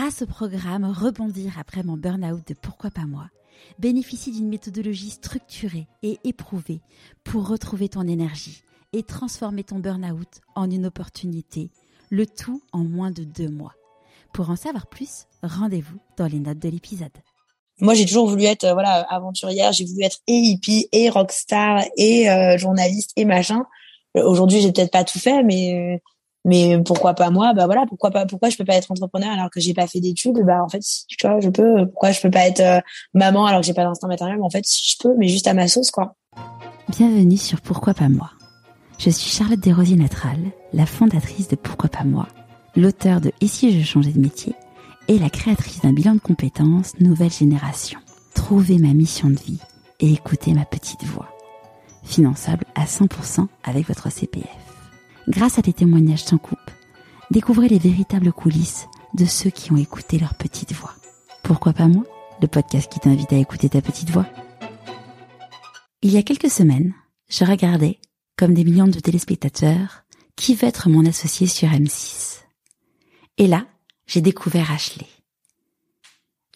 grâce au programme Rebondir après mon burn-out de Pourquoi pas moi, bénéficie d'une méthodologie structurée et éprouvée pour retrouver ton énergie et transformer ton burn-out en une opportunité, le tout en moins de deux mois. Pour en savoir plus, rendez-vous dans les notes de l'épisode. Moi, j'ai toujours voulu être euh, voilà aventurière. J'ai voulu être et hippie, et rockstar, et euh, journaliste, et machin. Euh, aujourd'hui, j'ai peut-être pas tout fait, mais mais pourquoi pas moi? Bah voilà, pourquoi pas Pourquoi je peux pas être entrepreneur alors que j'ai pas fait d'études? Bah en fait, tu vois, je peux. Pourquoi je peux pas être maman alors que j'ai pas d'instinct maternel En fait, si je peux, mais juste à ma sauce, quoi. Bienvenue sur Pourquoi pas moi. Je suis Charlotte Desrosiers Natral, la fondatrice de Pourquoi pas moi, l'auteur de Et si je changeais de métier et la créatrice d'un bilan de compétences nouvelle génération. Trouver ma mission de vie et écouter ma petite voix. Finançable à 100% avec votre CPF. Grâce à des témoignages sans coupe, découvrez les véritables coulisses de ceux qui ont écouté leur petite voix. Pourquoi pas moi Le podcast qui t'invite à écouter ta petite voix? Il y a quelques semaines, je regardais, comme des millions de téléspectateurs, qui veut être mon associé sur M6. Et là, j'ai découvert Ashley.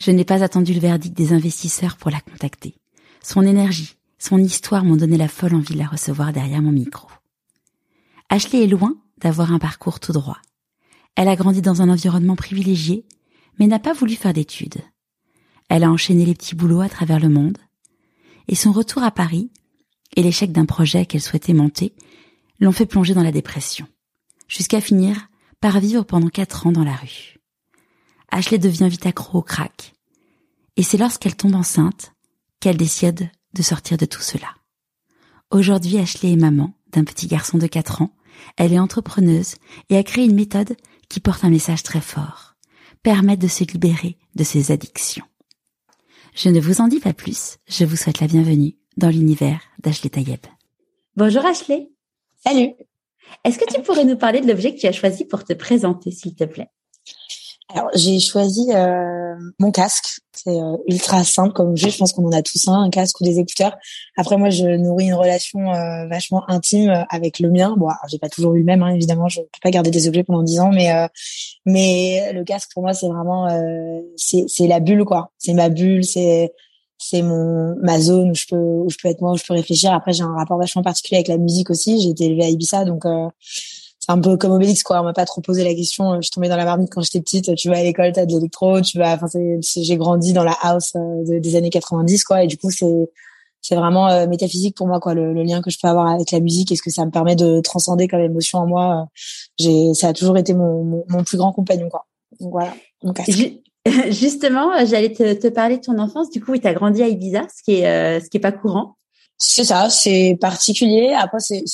Je n'ai pas attendu le verdict des investisseurs pour la contacter. Son énergie, son histoire m'ont donné la folle envie de la recevoir derrière mon micro. Ashley est loin d'avoir un parcours tout droit. Elle a grandi dans un environnement privilégié, mais n'a pas voulu faire d'études. Elle a enchaîné les petits boulots à travers le monde, et son retour à Paris et l'échec d'un projet qu'elle souhaitait monter l'ont fait plonger dans la dépression, jusqu'à finir par vivre pendant quatre ans dans la rue. Ashley devient vite accro au crack. Et c'est lorsqu'elle tombe enceinte qu'elle décide de sortir de tout cela. Aujourd'hui, Ashley est maman d'un petit garçon de 4 ans. Elle est entrepreneuse et a créé une méthode qui porte un message très fort. Permettre de se libérer de ses addictions. Je ne vous en dis pas plus. Je vous souhaite la bienvenue dans l'univers d'Ashley Tayeb. Bonjour Ashley. Salut. Est-ce que tu pourrais nous parler de l'objet que tu as choisi pour te présenter, s'il te plaît? Alors j'ai choisi euh, mon casque. C'est euh, ultra simple comme jeu. Je pense qu'on en a tous un, un casque ou des écouteurs. Après moi, je nourris une relation euh, vachement intime avec le mien. Bon, j'ai pas toujours eu le même, hein, évidemment. Je peux pas garder des objets pendant dix ans, mais mais le casque pour moi c'est vraiment c'est c'est la bulle quoi. C'est ma bulle. C'est c'est mon ma zone où je peux où je peux être moi où je peux réfléchir. Après j'ai un rapport vachement particulier avec la musique aussi. J'ai été élevée à Ibiza donc c'est un peu comme Obélix quoi. On m'a pas trop posé la question. Je suis tombée dans la marmite quand j'étais petite. Tu vas à l'école t'as de l'électro tu vas enfin j'ai grandi dans la house euh, des années 90 quoi. Et du coup c'est c'est vraiment euh, métaphysique pour moi quoi le, lien que je peux avoir avec la musique et ce que ça me permet de transcender comme émotion en moi. Euh, j'ai ça a toujours été mon, mon, plus grand compagnon quoi. Donc voilà. Donc, Justement, j'allais te, te, parler de ton enfance. Du coup, tu as grandi à Ibiza, ce qui est ce qui est pas courant. C'est ça, c'est particulier. Après, c'est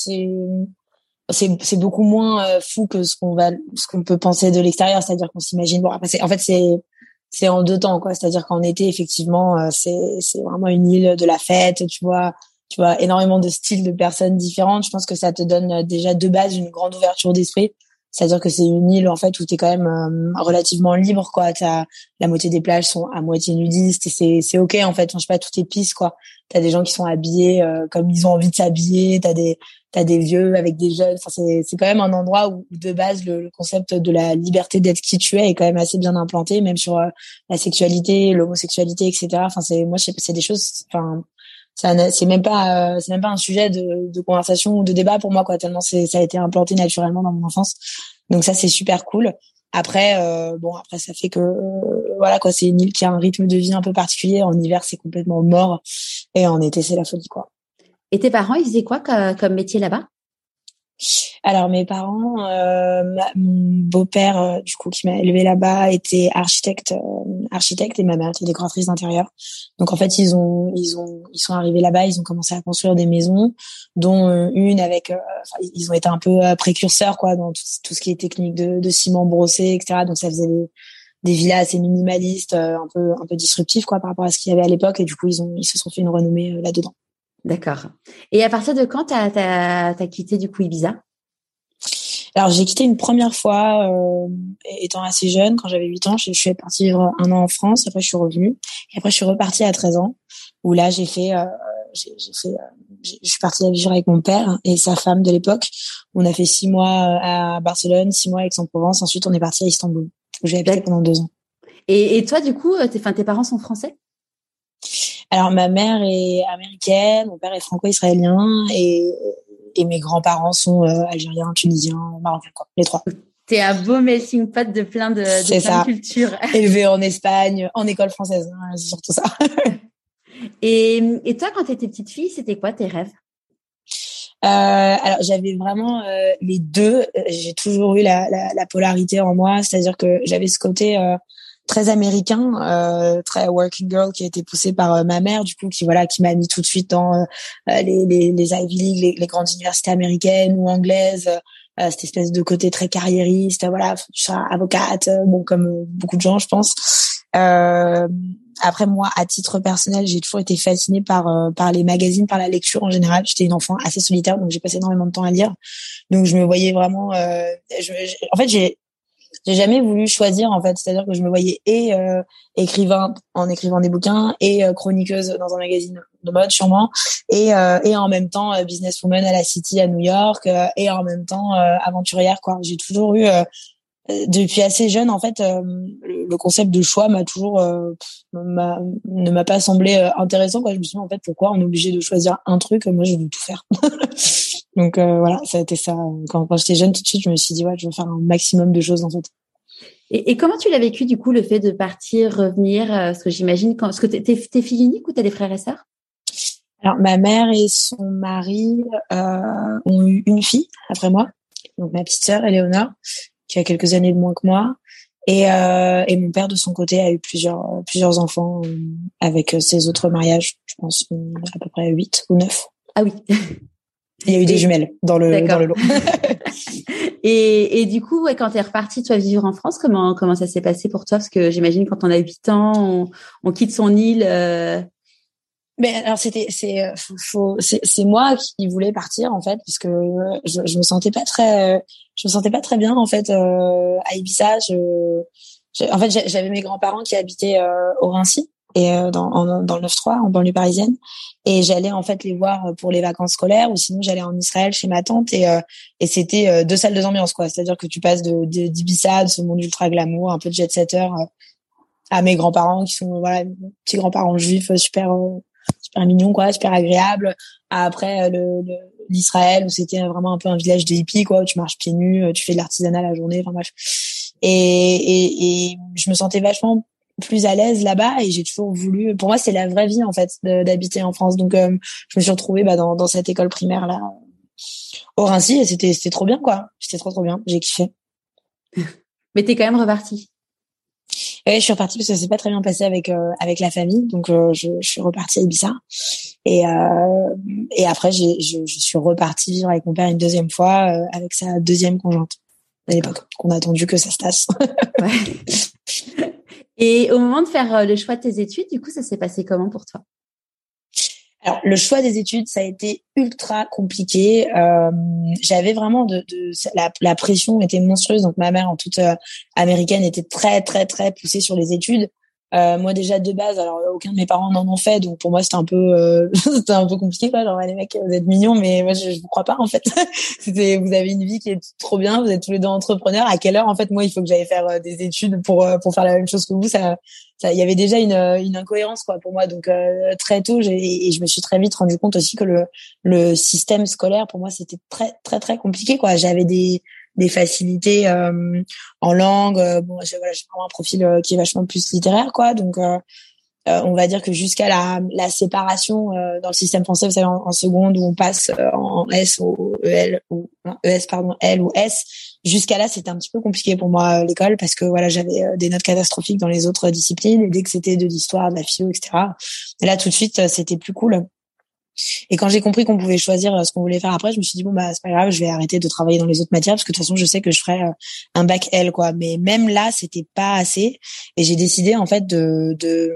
c'est beaucoup moins euh, fou que ce qu'on va ce qu'on peut penser de l'extérieur c'est-à-dire qu'on s'imagine bon après c'est en fait c'est c'est en deux temps quoi. C'est-à-dire qu'en été effectivement euh, c'est c'est vraiment une île de la fête tu vois. Tu vois énormément de styles de personnes différentes. Je pense que ça te donne euh, déjà de base une grande ouverture d'esprit c'est-à-dire que c'est une île en fait où tu es quand même relativement libre quoi as, la moitié des plages sont à moitié nudistes et c'est c'est OK en fait je sais pas tout est pisse quoi tu as des gens qui sont habillés comme ils ont envie de s'habiller tu as des t'as des vieux avec des jeunes. Enfin, c'est c'est quand même un endroit où de base le, concept de la liberté d'être qui tu es est quand même assez bien implanté, même sur euh, la sexualité, l'homosexualité, etc. Enfin, c'est moi, c'est des choses. Enfin, ça c'est même pas euh, c'est même pas un sujet de, de conversation ou de débat pour moi quoi. Tellement c'est ça a été implanté naturellement dans mon enfance. Donc ça c'est super cool. Après, euh, bon, après ça fait que voilà quoi, c'est une île qui a un rythme de vie un peu particulier. En hiver, c'est complètement mort, et en été, c'est la folie quoi. Et tes parents, ils faisaient quoi comme, métier là-bas? Alors mes parents, euh, mon beau-père euh, du coup qui m'a élevé là-bas était architecte, euh, architecte et ma mère était décoratrice d'intérieur. Donc en fait ils ont ils ont ils sont arrivés là-bas, ils ont commencé à construire des maisons, dont une avec ils ont été un peu précurseurs quoi dans tout, ce qui est technique de, de, ciment brossé etc. Donc ça faisait des, villas assez minimalistes, un peu un peu disruptifs quoi par rapport à ce qu'il y avait à l'époque et du coup ils ont ils se sont fait une renommée là-dedans. D'accord. Et à partir de quand tu as, quitté du coup Ibiza? Alors j'ai quitté une première fois euh, étant assez jeune, quand j'avais 8 ans, je, suis partie vivre un an en France, après je suis revenue, et après je suis repartie à 13 ans, où là j'ai fait, euh, j'ai fait, euh, je suis partie à vivre avec mon père et sa femme de l'époque. On a fait six mois à Barcelone, six mois à Aix-en-Provence, ensuite on est parti à Istanbul, où j'ai habité pendant deux ans. Et, et toi, du coup, tes, tes parents sont français? Alors, ma mère est américaine, mon père est franco-israélien et, et mes grands-parents sont algériens, tunisiens, marocains, quoi, les trois. C'est un beau melting pot de plein de, de, plein de cultures. Élevé en Espagne, en école française, hein, c'est surtout ça. et, et toi, quand tu étais petite fille, c'était quoi tes rêves? Euh, alors j'avais vraiment euh, les deux. J'ai toujours eu la, la, la polarité en moi, c'est-à-dire que j'avais ce côté euh, très américain, euh, très working girl qui a été poussé par euh, ma mère, du coup qui voilà qui m'a mis tout de suite dans les, les, les Ivy League, les, les, grandes universités américaines ou anglaises, euh, cette espèce de côté très carriériste, voilà, tu seras avocate, euh, bon comme euh, beaucoup de gens, je pense. Euh, après moi, à titre personnel, j'ai toujours été fascinée par par les magazines, par la lecture en général. J'étais une enfant assez solitaire, donc j'ai passé énormément de temps à lire. Donc je me voyais vraiment. Je, en fait, j'ai j'ai jamais voulu choisir en fait. C'est-à-dire que je me voyais et euh, écrivain en écrivant des bouquins et euh, chroniqueuse dans un magazine de mode sûrement. Et euh, et en même temps businesswoman à la City à New York et en même temps aventurière quoi. J'ai toujours eu depuis assez jeune en fait le concept de choix m'a toujours ne m'a pas semblé intéressant quoi. Je me suis dit en fait pourquoi on est obligé de choisir un truc moi je veux tout faire. Donc euh, voilà, ça a été ça. Quand, quand j'étais jeune, tout de suite, je me suis dit ouais, je veux faire un maximum de choses en fait. Et, et comment tu l'as vécu du coup le fait de partir, revenir euh, Parce que j'imagine quand, ce que t'es, t'es fille unique ou t'as des frères et sœurs? Alors ma mère et son mari euh, ont eu une fille après moi, donc ma petite sœur Éléonore, qui a quelques années de moins que moi. Et, euh, et mon père de son côté a eu plusieurs plusieurs enfants euh, avec ses autres mariages, je pense à peu près huit ou neuf. Ah oui. Il y a eu des jumelles dans le, dans le lot. et, et du coup, ouais, quand tu es reparti, toi, vivre en France, comment, comment ça s'est passé pour toi? Parce que j'imagine quand on a 8 ans, on, on quitte son île. Euh... Mais alors c'était c'est euh, faut c'est moi qui voulais partir en fait parce que je, je me sentais pas très je me sentais pas très bien en fait euh, à Ibiza. Je, en fait j'avais mes grands-parents qui habitaient euh, au Rincy et euh, dans, dans le 9-3 en banlieue parisienne. Et j'allais en fait les voir pour les vacances scolaires ou sinon j'allais en Israël chez ma tante et euh, et c'était euh, deux salles deux ambiances quoi. C'est-à-dire que tu passes de d'Ibiza de, ce monde ultra glamour un peu de jet setter à mes grands-parents qui sont voilà petits grands-parents juifs super super mignons quoi super agréables après le, l'Israël où c'était vraiment un peu un village de hippies quoi où tu marches pieds nus tu fais de l'artisanat la journée enfin bref. Et, et, je me sentais vachement plus à l'aise là-bas et j'ai toujours voulu pour moi c'est la vraie vie en fait d'habiter en France. Donc euh, je me suis retrouvée bah, dans, dans cette école primaire là au Rincy et c'était c'était trop bien quoi. C'était trop trop bien. J'ai kiffé. Mais t'es quand même repartie ouais je suis repartie parce que ça s'est pas très bien passé avec euh, avec la famille. Donc euh, je, je, suis repartie à Ibiza. Et et après j'ai je, je, suis repartie vivre avec mon père une deuxième fois avec sa deuxième conjointe à l'époque qu'on a attendu que ça se tasse ouais. Et au moment de faire euh, le choix de tes études, du coup, ça s'est passé comment pour toi? Alors le choix des études, ça a été ultra compliqué. Euh, J'avais vraiment de, la, pression était monstrueuse. Donc ma mère, en toute euh, américaine, était très très très poussée sur les études. Euh, moi déjà de base, alors aucun de mes parents n'en ont fait, donc pour moi c'était un peu euh, c'était un peu compliqué quoi. Genre les mecs, vous êtes mignons, mais moi je, je vous crois pas en fait. c'était vous avez une vie qui est trop bien, vous êtes tous les deux entrepreneurs. À quelle heure en fait moi il faut que j'aille faire euh, des études pour euh, pour faire la même chose que vous? Ça ça il y avait déjà une une incohérence quoi pour moi. Donc très tôt j'ai et je me suis très vite rendu compte aussi que le le système scolaire pour moi c'était très très très compliqué quoi. J'avais des des facilités euh, en langue. Euh, bon, j'ai vraiment un profil euh, qui est vachement plus littéraire, quoi. Donc, on va dire que jusqu'à la, la séparation dans le système français, vous savez, en, seconde où on passe en S ou EL ou ES pardon L ou S, jusqu'à là c'était un petit peu compliqué pour moi l'école parce que voilà j'avais des notes catastrophiques dans les autres disciplines et dès que c'était de l'histoire, de la philo, etc. Et là tout de suite c'était plus cool et quand j'ai compris qu'on pouvait choisir euh, ce qu'on voulait faire après, je me suis dit bon bah c'est pas grave, je vais arrêter de travailler dans les autres matières parce que de toute façon je sais que je ferai euh, un bac L quoi. Mais même là c'était pas assez. Et j'ai décidé en fait de de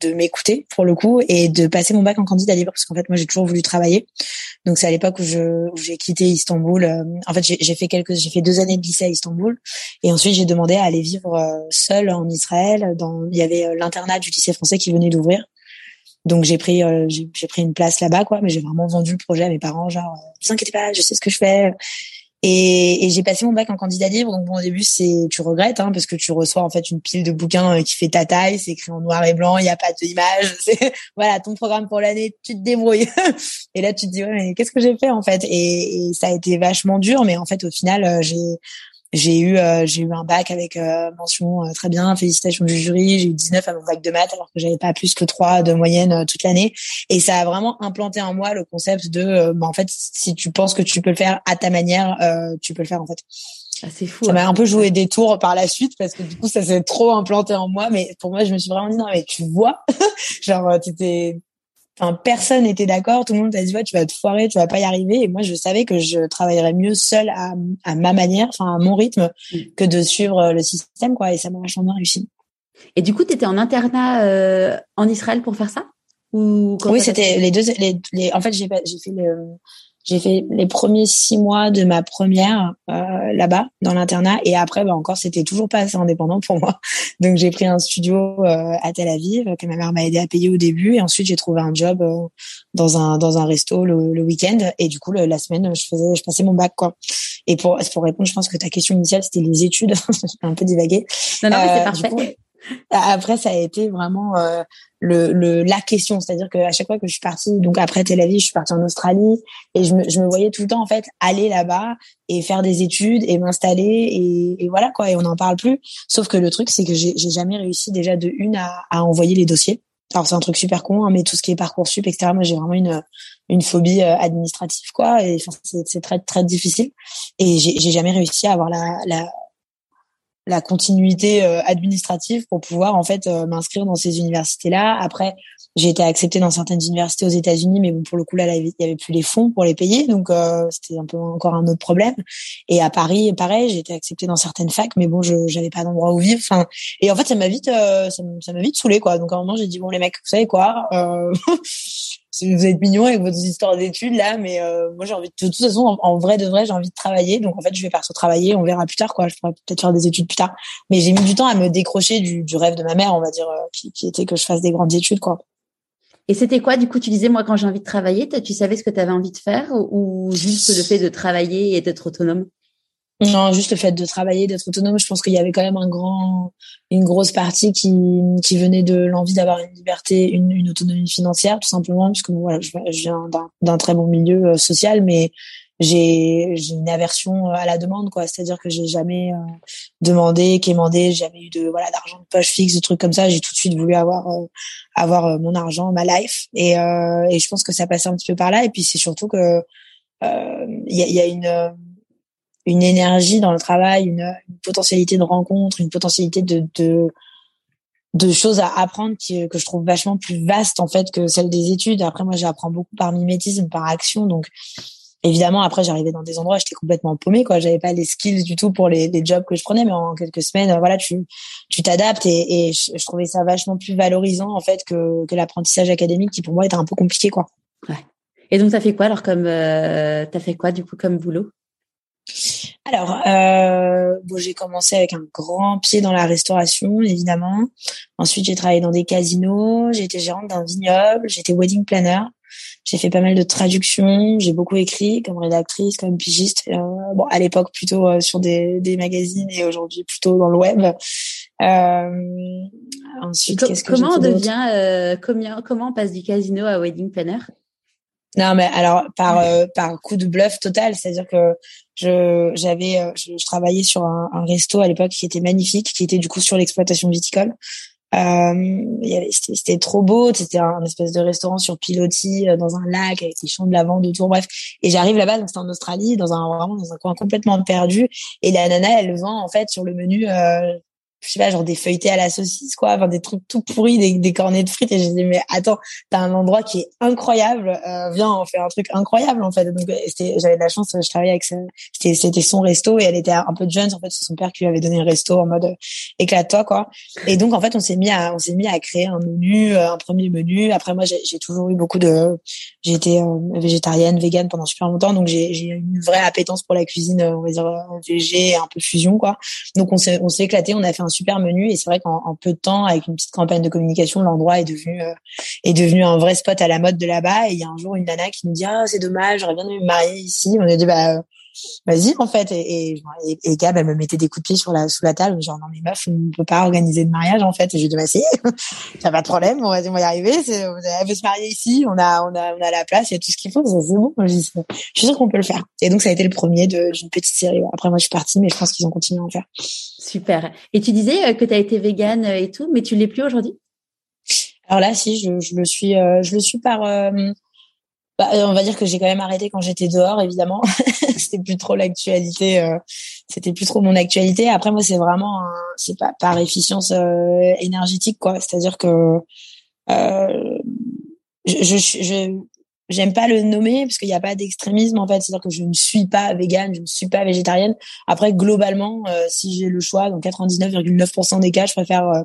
de m'écouter pour le coup et de passer mon bac en candidat libre parce qu'en fait moi j'ai toujours voulu travailler. Donc c'est à l'époque où je où j'ai quitté Istanbul euh, en fait j'ai fait quelques j'ai fait deux années de lycée à Istanbul. Et ensuite j'ai demandé à aller vivre seule en Israël dans il y avait l'internat du lycée français qui venait d'ouvrir donc j'ai pris euh, j'ai pris une place là-bas quoi, mais j'ai vraiment vendu le projet à mes parents genre euh, vous inquiétez pas, je sais ce que je fais. Et, et j'ai passé mon bac en candidat libre. Donc bon, au début, c'est tu regrettes hein, parce que tu reçois en fait une pile de bouquins qui fait ta taille. C'est écrit en noir et blanc. Il n'y a pas d'image. C'est voilà ton programme pour l'année. Tu te débrouilles. et là, tu te dis ouais, mais qu'est-ce que j'ai fait en fait? Et, et, ça a été vachement dur. Mais en fait, au final, j'ai j'ai eu euh, j'ai eu un bac avec euh, mention euh, très bien, félicitations du jury. J'ai eu 19 à mon bac de maths alors que j'avais pas plus que 3 de moyenne toute l'année. Et ça a vraiment implanté en moi le concept de, bah, en fait, si tu penses que tu peux le faire à ta manière, tu peux le faire en fait. Ah, c'est fou. Ça hein. m'a un peu joué des tours par la suite parce que du coup ça s'est trop implanté en moi. Mais pour moi, je me suis vraiment dit non mais tu vois, genre t'étais enfin personne n'était d'accord. Tout le monde t'a dit ouais tu vas te foirer tu vas pas y arriver. Et moi je savais que je travaillerais mieux seule à, à ma manière enfin à mon rythme mm. que de suivre euh, le système quoi. Et ça m'a vachement bien réussi. Et du coup tu étais en internat euh, en Israël pour faire ça? Ou oui c'était les deux les, les, en fait j'ai j'ai fait le j'ai fait les premiers six mois de ma première euh, là-bas dans l'internat. Et après bah encore c'était toujours pas assez indépendant pour moi. Donc j'ai pris un studio euh, à Tel Aviv que ma mère m'a aidé à payer au début. Et ensuite j'ai trouvé un job euh, dans un dans un resto le, le week-end. Et du coup le, la semaine je faisais je passais mon bac quoi. Et pour pour répondre je pense que ta question initiale c'était les études. Un peu divagué non non mais c'est euh, parfait. après, ça a été vraiment euh, le, le, la question, c'est-à-dire qu'à chaque fois que je suis partie, donc après Tel Aviv, je suis partie en Australie et je me, je me voyais tout le temps en fait aller là-bas et faire des études et m'installer et, et, voilà quoi. Et on n'en parle plus. Sauf que le truc, c'est que j'ai jamais réussi déjà de une à, à envoyer les dossiers. Alors c'est un truc super con, hein, mais tout ce qui est parcours sup, etc. Moi, j'ai vraiment une une phobie euh, administrative quoi. Et c'est très très difficile. Et j'ai jamais réussi à avoir la, la la continuité euh, administrative pour pouvoir en fait euh, m'inscrire dans ces universités-là. Après, j'ai été acceptée dans certaines universités aux États-Unis, mais bon, pour le coup là, il y avait plus les fonds pour les payer, donc euh, c'était un peu encore un autre problème. Et à Paris, pareil, j'ai été acceptée dans certaines facs, mais bon, je j'avais pas d'endroit où vivre. Enfin, et en fait, ça m'a vite, ça m'a vite saoulé quoi. Donc à un moment, j'ai dit bon les mecs, vous savez quoi vous êtes mignons avec votre histoire d'études là, mais euh, moi j'ai envie de, de toute façon en, vrai de vrai j'ai envie de travailler, donc en fait je vais partir travailler, on verra plus tard quoi. Je pourrais peut-être faire des études plus tard, mais j'ai mis du temps à me décrocher du, du rêve de ma mère, on va dire, euh, qui, qui, était que je fasse des grandes études quoi. Et c'était quoi du coup Tu disais moi quand j'ai envie de travailler, tu savais ce que tu avais envie de faire ou juste le fait de travailler et d'être autonome? Non, juste le fait de travailler, d'être autonome, je pense qu'il y avait quand même un grand, une grosse partie qui, qui venait de l'envie d'avoir une liberté, une, une, autonomie financière, tout simplement, puisque voilà, je, viens d'un très bon milieu euh, social, mais j'ai une aversion à la demande, quoi. C'est-à-dire que j'ai jamais euh, demandé, quémandé, j'ai jamais eu de voilà d'argent de poche fixe, de trucs comme ça. J'ai tout de suite voulu avoir euh, avoir mon argent, ma life, et et je pense que ça passait un petit peu par là. Et puis c'est surtout que il y a, y a une une énergie dans le travail, une, une, potentialité de rencontre, une potentialité de, de, de choses à apprendre qui, que je trouve vachement plus vaste en fait que celle des études. Après, moi, j'apprends beaucoup par mimétisme, par action. Donc, évidemment, après, j'arrivais dans des endroits, j'étais complètement paumée, quoi. J'avais pas les skills du tout pour les, les, jobs que je prenais, mais en quelques semaines, voilà, tu, tu t'adaptes et, et je, je, trouvais ça vachement plus valorisant en fait que, que l'apprentissage académique qui pour moi était un peu compliqué, quoi. Ouais. Et donc, t'as fait quoi alors comme, euh, t'as fait quoi du coup comme boulot? Alors, euh, bon, j'ai commencé avec un grand pied dans la restauration, évidemment. Ensuite, j'ai travaillé dans des casinos, j'ai été gérante d'un vignoble, j'étais wedding planner. J'ai fait pas mal de traductions, j'ai beaucoup écrit comme rédactrice, comme pigiste. Euh, bon, à l'époque plutôt euh, sur des, des magazines et aujourd'hui plutôt dans le web. Euh, ensuite, qu'est-ce que comment on devient, euh, comment, comment on passe du casino à wedding planner? Non, mais alors par euh, par coup de bluff total, c'est-à-dire que je j'avais euh, je, travaillais sur un, un resto à l'époque qui était magnifique, qui était du coup sur l'exploitation viticole. Euh, c'était trop beau, c'était un, espèce de restaurant sur pilotis euh, dans un lac avec des champs de lavande autour, bref. Et j'arrive là-bas, donc c'était en Australie, dans un vraiment dans un coin complètement perdu. Et la nana, elle vend en fait sur le menu euh, je sais pas, genre des feuilletés à la saucisse, quoi, enfin des trucs tout pourris, des, des cornets de frites. Et j'ai dit, mais attends, t'as un endroit qui est incroyable, euh, viens, on fait un truc incroyable, en fait. Donc, j'avais de la chance, je travaillais avec c'était, c'était son resto et elle était un peu jeune, en fait, c'est son père qui lui avait donné un resto en mode euh, éclate-toi, quoi. Et donc, en fait, on s'est mis à, on s'est mis à créer un menu, euh, un premier menu. Après, moi, j'ai toujours eu beaucoup de, j'ai été euh, végétarienne, végane pendant super longtemps, donc j'ai, une vraie appétence pour la cuisine, on va dire, végé, un peu fusion, quoi. Donc, on s'est, éclaté, on a fait super menu et c'est vrai qu'en peu de temps, avec une petite campagne de communication, l'endroit est devenu euh, est devenu un vrai spot à la mode de là-bas. Et il y a un jour une nana qui nous dit ah c'est dommage, j'aurais bien aimé me marier ici. On a dit bah vas-y en fait. Et, et, et, Gab, elle me mettait des coups de pied sur la sous la table, genre non mais meuf, on peut pas organiser de mariage en fait. Et j'ai dit bah si, y a pas de problème, on va, on va y arriver. Elle veut se marier ici, on a on a on a la place, il y a tout ce qu'il faut, c'est bon. Je, suis sûre qu'on peut le faire. Et donc ça a été le premier d'une petite série. Après moi je suis partie, mais je pense qu'ils ont continué à en faire. Super. Et tu disais euh, que tu as été végane euh, et tout, mais tu l'es plus aujourd'hui? Alors là, si, je, je le suis, euh, je le suis par. Bah, on va dire que j'ai quand même arrêté quand j'étais dehors, évidemment. c'était plus trop l'actualité. Euh, c'était plus trop mon actualité. Après, moi, c'est vraiment, c'est pas par efficience énergétique, quoi. C'est-à-dire que je, je, je j'aime pas le nommer parce qu'il n'y a pas d'extrémisme en fait c'est à dire que je ne suis pas végane je ne suis pas végétarienne après globalement euh, si j'ai le choix dans 99,9% des cas je préfère euh,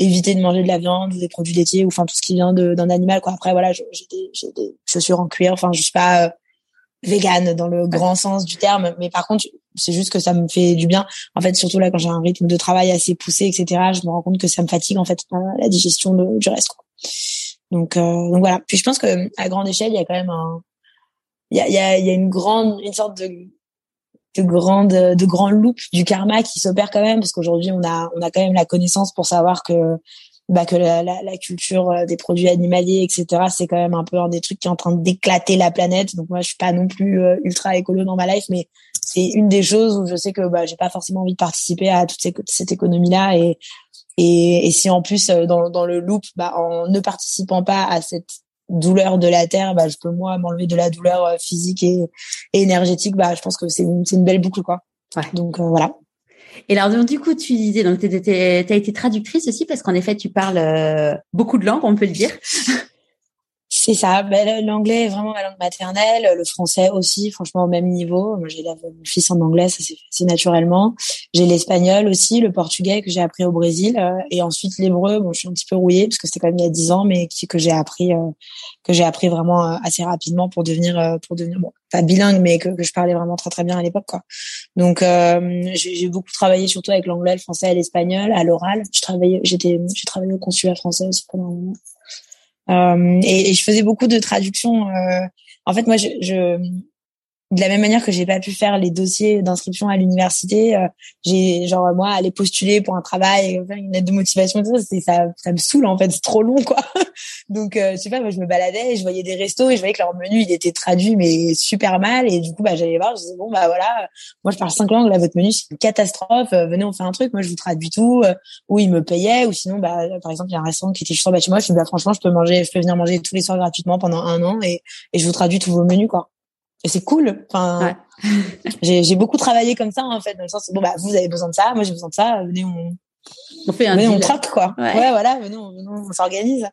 éviter de manger de la viande ou des produits laitiers ou enfin tout ce qui vient d'un animal quoi. Après voilà j'ai des, des chaussures en cuir. Enfin je suis pas euh, végane dans le grand sens du terme. Mais par contre c'est juste que ça me fait du bien. En fait surtout là quand j'ai un rythme de travail assez poussé etc je me rends compte que ça me fatigue en fait la digestion de, du reste quoi. Donc, euh, donc voilà. Puis je pense que à grande échelle, il y a quand même un, il y a, il y a, il y a une grande, une sorte de de grande de grand loop du karma qui s'opère quand même parce qu'aujourd'hui on a on a quand même la connaissance pour savoir que bah que la, la, la culture euh, des produits animaliers etc c'est quand même un peu un des trucs qui est en train d'éclater la planète. Donc moi je suis pas non plus euh, ultra écolo dans ma life mais c'est une des choses où je sais que bah j'ai pas forcément envie de participer à toute cette économie là et et, et si en plus euh, dans, dans le loop, bah, en ne participant pas à cette douleur de la terre, bah, je peux moi m'enlever de la douleur euh, physique et, énergétique. Bah, je pense que c'est une, une belle boucle, quoi. Ouais. Donc euh, voilà. Et alors donc, du coup, tu disais donc tu as été traductrice aussi parce qu'en effet, tu parles beaucoup de langues, on peut le dire. C'est ça. Ben, l'anglais est vraiment ma langue maternelle. Le français aussi, franchement, au même niveau. Moi, j'ai mon fils en anglais, ça s'est fait naturellement. J'ai l'espagnol aussi, le portugais que j'ai appris au Brésil. Euh, et ensuite, l'hébreu, bon, je suis un petit peu rouillée parce que c'était quand même il y a dix ans, mais que j'ai appris, euh, que j'ai appris vraiment euh, assez rapidement pour devenir, pour devenir, bon, pas bilingue, mais que, je parlais vraiment très, très bien à l'époque, quoi. Donc, j'ai beaucoup travaillé surtout avec l'anglais, le français et l'espagnol à l'oral. Je travaillais, j'étais, j'ai travaillé au consulat français aussi pendant un moment. Euh, et, je faisais beaucoup de traductions. Euh, en fait, moi, je, je, de la même manière que j'ai pas pu faire les dossiers d'inscription à l'université, euh, j'ai genre moi aller postuler pour un travail, faire une lettre de motivation, tout ça, ça, ça me saoule en fait, c'est trop long quoi. Donc euh, je sais pas, moi je me baladais, je voyais des restos et je voyais que leur menu il était traduit mais super mal et du coup bah j'allais voir, je disais bon bah voilà, moi je parle cinq langues, là votre menu c'est une catastrophe, euh, venez on fait un truc, moi je vous traduis tout, ou ils me payaient ou sinon bah par exemple il y a un restaurant qui était juste en bas chez moi, je dis bah franchement je peux manger, je peux venir manger tous les soirs gratuitement pendant un an et, et je vous traduis tous vos menus quoi et c'est cool. Enfin, j'ai beaucoup travaillé comme ça en fait, dans le sens bon bah vous avez besoin de ça, moi j'ai besoin de ça, venez on on fait un venez, on troque quoi. Ouais. voilà, venez on, on s'organise.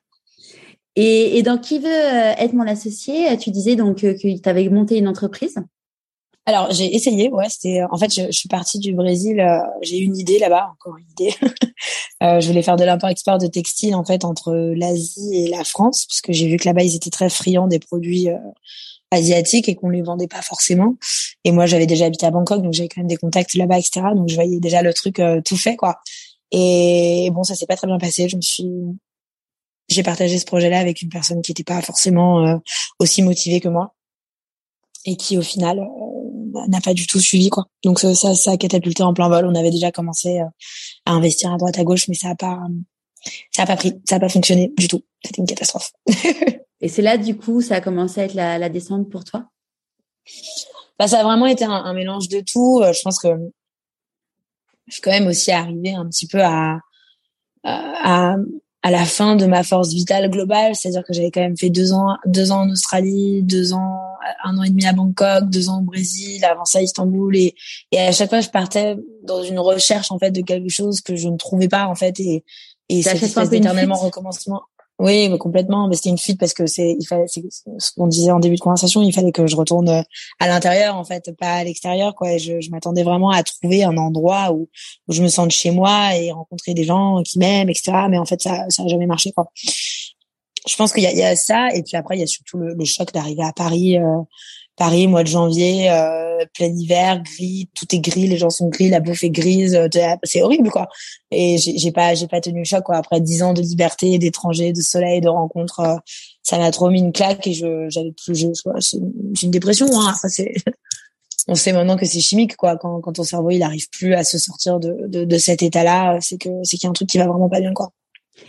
Et, et donc qui veut euh, être mon associé Tu disais donc que tu avais monté une entreprise. Alors j'ai essayé, ouais. C'était en fait je, je, suis partie du Brésil. Euh, j'ai eu une idée là-bas, encore une idée. euh, je voulais faire de l'import-export de textiles en fait entre l'Asie et la France, parce que j'ai vu que là-bas ils étaient très friands des produits euh, asiatiques et qu'on les vendait pas forcément. Et moi, j'avais déjà habité à Bangkok, donc j'avais quand même des contacts là-bas, etc. Donc je voyais déjà le truc euh, tout fait, quoi. Et bon, ça s'est pas très bien passé. Je me suis, j'ai partagé ce projet-là avec une personne qui n'était pas forcément euh, aussi motivée que moi et qui, au final, euh, n'a pas du tout suivi, quoi. Donc ça, ça, a catapulté en plein vol. On avait déjà commencé à investir à droite à gauche, mais ça a pas, ça a pas pris, ça a pas fonctionné du tout. C'était une catastrophe. Et c'est là, du coup, ça a commencé à être la, la descente pour toi? Bah, Ça a vraiment été un, mélange de tout. Euh, je pense que je suis quand même aussi arrivée un petit peu à, à, à la fin de ma force vitale globale. C'est-à-dire que j'avais quand même fait deux ans, deux ans en Australie, deux ans, un an et demi à Bangkok, deux ans au Brésil, avant ça à Istanbul. Et, et à chaque fois, je partais dans une recherche, en fait, de quelque chose que je ne trouvais pas, en fait. Et, et cette espèce d'éternellement recommencement. Oui, mais complètement. Mais c'était une fuite parce que c'est, il fallait, c'est ce qu'on disait en début de conversation, il fallait que je retourne euh, à l'intérieur, en fait, pas à l'extérieur, quoi. Je, je m'attendais vraiment à trouver un endroit où, où je me sente chez moi et rencontrer des gens qui m'aiment, etc. Mais en fait, ça, ça a jamais marché, quoi. Je pense qu'il y a, il y a ça. Et puis après, il y a surtout le, le choc d'arriver à Paris, euh, Paris, mois de janvier, euh, plein hiver, gris, tout est gris, les gens sont gris, la bouffe est grise, euh, c'est horrible quoi. Et j'ai pas, j'ai pas tenu le choc quoi. Après dix ans de liberté, d'étranger, de soleil, de rencontres, euh, ça m'a trop mis une claque et je, j'avais plus, j'ai une dépression. Hein. c'est, on sait maintenant que c'est chimique quoi. Quand, quand ton cerveau il arrive plus à se sortir de, de, de cet état-là, c'est que c'est qu'il y a un truc qui va vraiment pas bien quoi.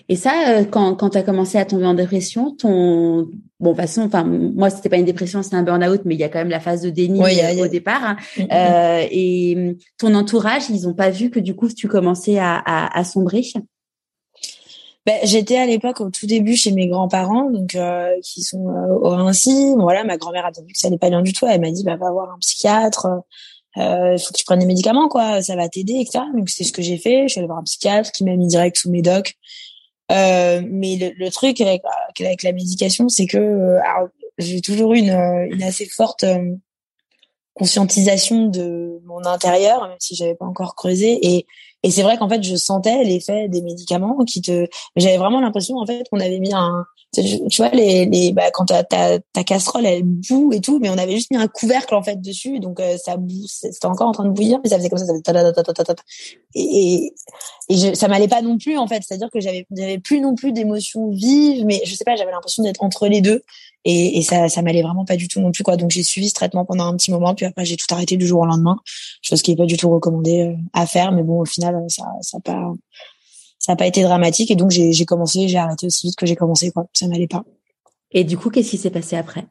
Et ça, euh, quand, quand tu as commencé à tomber en dépression, ton bon, de toute façon, enfin, moi, c'était pas une dépression, c'était un burn-out, mais il y a quand même la phase de déni euh, au départ. Hein. Mm, mm, mm. Euh, et ton entourage, ils ont pas vu que du coup, tu commençais à, à, à sombrer? Ben, j'étais à l'époque au tout début chez mes grands-parents, donc euh, qui sont au Rincy. voilà, ma grand-mère a vu que ça n'allait pas bien du tout. Elle m'a dit, bah, va voir un psychiatre. Il faut que tu prennes des médicaments, quoi. Ça va t'aider, etc. Donc c'est ce que j'ai fait. Je suis allée voir un psychiatre qui m'a mis direct sous mes docs. Euh, mais le, le, truc avec, la médication, c'est que euh, j'ai toujours eu une, une assez forte euh, conscientisation de mon intérieur, même si j'avais pas encore creusé. Et, et c'est vrai qu'en fait, je sentais l'effet des médicaments qui te. J'avais vraiment l'impression en fait qu'on avait mis un, tu vois les, les bah, quand ta, ta, casserole elle boue et tout mais on avait juste mis un couvercle en fait dessus. Donc euh, ça boue c'était encore en train de bouillir mais ça faisait comme ça, ça faisait et, et je, ça m'allait pas non plus en fait. C'est à dire que j'avais j'avais plus non plus d'émotions vives mais je sais pas j'avais l'impression d'être entre les deux et, et ça ça m'allait vraiment pas du tout non plus quoi donc j'ai suivi ce traitement pendant un petit moment puis après j'ai tout arrêté du jour au lendemain chose qui est pas du tout recommandée euh, à faire mais bon au final ça ça pas ça n'a pas été dramatique et donc j'ai commencé, j'ai arrêté aussi vite que j'ai commencé quoi. Ça m'allait pas. Et du coup, qu'est-ce qui s'est passé après?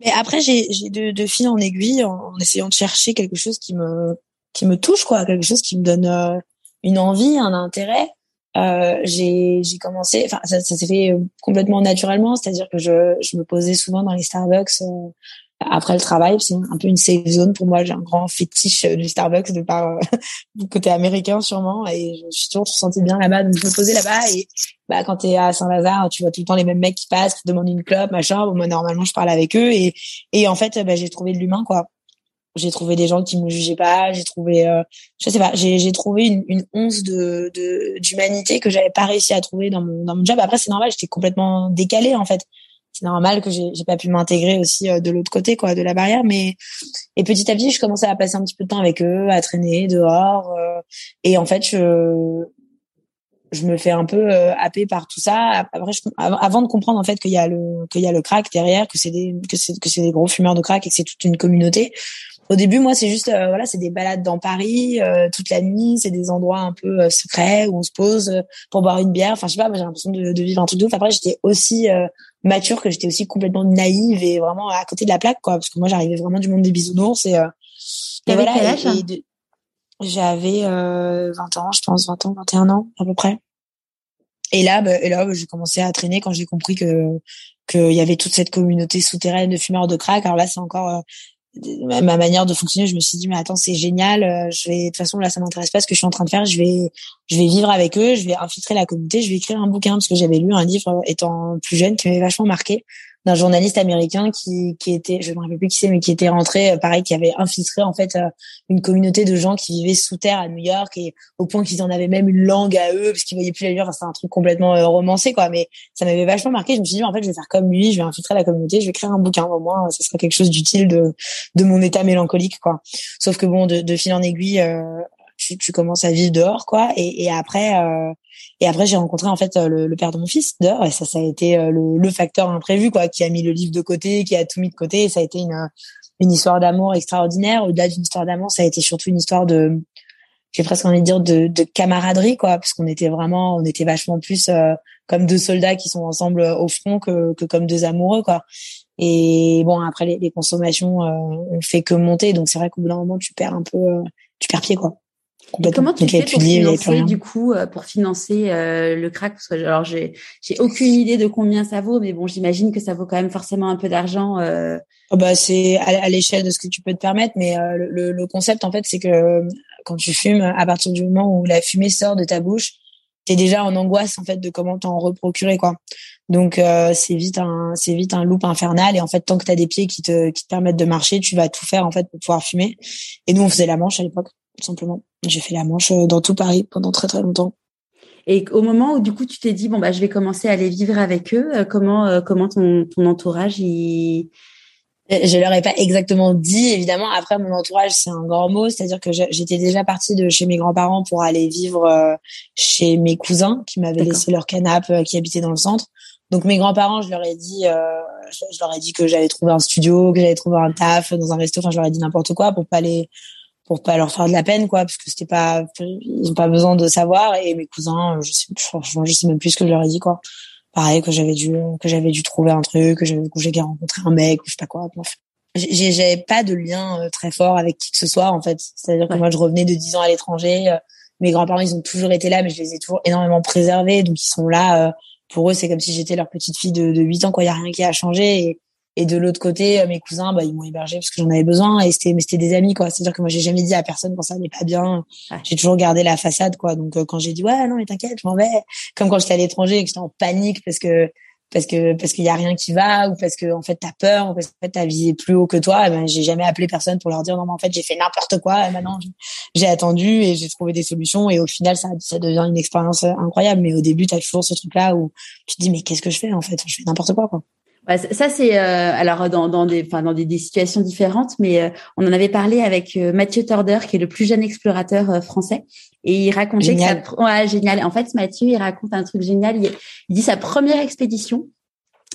Mais après, j'ai de, de fil en aiguille en, essayant de chercher quelque chose qui me qui me touche quoi, quelque chose qui me donne euh, une envie, un intérêt. Euh, j'ai commencé, enfin ça, ça s'est fait complètement naturellement, c'est-à-dire que je je me posais souvent dans les Starbucks euh, après le travail, c'est un peu une safe zone pour moi. J'ai un grand fétiche du Starbucks de par euh, du côté américain sûrement, et je suis toujours sentie bien là-bas. Donc je me posais là-bas et bah quand t'es à Saint-Lazare, tu vois tout le temps les mêmes mecs qui passent, qui demandent une clope, machin. Bon, moi normalement je parle avec eux et et en fait bah, j'ai trouvé de l'humain quoi. J'ai trouvé des gens qui me jugeaient pas. J'ai trouvé, euh, je sais pas, j'ai j'ai trouvé une, une once de d'humanité que j'avais pas réussi à trouver dans mon dans mon job. Après c'est normal, j'étais complètement décalée en fait c'est normal que j'ai j'ai pas pu m'intégrer aussi euh, de l'autre côté quoi de la barrière mais et petit à petit je commençais à passer un petit peu de temps avec eux à traîner dehors euh, et en fait je je me fais un peu euh, happer par tout ça après avant de comprendre en fait qu'il y a le qu'il y a le crack derrière que c'est des que c'est que c'est des gros fumeurs de crack et que c'est toute une communauté au début, moi, c'est juste, euh, voilà, c'est des balades dans Paris euh, toute la nuit. C'est des endroits un peu euh, secrets où on se pose pour boire une bière. Enfin, je sais pas, j'ai l'impression de, de, vivre un truc de ouf. Après, j'étais aussi mature que j'étais aussi complètement naïve et vraiment à côté de la plaque, quoi. Parce que moi, j'arrivais vraiment du monde des bisounours et, et voilà. J'avais 20 ans, je pense, 20 ans, 21 ans à peu près. Et là, bah, et là, bah, j'ai commencé à traîner quand j'ai compris que qu'il y avait toute cette communauté souterraine de fumeurs de crack. Alors là, c'est encore ma manière de fonctionner, je me suis dit mais attends c'est génial, euh, je vais de toute façon là ça m'intéresse pas ce que je suis en train de faire, je vais je vais vivre avec eux, je vais infiltrer la communauté, je vais écrire un bouquin parce que j'avais lu un livre étant plus jeune qui m'avait vachement marqué d'un journaliste américain qui, qui était, je ne me rappelle plus qui c'est, mais qui était rentré, euh, pareil, qui avait infiltré en fait euh, une communauté de gens qui vivaient sous terre à New York et au point qu'ils en avaient même une langue à eux parce qu'ils voyaient plus la lumière. Enfin, c'est un truc complètement euh, romancé quoi, mais ça m'avait vachement marqué. Je me suis dit en fait, je vais faire comme lui, je vais infiltrer la communauté, je vais créer un bouquin. Au moins, ça sera quelque chose d'utile de de mon état mélancolique quoi. Sauf que bon, de, de fil en aiguille, tu, tu, commences à vivre dehors quoi, et, et après. Et après, j'ai rencontré en fait le, le, père de mon fils dehors, et ça, ça a été euh, le, le, facteur imprévu, quoi, qui a mis le livre de côté, qui a tout mis de côté. Et ça a été une, une histoire d'amour extraordinaire. Au-delà d'une histoire d'amour, ça a été surtout une histoire de, j'ai presque envie de dire de, de camaraderie, quoi, parce qu'on était vraiment, on était vachement plus euh, comme deux soldats qui sont ensemble au front que, que comme deux amoureux, quoi. Et bon, après les, les consommations, euh, on fait que monter, donc c'est vrai qu'au bout d'un moment, tu perds un peu, euh, tu perds pied, quoi comment tu fais pour financer du coup euh, pour financer euh, le crack? Parce que alors j'ai j'ai aucune idée de combien ça vaut mais bon j'imagine que ça vaut quand même forcément un peu d'argent. Euh... Oh, bah c'est à, l'échelle de ce que tu peux te permettre mais euh, le, le, concept en fait c'est que quand tu fumes à partir du moment où la fumée sort de ta bouche t'es déjà en angoisse en fait de comment t'en reprocurer quoi. Donc c'est vite un c'est vite un loop infernal et en fait tant que t'as des pieds qui te qui te permettent de marcher tu vas tout faire en fait pour pouvoir fumer. Et nous on faisait la manche à l'époque tout simplement. J'ai fait la manche euh, dans tout Paris pendant très très longtemps. Et au moment où du coup tu t'es dit bon bah je vais commencer à aller vivre avec eux, euh, comment euh, comment ton, ton entourage il je leur ai pas exactement dit évidemment après mon entourage c'est un grand mot c'est-à-dire que j'étais déjà partie de chez mes grands-parents pour aller vivre chez mes cousins qui m'avaient laissé leur canapé qui habitaient dans le centre Donc mes grands-parents, je leur ai dit, euh, je, leur ai dit que j'avais trouvé un studio, que j'avais trouvé un taf dans un resto. Enfin, je leur ai dit n'importe quoi pour pas les, pour pas leur faire de la peine, quoi, parce que c'était pas, ils ont pas besoin de savoir. Et mes cousins, je sais, franchement, je sais même plus ce que je leur ai dit, quoi. Pareil, que j'avais dû, que j'avais dû trouver un truc, que j'avais, que j'ai rencontré un mec, ou je sais pas quoi. J'avais pas de lien euh, très fort avec qui que ce soit, en fait. C'est-à-dire que moi, je revenais de 10 ans à l'étranger. Euh, mes grands-parents, ils ont toujours été là, mais je les ai toujours énormément préservés. Donc, ils sont là pour eux, c'est comme si j'étais leur petite fille de, de 8 ans, quoi. Il y a rien qui a changé. Et, et de l'autre côté, euh, mes cousins, bah, ils m'ont hébergé parce que j'en avais besoin. Et c'était, mais c'était des amis, quoi. C'est-à-dire que moi, j'ai jamais dit à personne quand ça n'est pas bien. J'ai toujours gardé la façade, quoi. Donc, euh, quand j'ai dit, ouais, non, mais t'inquiète, je m'en vais. Comme quand j'étais à l'étranger et que j'étais en panique parce que, parce que, parce qu'il y a rien qui va ou parce que, en fait, t'as peur ou parce que, en fait, t'as visé plus haut que toi. ben, j'ai jamais appelé personne pour leur dire, non, mais en fait, j'ai fait n'importe quoi. Et maintenant, j'ai attendu et j'ai trouvé des solutions. Et au final, ça, ça devient une expérience incroyable. Mais au début, t'as toujours ce truc-là où tu te dis, mais qu'est-ce que je fais, en fait? Je fais n'importe quoi, quoi. Ouais, ça c'est euh, alors dans, dans des enfin dans des, des situations différentes, mais euh, on en avait parlé avec euh, Mathieu Torder qui est le plus jeune explorateur français et il racontait génial. ouais génial. En fait Mathieu il raconte un truc génial. il dit sa première expédition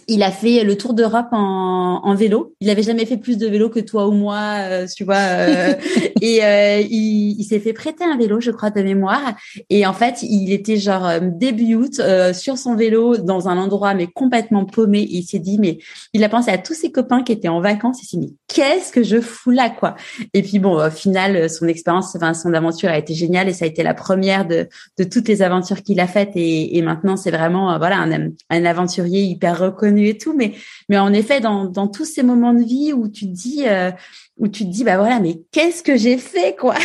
il a fait le tour d'Europe en, en, vélo. Il avait jamais fait plus de vélo que toi ou moi, euh, tu vois. Euh, et euh, il, il s'est fait prêter un vélo, je crois, de mémoire. Et en fait, il était genre euh, début août sur son vélo dans un endroit mais complètement paumé. Et il s'est dit, mais il a pensé à tous ses copains qui étaient en vacances. Il s'est dit, mais qu'est-ce que je fous là, quoi? Et puis bon, au final, son expérience, enfin son aventure a été géniale et ça a été la première de, de toutes les aventures qu'il a faites. Et, et maintenant, c'est vraiment voilà un, un aventurier hyper reconnu et tout, mais mais en effet dans dans tous ces moments de vie où tu te dis euh, où tu te dis bah voilà mais qu'est-ce que j'ai fait quoi?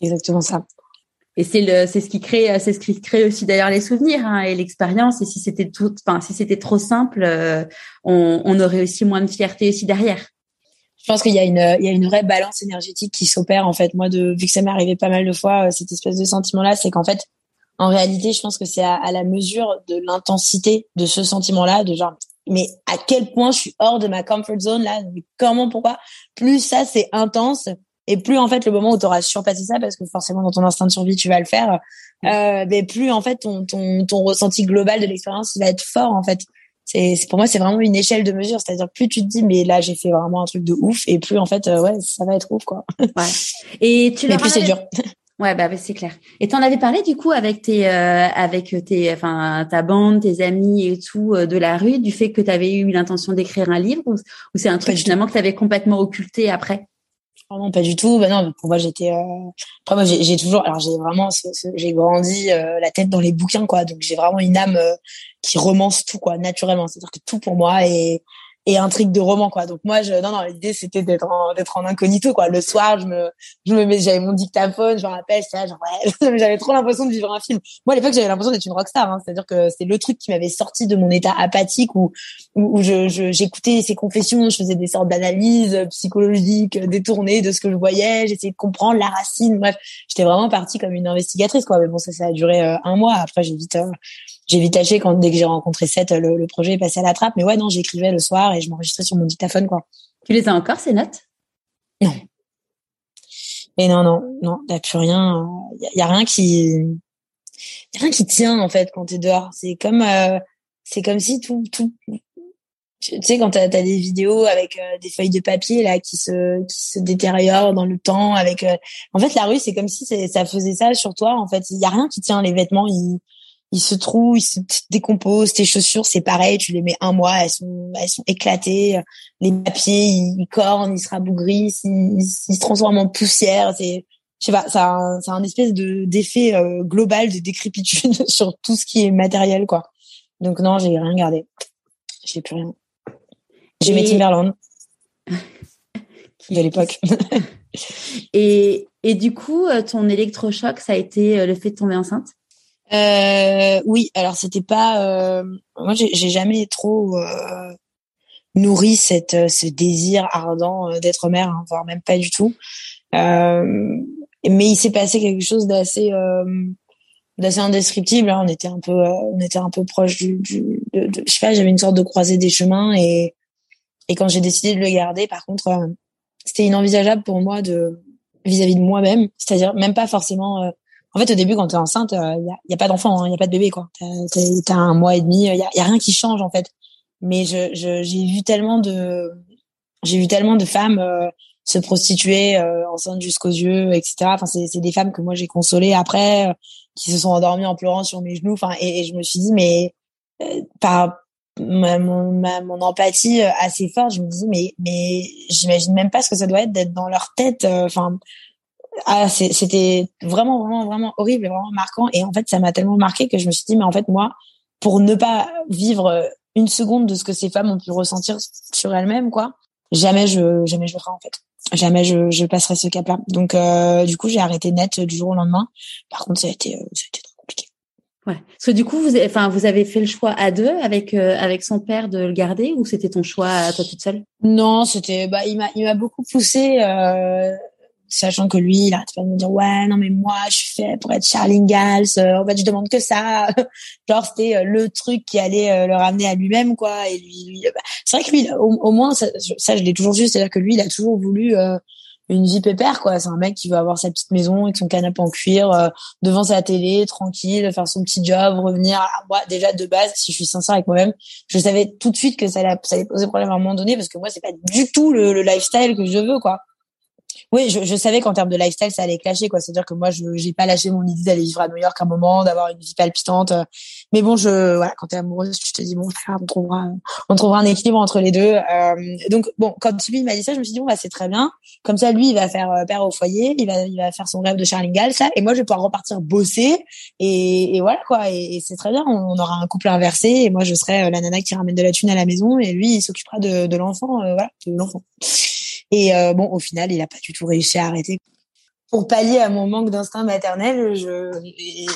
Exactement ça. Et c'est le c'est ce qui crée c'est ce qui crée aussi d'ailleurs les souvenirs hein, et l'expérience. Et si c'était tout enfin si c'était trop simple euh, on, on aurait aussi moins de fierté aussi derrière. Je pense qu'il y a une il y a une vraie balance énergétique qui s'opère en fait. Moi de vu que ça m'est arrivé pas mal de fois euh, cette espèce de sentiment là c'est qu'en fait en réalité, je pense que c'est à, la mesure de l'intensité de ce sentiment-là, de genre, mais à quel point je suis hors de ma comfort zone là, comment, pourquoi? Plus ça, c'est intense, et plus en fait le moment où tu auras surpassé ça, parce que forcément dans ton instinct de survie tu vas le faire, euh, mais plus en fait ton, ton, ton ressenti global de l'expérience va être fort en fait. C'est pour moi c'est vraiment une échelle de mesure, c'est-à-dire plus tu te dis mais là j'ai fait vraiment un truc de ouf, et plus en fait euh, ouais ça va être ouf quoi. Ouais. Et tu mais plus c'est dur. Ouais, bah, c'est clair. Et t'en avais parlé du coup avec tes, euh, avec tes, enfin ta bande, tes amis et tout euh, de la rue, du fait que tu avais eu l'intention d'écrire un livre ou, c'est un truc finalement que tu avais complètement occulté après? Oh Non, pas du tout. Bah non, pour moi j'étais. Euh... Après moi j'ai toujours, alors j'ai vraiment, j'ai grandi euh, la tête dans les bouquins quoi, donc j'ai vraiment une âme qui romance tout quoi, naturellement. C'est-à-dire que tout pour moi est et un truc de roman quoi. Donc moi je non non l'idée c'était d'être en d'être en incognito quoi. Le soir je me je me j'avais mon dictaphone je me rappelle ça genre ouais j'avais trop l'impression de vivre un film. Moi à l'époque j'avais l'impression d'être une rockstar hein, c'est à dire que c'est le truc qui m'avait sorti de mon état apathique où où, je j'écoutais ses confessions je faisais des sortes d'analyses psychologiques détournées de ce que je voyais j'essayais de comprendre la racine. Bref j'étais vraiment partie comme une investigatrice quoi. Mais bon ça ça a duré euh, un mois. Après j'ai vite euh, j'ai vite lâché quand dès que j'ai rencontré Seth, le, le, projet est passé à la trappe. Mais ouais, non, j'écrivais le soir et je m'enregistrais sur mon dictaphone, quoi. Tu les as encore ces notes? Non. Mais non, non, non, y a plus rien. Il y, a rien qui, y a rien qui tient en fait quand t'es dehors. C'est comme, euh, c'est comme si tout, tout. Tu sais quand t'as as des vidéos avec euh, des feuilles de papier là qui se qui se détériorent dans le temps avec. Euh, en fait, la rue c'est comme si ça faisait ça sur toi. En fait, il y a rien qui tient. Les vêtements, ils ils se trouvent, ils se décomposent. Tes chaussures, c'est pareil, tu les mets un mois, elles sont, elles sont éclatées. Les papiers, ils, cornent, ils se rabougrissent, ils, ils, se transforment en poussière. C'est, je sais pas, ça a un, ça a un espèce de d'effet euh, global de décrépitude sur tout ce qui est matériel, quoi. Donc non, j'ai rien gardé. J'ai plus rien. J'ai mes Timberland de l'époque. et et du coup, euh, ton électrochoc, ça a été euh, le fait de tomber enceinte? Euh, oui, alors c'était pas. Euh, moi, j'ai jamais trop euh, nourri cette euh, ce désir ardent euh, d'être mère, hein, voire même pas du tout. mais il s'est passé quelque chose d'assez d'assez indescriptible. Hein. On était un peu on était un peu proche du, du de, je sais pas, j'avais une sorte de croisée des chemins et et quand j'ai décidé de le garder, par contre, c'était inenvisageable pour moi de vis-à-vis -vis de moi-même, c'est-à-dire même pas forcément en fait, au début, quand t'es enceinte, il y, a, y a pas d'enfant, il hein, y a pas de bébé, quoi. T'as un mois et demi, il y a, y a rien qui change en fait. Mais je j'ai vu tellement de j'ai vu tellement de femmes se prostituer euh, enceintes jusqu'aux yeux, etc. Enfin, c'est des femmes que moi j'ai consolées après, qui se sont endormies en pleurant sur mes genoux. Enfin, et, je me suis dit, mais par mon empathie assez forte, je me dis, mais mais j'imagine même pas ce que ça doit être d'être dans leur tête. Enfin, ah, c'était vraiment, vraiment, vraiment horrible et vraiment marquant. Et en fait, ça m'a tellement marqué que je me suis dit, mais en fait, moi, pour ne pas vivre une seconde de ce que ces femmes ont pu ressentir sur elles-mêmes, quoi, jamais je, jamais je le ferai, en fait. Jamais je, je passerai ce cap-là. Donc, euh, du coup, j'ai arrêté net du jour au lendemain. Par contre, ça a été, euh, ça a été trop compliqué. Ouais. Parce que du coup, vous, enfin, vous avez fait le choix à deux avec euh, avec son père de le garder ou c'était ton choix à toi toute seule? Non, c'était, bah, il m'a, il m'a beaucoup poussé. Euh, sachant que lui, il arrête pas de me dire ouais non mais moi je suis fait pour être Charlie Ingalls, euh, en fait je demande que ça. Genre c'était euh, le truc qui allait euh, le ramener à lui-même quoi. Et lui, lui bah, c'est vrai que lui au, moins ça, ça je l'ai toujours vu, c'est-à-dire que lui il a toujours voulu une vie pépère quoi. C'est un mec qui veut avoir sa petite maison avec son canapé en cuir devant sa télé, tranquille, faire son petit job, revenir. moi déjà de base, si je suis sincère avec moi-même, je savais tout de suite que ça allait, ça allait poser problème à un moment donné parce que moi c'est pas du tout le, le lifestyle que je veux quoi oui, je, je savais qu'en termes de lifestyle, ça allait clasher, quoi. C'est-à-dire que moi, je j'ai pas lâché mon idée d'aller vivre à New York un moment, d'avoir une vie palpitante. Mais bon, je voilà, quand t'es amoureuse, tu te dis bon, on trouvera, on trouvera un équilibre entre les deux. Euh, donc bon, quand lui m'a dit ça, je me suis dit bon, bah c'est très bien. Comme ça, lui, il va faire euh, père au foyer, il va, il va faire son rêve de Charlingal, ça, et moi, je vais pouvoir repartir bosser. Et, et voilà quoi. Et, c'est très bien. On, aura un couple inversé, et moi, je serai euh, la nana qui ramène de la thune à la maison, et lui, il s'occupera de, de l'enfant, voilà, de l'enfant. Et euh, bon, au final, il a pas du tout réussi à arrêter. Pour pallier à mon manque d'instinct maternel, je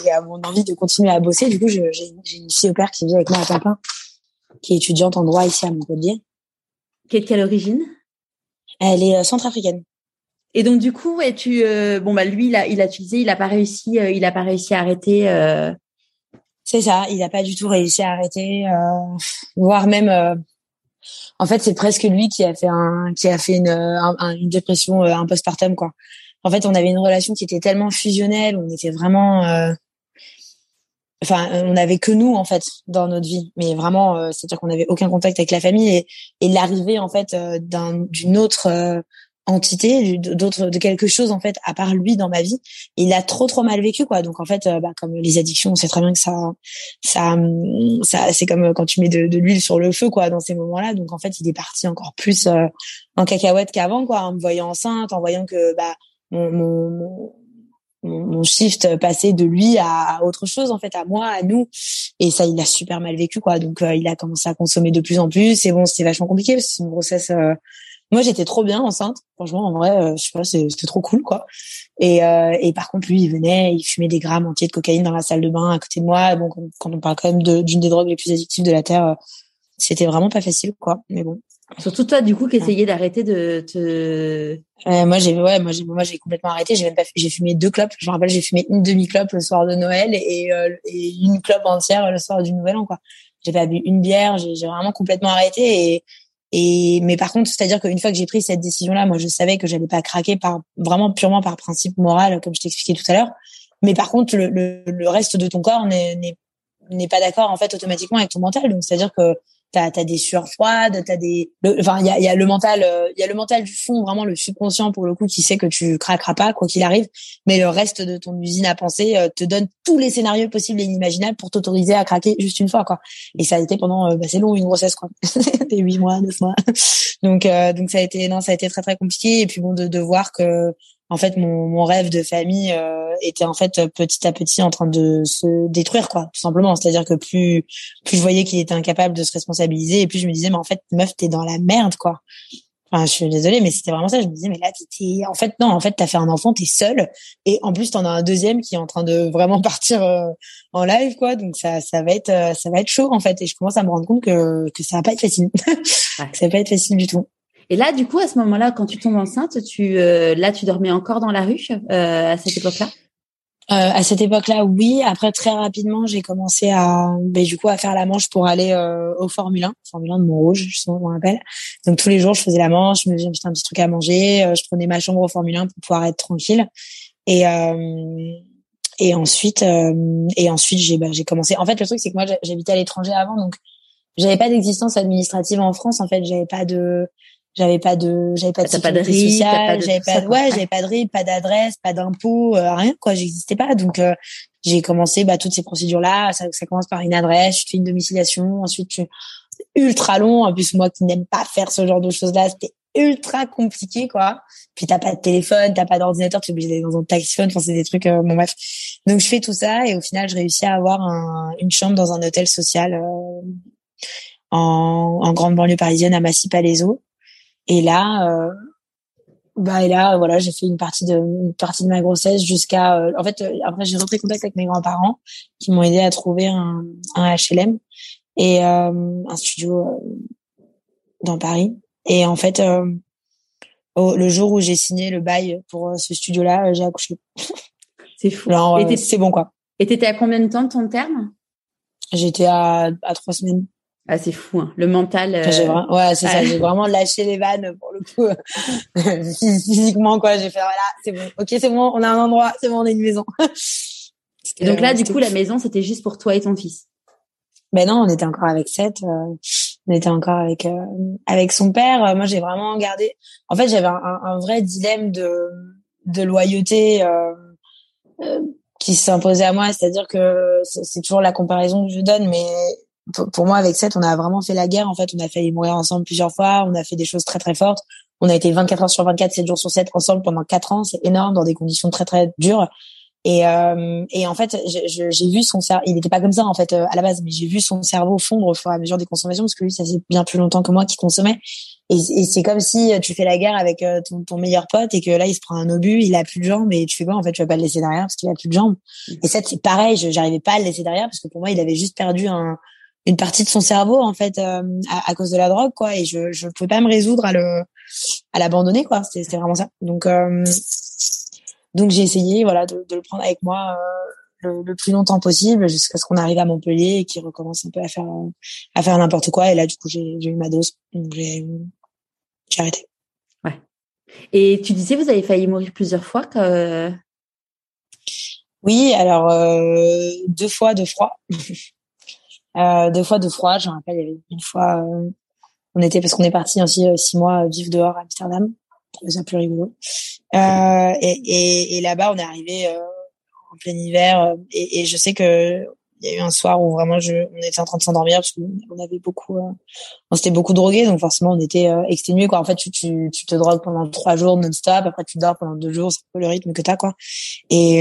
et à mon envie de continuer à bosser, du coup, j'ai une fille au père qui vit avec moi à Papin, qui est étudiante en droit ici à Montpellier. Qui est de quelle origine? Elle est euh, centrafricaine. Et donc du coup, ouais, tu euh, bon bah lui il a il a utilisé, il a pas réussi, il a pas réussi à arrêter. C'est ça, il a pas du tout réussi à arrêter, voire même en fait, c'est presque lui qui a fait un, qui a fait une, une dépression, euh, un postpartum quoi. En fait, on avait une relation qui était tellement fusionnelle, on était vraiment, euh, enfin, on n'avait que nous en fait dans notre vie, mais vraiment, euh, c'est-à-dire qu'on n'avait aucun contact avec la famille et, et l'arrivée en fait d'une autre entité, d'autres, de quelque chose en fait à part lui dans ma vie. Il a trop trop mal vécu quoi. Donc en fait, euh, bah, comme les addictions, on sait très bien que ça, ça, ça, c'est comme quand tu mets de, de l'huile sur le feu quoi dans ces moments-là. Donc en fait, il est parti encore plus euh, en cacahuète qu'avant quoi, en me voyant enceinte, en voyant que bah mon, mon, mon shift passait de lui à autre chose en fait à moi à nous et ça il a super mal vécu quoi donc euh, il a commencé à consommer de plus en plus et bon c'était vachement compliqué parce que c'est une grossesse moi, j'étais trop bien enceinte. Franchement, en vrai, euh, je sais pas, c'était trop cool, quoi. Et, euh, et par contre, lui, il venait, il fumait des grammes entiers de cocaïne dans la salle de bain à côté de moi. Bon, quand on parle quand même d'une des drogues les plus addictives de la terre, euh, c'était vraiment pas facile, quoi. Mais bon. Surtout toi, du coup, qui essayais d'arrêter de te. moi, j'ai, ouais, moi, j'ai, moi, j'ai complètement arrêté. J'ai même pas, j'ai fumé deux clopes. Je me rappelle, j'ai fumé une demi clope le soir de Noël et, et une clope entière le soir du Nouvel An, quoi. J'ai pas bu une bière. J'ai vraiment complètement arrêté et et mais par contre, c'est-à-dire qu'une fois que j'ai pris cette décision-là, moi, je savais que j'allais pas craquer par vraiment purement par principe moral, comme je t'expliquais tout à l'heure. Mais par contre, le, le, le, reste de ton corps n'est n'est pas d'accord en fait automatiquement avec ton mental. Donc c'est-à-dire que t'as as des sueurs froides, t'as des, enfin il y a, y a le mental, euh, il y a le mental du fond, vraiment le subconscient pour le coup qui sait que tu craqueras pas quoi qu'il arrive, mais le reste de ton usine à penser euh, te donne tous les scénarios possibles et inimaginables pour t'autoriser à craquer juste une fois quoi. Et ça a été pendant, euh, bah, c'est long une grossesse quoi, des huit mois, neuf mois. donc donc ça a été non ça a été très très compliqué et puis bon de, de voir que en fait mon, mon rêve de famille euh, était en fait petit à petit en train de se détruire quoi tout simplement. C'est-à-dire que plus plus je voyais qu'il était incapable de se responsabiliser et plus je me disais mais en fait meuf t'es dans la merde quoi. Enfin je suis désolée mais c'était vraiment ça. Je me disais mais là t'es en fait non en fait t'as fait un enfant t'es seule. Et en plus t'en as un deuxième qui est en train de vraiment partir euh, en live quoi. Donc ça ça va être euh, ça va être chaud en fait. Et je commence à me rendre compte que que ça va pas être facile. Ça va pas être facile du tout et là, du coup, à ce moment-là, quand tu tombes enceinte, tu euh, là, tu dormais encore dans la rue euh, à cette époque-là? Euh, à cette époque-là, oui. Après, très rapidement, j'ai commencé à, ben, du coup, à faire la manche pour aller euh, au Formule 1, Formule 1 de Montrouge, justement, je me rappelle. Donc tous les jours, je faisais la manche, je me faisais un petit truc à manger, je prenais ma chambre au Formule 1 pour pouvoir être tranquille. Et et ensuite, euh, et ensuite j'ai bah, j'ai commencé. En fait, le truc c'est que moi j'habitais à l'étranger avant, donc j'avais pas d'existence administrative en France. En fait, j'avais pas de j'avais pas de j'avais pas de sécurité pas de sociale, j'avais pas, de, ouais, j'avais pas de RIB, pas d'adresse, pas d'impôt, euh, rien quoi, j'existais pas. Donc euh, j'ai commencé bah toutes ces procédures là, ça, ça commence par une adresse, tu fais une domiciliation, ensuite tu ultra long en plus moi qui n'aime pas faire ce genre de choses là, c'était ultra compliqué quoi. Puis t'as pas de téléphone, t'as pas d'ordinateur, tu es obligé d'aller dans un taxiphone, enfin c'est des trucs euh, bon bref. Donc je fais tout ça et au final je réussis à avoir un, une chambre dans un hôtel social euh, en, en grande banlieue parisienne à Massy-Palaiseau. Et là euh, bah et là voilà, j'ai fait une partie de une partie de ma grossesse jusqu'à euh, en fait après j'ai repris contact avec mes grands-parents qui m'ont aidé à trouver un, un HLM et un studio dans Paris et en fait, euh, le jour où j'ai signé le bail pour euh, ce studio-là, euh, j'ai accouché. C'est fou. c'est bon quoi. Et t'étais à combien de temps de ton terme? J'étais à, à trois semaines. Ah, c'est fou, hein. le mental. ouais, c'est ça. J'ai vraiment lâché les vannes pour le coup, physiquement quoi. J'ai fait voilà, c'est bon. Ok, c'est bon. On a un endroit, c'est bon, on a une maison. et donc là, du coup, la maison, c'était juste pour toi et ton fils? Ben non, on était encore avec Seth. Euh, on était encore avec euh, avec son père. Euh, moi, j'ai vraiment gardé. En fait, j'avais un, un, vrai dilemme de de loyauté qui s'imposait à moi. C'est-à-dire que c'est toujours la comparaison que je donne, mais pour, moi, avec Seth, on a vraiment fait la guerre. En fait, on a failli mourir ensemble plusieurs fois. On a fait des choses très très fortes. On a été 24 heures sur 24, 7 jours sur 7 ensemble pendant 4 ans. C'est énorme dans des conditions très très dures. Et, euh, et en fait, j'ai vu son cerveau. Il n'était pas comme ça en fait euh, à la base, mais j'ai vu son cerveau fondre au fur et à mesure des consommations parce que lui, ça c'est bien plus longtemps que moi qui consommait. Et, et c'est comme si tu fais la guerre avec euh, ton, ton, meilleur pote et que là il se prend un obus, il a plus de jambes et tu fais quoi en fait? Tu vas pas le laisser derrière parce qu'il a plus de jambes. Mmh. Et ça c'est pareil, j'arrivais pas à le laisser derrière parce que pour moi il avait juste perdu un, une partie de son cerveau en fait euh, à, à, cause de la drogue quoi et je je pouvais pas me résoudre à le à l'abandonner quoi. C'était vraiment ça. Donc donc j'ai essayé voilà de, de, le prendre avec moi euh, le, plus longtemps possible jusqu'à ce qu'on arrive à Montpellier et qu'il recommence un peu à faire à faire n'importe quoi. Et là du coup j'ai eu ma dose, donc j'ai arrêté. Ouais. Et tu disais vous avez failli mourir plusieurs fois que... Oui, alors euh, deux fois de froid. euh, deux fois de froid, je me rappelle, il y avait une fois, euh, on était parce qu'on est parti ainsi six mois vivre dehors à Amsterdam, c'est plus rigolo. Euh, et, et, et là-bas, on est arrivé euh, en plein hiver euh, et, et, je sais que il y a eu un soir où vraiment je, on était en train de s'endormir parce qu'on avait beaucoup, on s'était beaucoup drogué, donc forcément on était exténué quoi. En fait, tu, tu, tu te drogues pendant trois jours non-stop, après tu dors pendant deux jours, c'est un peu le rythme que t'as quoi. Et,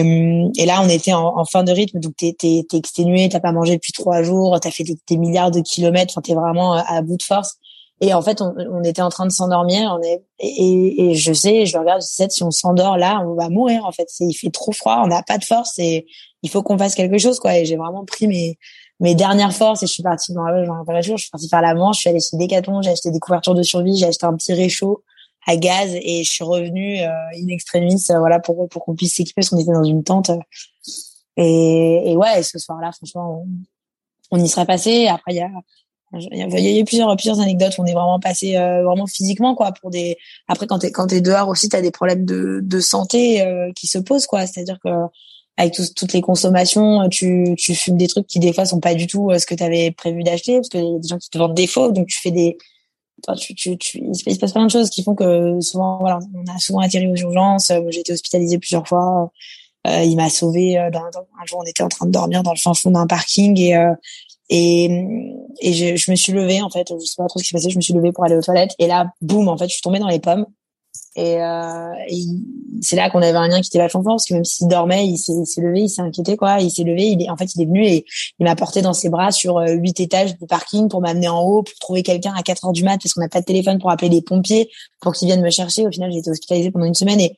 et là, on était en, fin de rythme, donc t'es t'es t'es exténué, t'as pas mangé depuis trois jours, t'as fait des, des milliards de kilomètres, enfin t'es vraiment à bout de force. Et en fait, on, on était en train de s'endormir. On est et, et, je sais, je regarde, je si on s'endort là, on va mourir. En fait, il fait trop froid, on n'a pas de force et il faut qu'on fasse quelque chose, quoi. Et j'ai vraiment pris mes mes dernières forces et je suis partie dans la dans jour. Je suis partie faire la manche, je suis allée chez Decathlon, j'ai acheté des couvertures de survie, j'ai acheté un petit réchaud à gaz et je suis revenue euh, in extremis, euh, voilà, pour pour qu'on puisse s'équiper parce qu'on était dans une tente. Et, et ouais, ce soir-là, franchement, on, on y serait passé. Après, il y a il y a eu plusieurs plusieurs anecdotes on est vraiment passé euh, vraiment physiquement quoi pour des après quand t'es quand t'es dehors aussi t'as des problèmes de de santé euh, qui se posent quoi c'est-à-dire que avec toutes les consommations tu tu fumes des trucs qui des fois sont pas du tout euh, ce que tu avais prévu d'acheter parce qu'il y a des gens qui te vendent des faux donc tu fais des tu, tu, tu, il se passe plein de choses qui font que souvent voilà on a souvent atterri aux urgences j'ai été hospitalisée plusieurs fois il m'a sauvé un jour on était en train de dormir dans le fin fond d'un parking et et, et je, je, me suis levée, en fait, je sais pas trop ce qui s'est passé, je me suis levée pour aller aux toilettes. Et là, boum, en fait, je suis tombée dans les pommes. Et, euh, c'est là qu'on avait un lien qui était vachement fort, parce que même s'il dormait, il s'est levé, il s'est inquiété, quoi. Il s'est levé, il est, en fait, il est venu et il m'a porté dans ses bras sur euh, huit étages de parking pour m'amener en haut, pour trouver quelqu'un à 4 heures du mat, parce qu'on n'a pas de téléphone pour appeler les pompiers, pour qu'ils viennent me chercher. Au final, j'ai été hospitalisée pendant une semaine et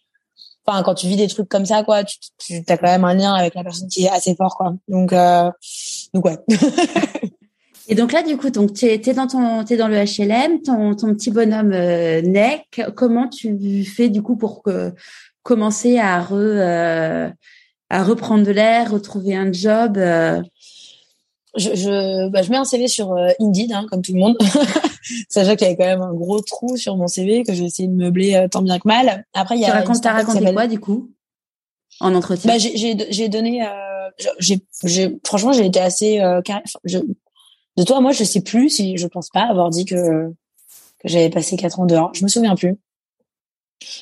enfin quand tu vis des trucs comme ça quoi tu, tu as quand même un lien avec la personne qui est assez fort quoi donc euh, donc ouais Et donc là, du coup, donc t'es es dans ton, t'es dans le HLM, ton, ton petit bonhomme euh, naît. Comment tu fais du coup pour que, commencer à re, euh, à reprendre de l'air, retrouver un job euh? je, je, bah, je mets un CV sur euh, Indeed, hein, comme tout le monde. Sachant qu'il y avait quand même un gros trou sur mon CV que j'ai essayé de meubler tant bien que mal. Après, il y a. Tu racontes, t'as raconté quoi du coup? En entretien? Bah, j'ai donné euh, j'ai franchement j'ai été assez euh, je, de toi moi je sais plus si je pense pas avoir dit que que j'avais passé quatre ans dehors. Je me souviens plus.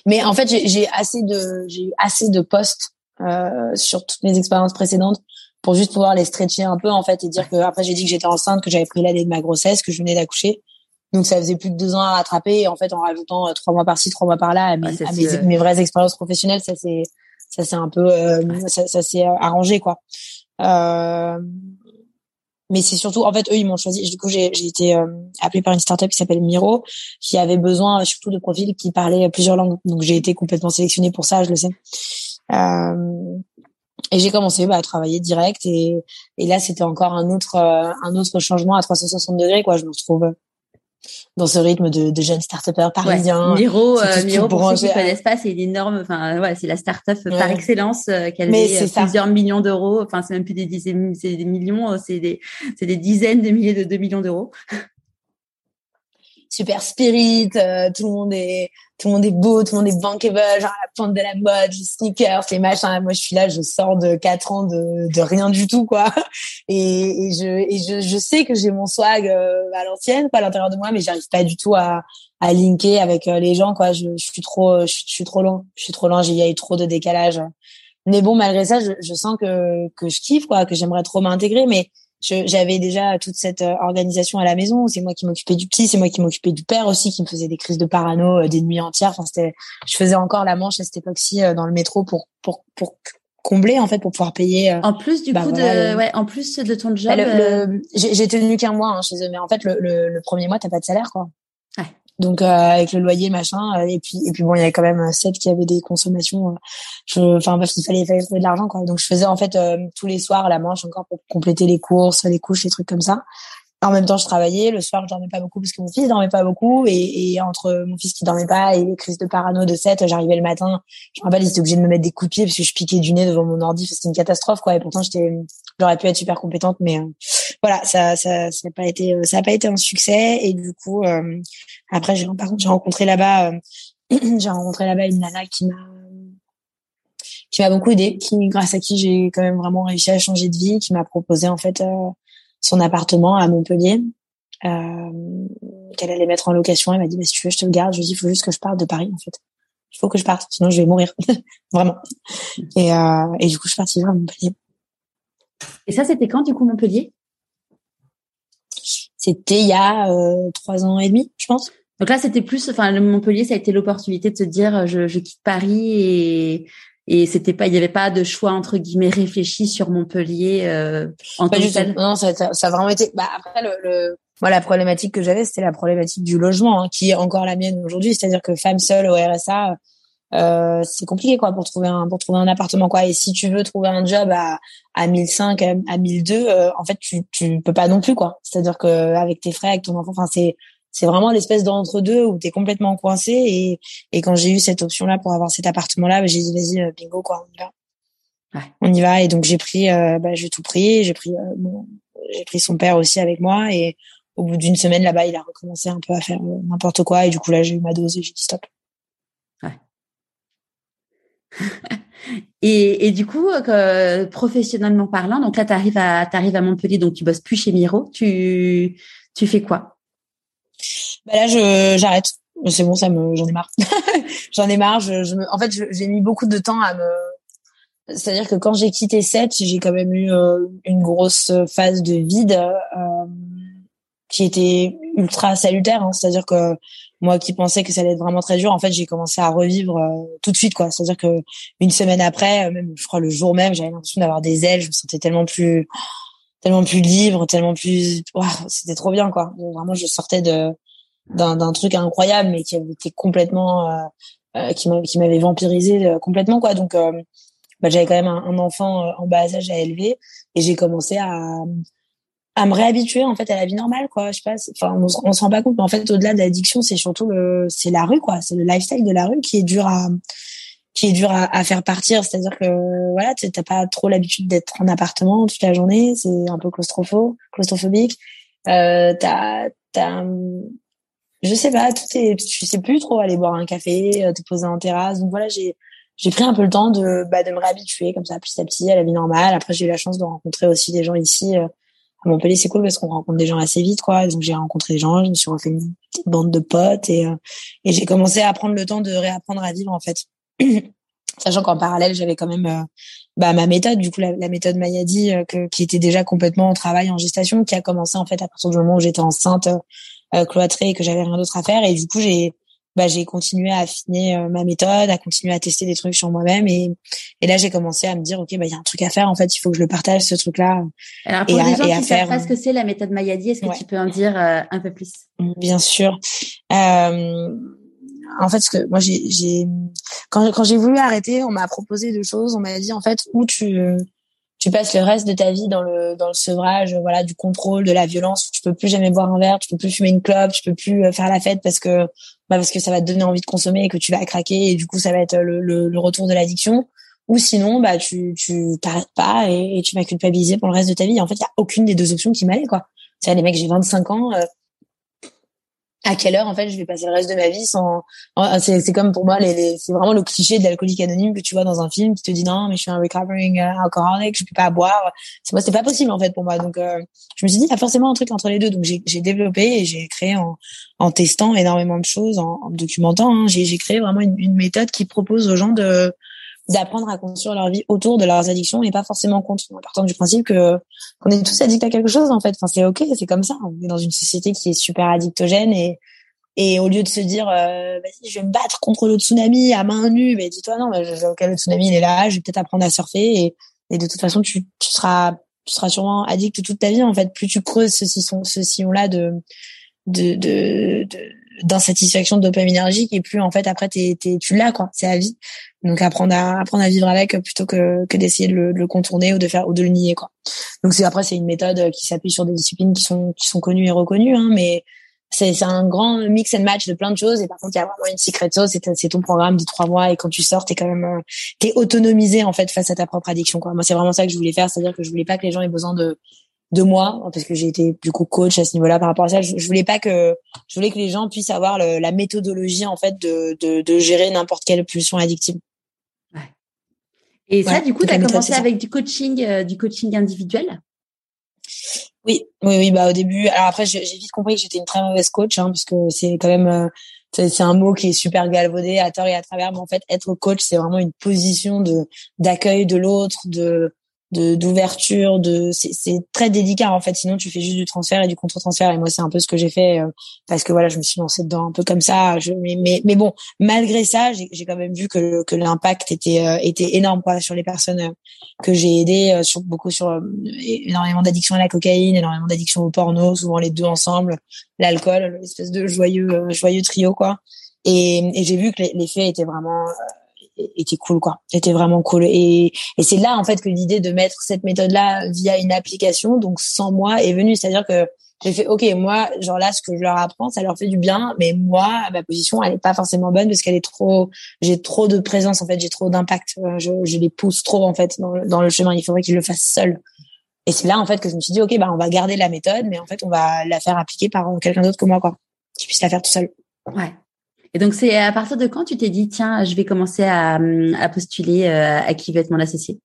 Mais en fait j'ai assez de j'ai eu assez de postes euh, sur toutes mes expériences précédentes pour juste pouvoir les stretcher un peu en fait et dire que après j'ai dit que j'étais enceinte que j'avais pris l'année de ma grossesse que je venais d'accoucher. Donc ça faisait plus de deux ans à rattraper et en fait en rajoutant euh, trois mois par-ci trois mois par là à mes, mes, vraies expériences professionnelles ça c'est ça c'est un peu euh, ça, ça s'est arrangé quoi. Euh, mais c'est surtout en fait eux ils m'ont choisi. Du coup j'ai été euh, appelée par une startup qui s'appelle Miro qui avait besoin surtout de profils qui parlaient plusieurs langues. Donc j'ai été complètement sélectionnée pour ça je le sais. Euh, et j'ai commencé bah, à travailler direct. Et, et là c'était encore un autre euh, un autre changement à 360 degrés quoi. Je me retrouve dans ce rythme de, de jeunes start-upers parisiens. Ouais. Miro, euh, Miro pour ceux qui connaissent pas, c'est énorme. Enfin, ouais, c'est la start-up par excellence euh, qui a levé plusieurs millions d'euros. Enfin, c'est même plus des dizaines, c'est des millions, c'est des, c'est des dizaines de milliers de 2 millions d'euros super spirit, euh, tout le monde est tout le monde est beau, tout le monde est bankable, genre la pointe de la mode, les sneakers, les machins. Moi, je suis là, je sors de quatre ans de, de rien du tout, quoi. Et, et je et je, je sais que j'ai mon swag euh, à l'ancienne, pas à l'intérieur de moi, mais j'arrive pas du tout à à linker avec euh, les gens, quoi. Je, je suis trop, je, suis trop lent, je suis trop lent. Il eu trop de décalage. Mais bon, malgré ça, je, je sens que que je kiffe, quoi, que j'aimerais trop m'intégrer, mais j'avais déjà toute cette euh, organisation à la maison. C'est moi qui m'occupais du petit, c'est moi qui m'occupais du père aussi, qui me faisait des crises de parano euh, des nuits entières. Enfin, c'était, je faisais encore la manche à cette époque-ci euh, dans le métro pour pour pour combler en fait pour pouvoir payer. En plus du bah, coup de, ouais, en plus de ton job. Bah, j'ai tenu qu'un mois hein, chez eux, mais en fait le, le, le premier mois t'as pas de salaire quoi. Donc euh, avec le loyer machin euh, et puis et puis bon il y avait quand même sept qui avait des consommations. Euh, enfin bref il fallait, il fallait trouver de l'argent quoi. Donc je faisais en fait tous les soirs la manche encore pour compléter les courses, les couches, les trucs comme ça. En même temps, je travaillais. Le soir, je dormais pas beaucoup parce que mon fils dormait pas beaucoup. Et, et entre mon fils qui dormait pas et les crises de parano de 7, j'arrivais le matin. Je me rappelle, il était obligé de me mettre des coups de pied parce que je piquais du nez devant mon ordi. C'était une catastrophe, quoi. Et pourtant, j'étais, j'aurais pu être super compétente, mais euh, voilà, ça, ça, n'a pas été, euh, ça a pas été un succès. Et du coup, euh, après, j'ai, par contre, j'ai rencontré là-bas, j'ai rencontré là-bas une nana qui m'a qui m'a beaucoup aidé, qui grâce à qui j'ai quand même vraiment réussi à changer de vie, qui m'a proposé en fait son appartement à Montpellier, euh, qu'elle allait mettre en location. Elle m'a dit, mais si tu veux, je te le garde. Je lui ai il faut juste que je parte de Paris, en fait. Il faut que je parte, sinon je vais mourir. Vraiment. Et, euh, et du coup, je suis partie vers Montpellier. Et ça, c'était quand, du coup, Montpellier? C'était il y a euh, trois ans et demi, je pense. Donc là, c'était plus, enfin, le Montpellier, ça a été l'opportunité de se dire, je, je quitte Paris et et c'était pas il y avait pas de choix entre guillemets réfléchi sur Montpellier euh, en tant que non ça, ça, a vraiment été bah après le, le... Moi, la problématique que j'avais c'était la problématique du logement hein, qui est encore la mienne aujourd'hui. C'est-à-dire que femme seule au RSA euh, c'est compliqué quoi pour trouver un pour trouver un appartement quoi et si tu veux trouver un job à à 1005 à, 1002 euh, en fait tu tu peux pas non plus quoi c'est-à-dire que avec tes frais avec ton enfant enfin c'est c'est vraiment l'espèce d'entre-deux où tu es complètement coincé. Et, et quand j'ai eu cette option-là pour avoir cet appartement-là, bah, j'ai dit, vas-y, euh, bingo, quoi, on y va. Ouais. On y va. Et donc, j'ai pris, euh, bah, j'ai tout pris. J'ai pris, euh, j'ai pris son père aussi avec moi. Et au bout d'une semaine là-bas, il a recommencé un peu à faire n'importe quoi. Et du coup, là, j'ai eu ma dose et j'ai dit stop. Et, et du coup, professionnellement parlant, donc là, tu arrives à, t'arrives à Montpellier, donc tu bosses plus chez Miro. Tu, tu fais quoi? Bah là, j'arrête. C'est bon, ça me, j'en ai marre. j'en ai marre. Je, je me, en fait, j'ai mis beaucoup de temps à me. C'est-à-dire que quand j'ai quitté 7, j'ai quand même eu euh, une grosse phase de vide euh, qui était ultra salutaire. Hein. C'est-à-dire que moi qui pensais que ça allait être vraiment très dur, en fait, j'ai commencé à revivre euh, tout de suite, quoi. C'est-à-dire que une semaine après, même je crois le jour même, j'avais l'impression d'avoir des ailes. Je me sentais tellement plus, tellement plus libre, tellement plus. c'était trop bien, quoi. Vraiment, je sortais de d'un truc incroyable, mais qui avait été complètement, euh, euh qui m'avait vampirisé euh, complètement quoi. Donc euh, bah, j'avais quand même un, enfant en bas âge à élever et j'ai commencé à à me réhabituer en fait à la vie normale quoi. Je sais pas enfin on, on se rend pas compte mais en fait au-delà de l'addiction c'est surtout le c'est la rue quoi. C'est le lifestyle de la rue qui est dur à qui est dur à, à faire partir. C'est-à-dire que voilà t'as pas trop l'habitude d'être en appartement toute la journée. C'est un peu claustropho claustrophobique. Euh, t'as t'as je sais pas, tout est, tu sais plus trop aller boire un café, euh, te poser en terrasse. Donc voilà, j'ai, j'ai pris un peu le temps de bah, de me réhabituer comme ça petit à petit à la vie normale. Après j'ai eu la chance de rencontrer aussi des gens ici à Montpellier, c'est cool parce qu'on rencontre des gens assez vite quoi. Donc j'ai rencontré des gens, je me suis refait une petite bande de potes et et j'ai commencé à prendre le temps de réapprendre à vivre en fait. Sachant qu'en parallèle, j'avais quand même euh, bah, ma méthode, du coup la, méthode Mayadi, euh, que, qui était déjà complètement en travail, en gestation, qui a commencé en fait à partir du moment où j'étais enceinte, euh, cloîtrée et que j'avais rien d'autre à faire. Et du coup, j'ai bah, j'ai continué à affiner ma méthode, à continuer à tester des trucs sur moi-même. Et, et là, j'ai commencé à me dire, OK, bah, il y a un truc à faire. En fait, il faut que je le partage, ce truc-là. Alors, pour les gens qui savent pas ce que c'est la méthode Mayadi, est-ce que tu peux en dire un peu plus? Bien sûr. Euh, en fait, ce que moi j'ai, quand, quand j'ai voulu arrêter, on m'a proposé deux choses. On m'a dit en fait où tu tu passes le reste de ta vie dans le dans le sevrage, voilà, du contrôle, de la violence. Tu peux plus jamais boire un verre, tu peux plus fumer une clope, tu peux plus euh, faire la fête parce que bah parce que ça va te donner envie de consommer et que tu vas craquer et du coup ça va être le, le, retour de l'addiction. Ou sinon, bah tu tu t'arrêtes pas et, tu vas culpabiliser pour le reste de ta vie. En fait, il y a aucune des deux options qui m'allait quoi. C'est les mecs, j'ai 25 ans. Euh, à quelle heure en fait je vais passer le reste de ma vie sans c'est c'est comme pour moi les, les c'est vraiment le cliché de l'alcoolique anonyme que tu vois dans un film qui te dit non mais je suis un recovering uh, alcoholic je peux pas boire. C'est moi c'est pas possible en fait pour moi. Donc euh, je me suis dit il y a forcément un truc entre les deux. Donc j'ai j'ai développé et j'ai créé en en testant énormément de choses en, en documentant hein, j'ai j'ai créé vraiment une méthode qui propose aux gens de d'apprendre à construire leur vie autour de leurs addictions et pas forcément contre. En partant du principe que qu'on est tous addicts à quelque chose en fait. Enfin c'est ok, c'est comme ça. On est dans une société qui est super addictogène et et au lieu de se dire euh, vas-y je vais me battre contre le tsunami à main nue, mais dis-toi non, je, ok le tsunami il est là, je vais peut-être apprendre à surfer et, et de toute façon tu, tu seras tu seras sûrement addict toute ta vie en fait. Plus tu creuses ce sillon ce sillon là de de, de, de d'insatisfaction dopaminergique et plus en fait après t'es, t'es, tu l'as quoi. C'est la vie. Donc apprendre à apprendre à vivre avec plutôt que, que d'essayer de le, de le, contourner ou de faire ou de le nier quoi. Donc c'est après c'est une méthode qui s'appuie sur des disciplines qui sont qui sont connues et reconnues hein, mais c'est c'est un grand mix and match de plein de choses. Et par contre il y a vraiment une secret sauce c'est, c'est ton programme de trois mois. Et quand tu sors t'es quand même euh, t'es autonomisé en fait face à ta propre addiction quoi. Moi c'est vraiment ça que je voulais faire. C'est à dire que je voulais pas que les gens aient besoin de de moi parce que j'ai été du coup coach à ce niveau-là par rapport à ça. Je, voulais pas que je voulais que les gens puissent avoir le, la méthodologie en fait de de, de gérer n'importe quelle pulsion addictive. Ouais. Et ça, du coup, tu as commencé avec du coaching, euh, du coaching individuel? Oui, oui, oui. Bah au début, alors après, j'ai vite compris que j'étais une très mauvaise coach, hein, parce que c'est quand même euh, c'est un mot qui est super galvaudé à tort et à travers. Mais en fait, être coach, c'est vraiment une position de d'accueil de l'autre, de d'ouverture de c'est très délicat en fait. Sinon tu fais juste du transfert et du contre-transfert. Et moi c'est un peu ce que j'ai fait euh, parce que voilà je me suis lancée dedans un peu comme ça. Je, mais, mais, mais bon malgré ça j'ai quand même vu que que l'impact était euh, était énorme quoi sur les personnes euh, que j'ai aidées sur beaucoup sur énormément d'addiction à la cocaïne énormément d'addiction au porno souvent les deux ensemble l'alcool l'espèce de joyeux joyeux trio quoi. Et, et j'ai vu que l'effet était vraiment était cool quoi. Était vraiment cool. Et, et c'est là en fait que l'idée de mettre cette méthode là via une application donc sans moi est venue. C'est à dire que j'ai fait ok moi genre là ce que je leur apprends ça leur fait du bien mais moi ma position elle est pas forcément bonne parce qu'elle est trop j'ai trop de présence en fait j'ai trop d'impact. Euh, je, je les pousse trop en fait dans, dans le chemin. Il faudrait qu'ils le fassent seuls. Et c'est là en fait que je me suis dit ok bah on va garder la méthode mais en fait on va la faire appliquer par quelqu'un d'autre que moi quoi qui puisse la faire tout seul. Ouais et donc, c'est à partir de quand tu t'es dit, tiens, je vais commencer à, à postuler euh, à qui va être mon associé?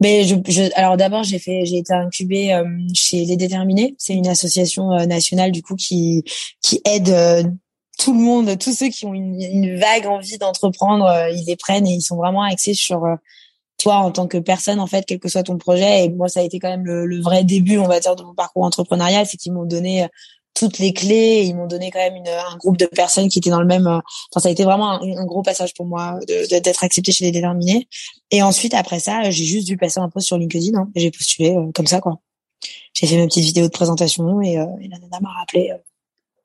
Mais je, je, alors d'abord j'ai fait j'ai été incubée euh, chez les déterminés. C'est une association euh, nationale du coup qui qui aide tout le monde tous ceux qui ont une, une vague envie d'entreprendre ils les prennent et ils sont vraiment axés sur toi en tant que personne en fait quel que soit ton projet. Et moi ça a été quand même le, le vrai début on va dire de mon parcours entrepreneurial c'est qu'ils m'ont donné toutes les clés. Ils m'ont donné quand même une, un groupe de personnes qui étaient dans le même. Euh, enfin, ça a été vraiment un, gros passage pour moi d'être accepté chez les déterminés. Et ensuite, après ça, j'ai juste dû passer un post sur LinkedIn. Hein, j'ai postulé euh, comme ça, quoi. J'ai fait ma petite vidéo de présentation et, euh, et la nana m'a rappelé. Euh,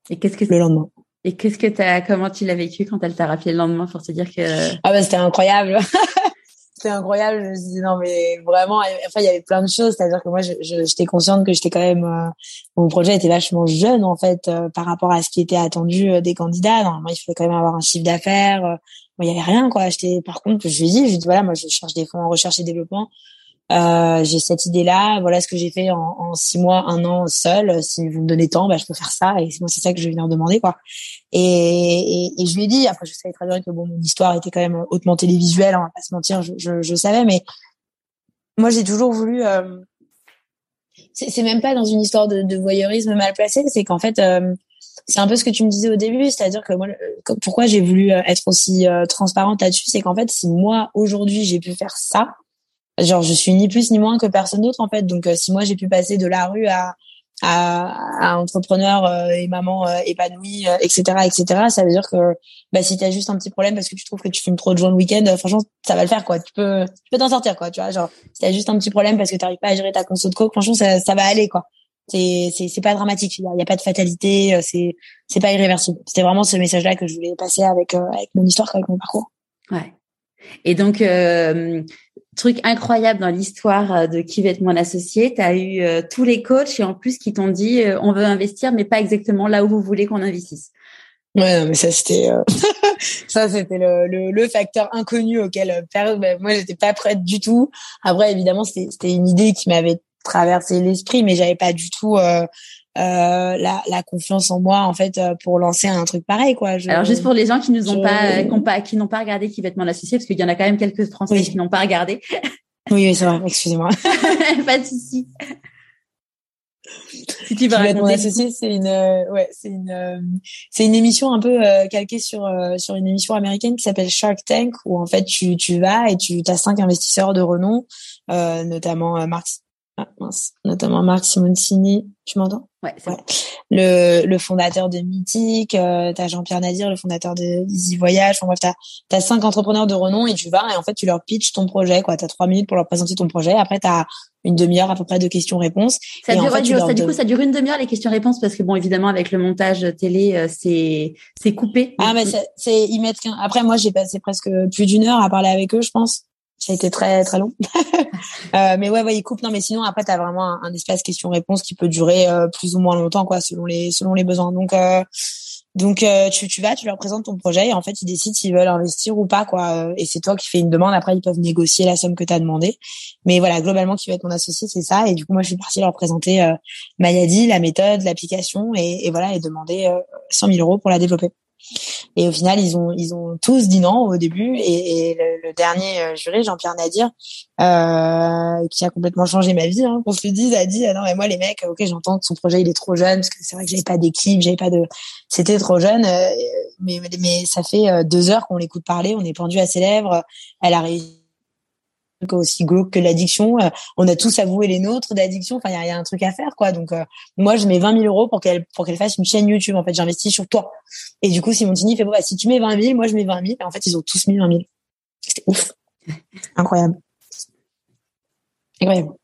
et qu'est-ce que le lendemain. Et qu'est-ce que t'as, comment tu l'as vécu quand elle t'a rappelé le lendemain pour te dire que ah bah c'était incroyable. c'était incroyable. Je me suis dit non mais vraiment. Enfin il y avait plein de choses. C'est-à-dire que moi j'étais consciente que j'étais quand même euh, mon projet était vachement jeune en fait euh, par rapport à ce qui était attendu euh, des candidats. Normalement il fallait quand même avoir un chiffre d'affaires. moi il y avait rien quoi. J'étais par contre je lui ai je lui voilà moi je cherche des fonds en recherche et développement. Euh, j'ai cette idée-là. Voilà ce que j'ai fait en, en, six mois, un an seul. Si vous me donnez temps, bah, je peux faire ça. Et moi, c'est ça que je vais venir demander, quoi. Et, et, et, je lui ai dit. Après, je savais très bien que bon, mon histoire était quand même hautement télévisuelle. On va pas se mentir. Je, je, je savais, mais moi, j'ai toujours voulu. Euh, c'est même pas dans une histoire de, de voyeurisme mal placé. C'est qu'en fait, euh, c'est un peu ce que tu me disais au début, c'est-à-dire que moi, pourquoi j'ai voulu euh, être aussi euh, transparente là-dessus, c'est qu'en fait, si moi aujourd'hui j'ai pu faire ça, genre je suis ni plus ni moins que personne d'autre en fait. Donc euh, si moi j'ai pu passer de la rue à à, entrepreneur et maman épanouie, etc., etc. Ça veut dire que bah, si t'as juste un petit problème parce que tu trouves que tu fumes trop de joints le week-end, franchement, ça va le faire quoi. Tu peux, tu peux t'en sortir quoi. Tu vois, genre si t'as juste un petit problème parce que t'arrives pas à gérer ta conso de coke, franchement, ça, ça va aller quoi c'est c'est c'est pas dramatique il y, a, pas de fatalité euh, c'est c'est pas irréversible c'était vraiment ce message là que je voulais passer avec euh, avec mon histoire avec mon parcours ouais et donc euh, truc incroyable dans l'histoire de qui va être mon associé tu as eu tous les coachs et en plus qui t'ont dit on veut investir mais pas exactement là où vous voulez qu'on investisse Ouais, mais ça c'était ça c'était le, le, le, facteur inconnu auquel ben, moi j'étais pas prête du tout. Après évidemment c'était c'était une idée qui m'avait traversé l'esprit, mais j'avais pas du tout euh, euh, la, la, confiance en moi en fait euh, pour lancer un truc pareil quoi. Alors juste pour les gens qui nous ont pas, qui, pas, qui n'ont pas regardé qui vêtements l'associé, parce qu'il y en a quand même quelques Français qui n'ont pas regardé. Oui, oui c'est vrai. Excusez-moi. pas de souci. Si tu veux mon associé, c'est une, ouais, c'est une, c'est une émission un peu calquée sur sur une émission américaine qui s'appelle Shark Tank, où en fait tu tu vas et tu as cinq investisseurs de renom, notamment Mark ah, mince, notamment Marc Simoncini, tu m'entends? Ouais, ouais. Le, le fondateur de Mythique, euh, t'as Jean-Pierre Nadir, le fondateur de Easy Voyage. Enfin bref, t'as as cinq entrepreneurs de renom et tu vas et en fait tu leur pitches ton projet. quoi. T'as trois minutes pour leur présenter ton projet. Après t'as une demi-heure à peu près de questions-réponses. Ça dure, ça, du coup, ça dure une demi-heure les questions-réponses parce que bon, évidemment, avec le montage télé, euh, c'est c'est coupé. Ah mais c'est ils mettent. Après moi, j'ai passé presque plus d'une heure à parler avec eux, je pense ça a été très très long. euh, mais ouais, ouais, coupe. Non, mais sinon après, t'as vraiment un, espace question-réponse qui peut durer euh, plus ou moins longtemps, quoi, selon les selon les besoins. Donc euh, donc euh, tu tu vas, tu leur présentes ton projet et en fait ils décident s'ils veulent investir ou pas, quoi. Et c'est toi qui fais une demande. Après, ils peuvent négocier la somme que t'as demandé. Mais voilà, globalement, qui va être mon associé, c'est ça. Et du coup, moi, je suis partie leur présenter euh, Mayadi, la méthode, l'application, et, et voilà, et demander 100 000 euros pour la développer. Et au final, ils ont ils ont tous dit non au début. Et, le, dernier euh, juré, Jean-Pierre Nadir, euh, qui a complètement changé ma vie, hein, qu'on se le dise, a dit ah non mais moi les mecs, ok j'entends que son projet il est trop jeune parce que c'est vrai que j'avais pas d'équipe, j'avais pas de, c'était trop jeune. Euh, mais mais ça fait deux heures qu'on l'écoute parler, on est pendu à ses lèvres. Elle a réussi aussi glauque que l'addiction. Euh, on a tous avoué les nôtres d'addiction. Enfin, il y a, un truc à faire, quoi. Donc, euh, moi, je mets 20 000 euros pour qu'elle pour qu'elle fasse une chaîne YouTube. En fait, j'investis sur toi. Et du coup, Simontini fait bon, bah, si tu mets 20 000, moi, je mets 20 000. Et en fait, ils ont tous mis 20 000. C'était ouf, incroyable, incroyable.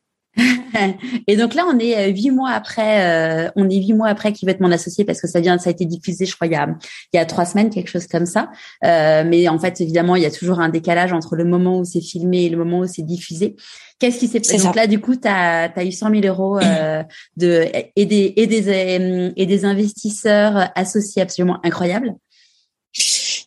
Et donc là, on est euh, huit mois après. Euh, on est huit mois après qui va être mon associé parce que ça vient, ça a été diffusé, je crois, il y a il y a trois semaines, quelque chose comme ça. Euh, mais en fait, évidemment, il y a toujours un décalage entre le moment où c'est filmé et le moment où c'est diffusé. Qu'est-ce qui s'est passé Donc là, du coup, tu as, as, eu 100 000 euros euh, de et des et des et des investisseurs associés absolument incroyables.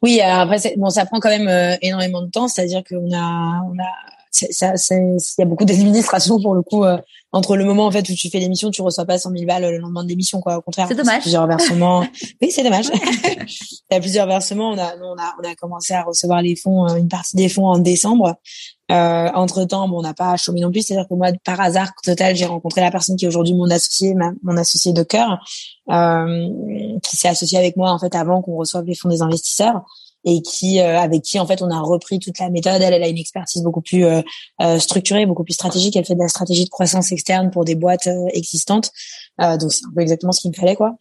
Oui, alors après, bon, ça prend quand même énormément de temps. C'est-à-dire qu'on a on a ça, il y a beaucoup d'administration pour le coup euh, entre le moment en fait où tu fais l'émission, tu reçois pas 100 000 balles le lendemain de l'émission quoi. Au contraire, c'est dommage. Plusieurs versements. oui, c'est dommage. il y a plusieurs versements. On a, on a, on a commencé à recevoir les fonds, euh, une partie des fonds en décembre. Euh, entre temps, bon, on n'a pas chômé non plus. C'est-à-dire que moi, par hasard total, j'ai rencontré la personne qui est aujourd'hui mon associé, mon associé de cœur, euh, qui s'est associé avec moi en fait avant qu'on reçoive les fonds des investisseurs et qui euh, avec qui en fait on a repris toute la méthode. Elle, elle a une expertise beaucoup plus euh, euh, structurée, beaucoup plus stratégique. Elle fait de la stratégie de croissance externe pour des boîtes existantes. donc c'est un peu exactement ce qu'il me fallait quoi.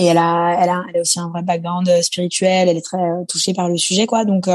Et elle a, elle a, elle a aussi un vrai background spirituel. Elle est très touchée par le sujet quoi. Donc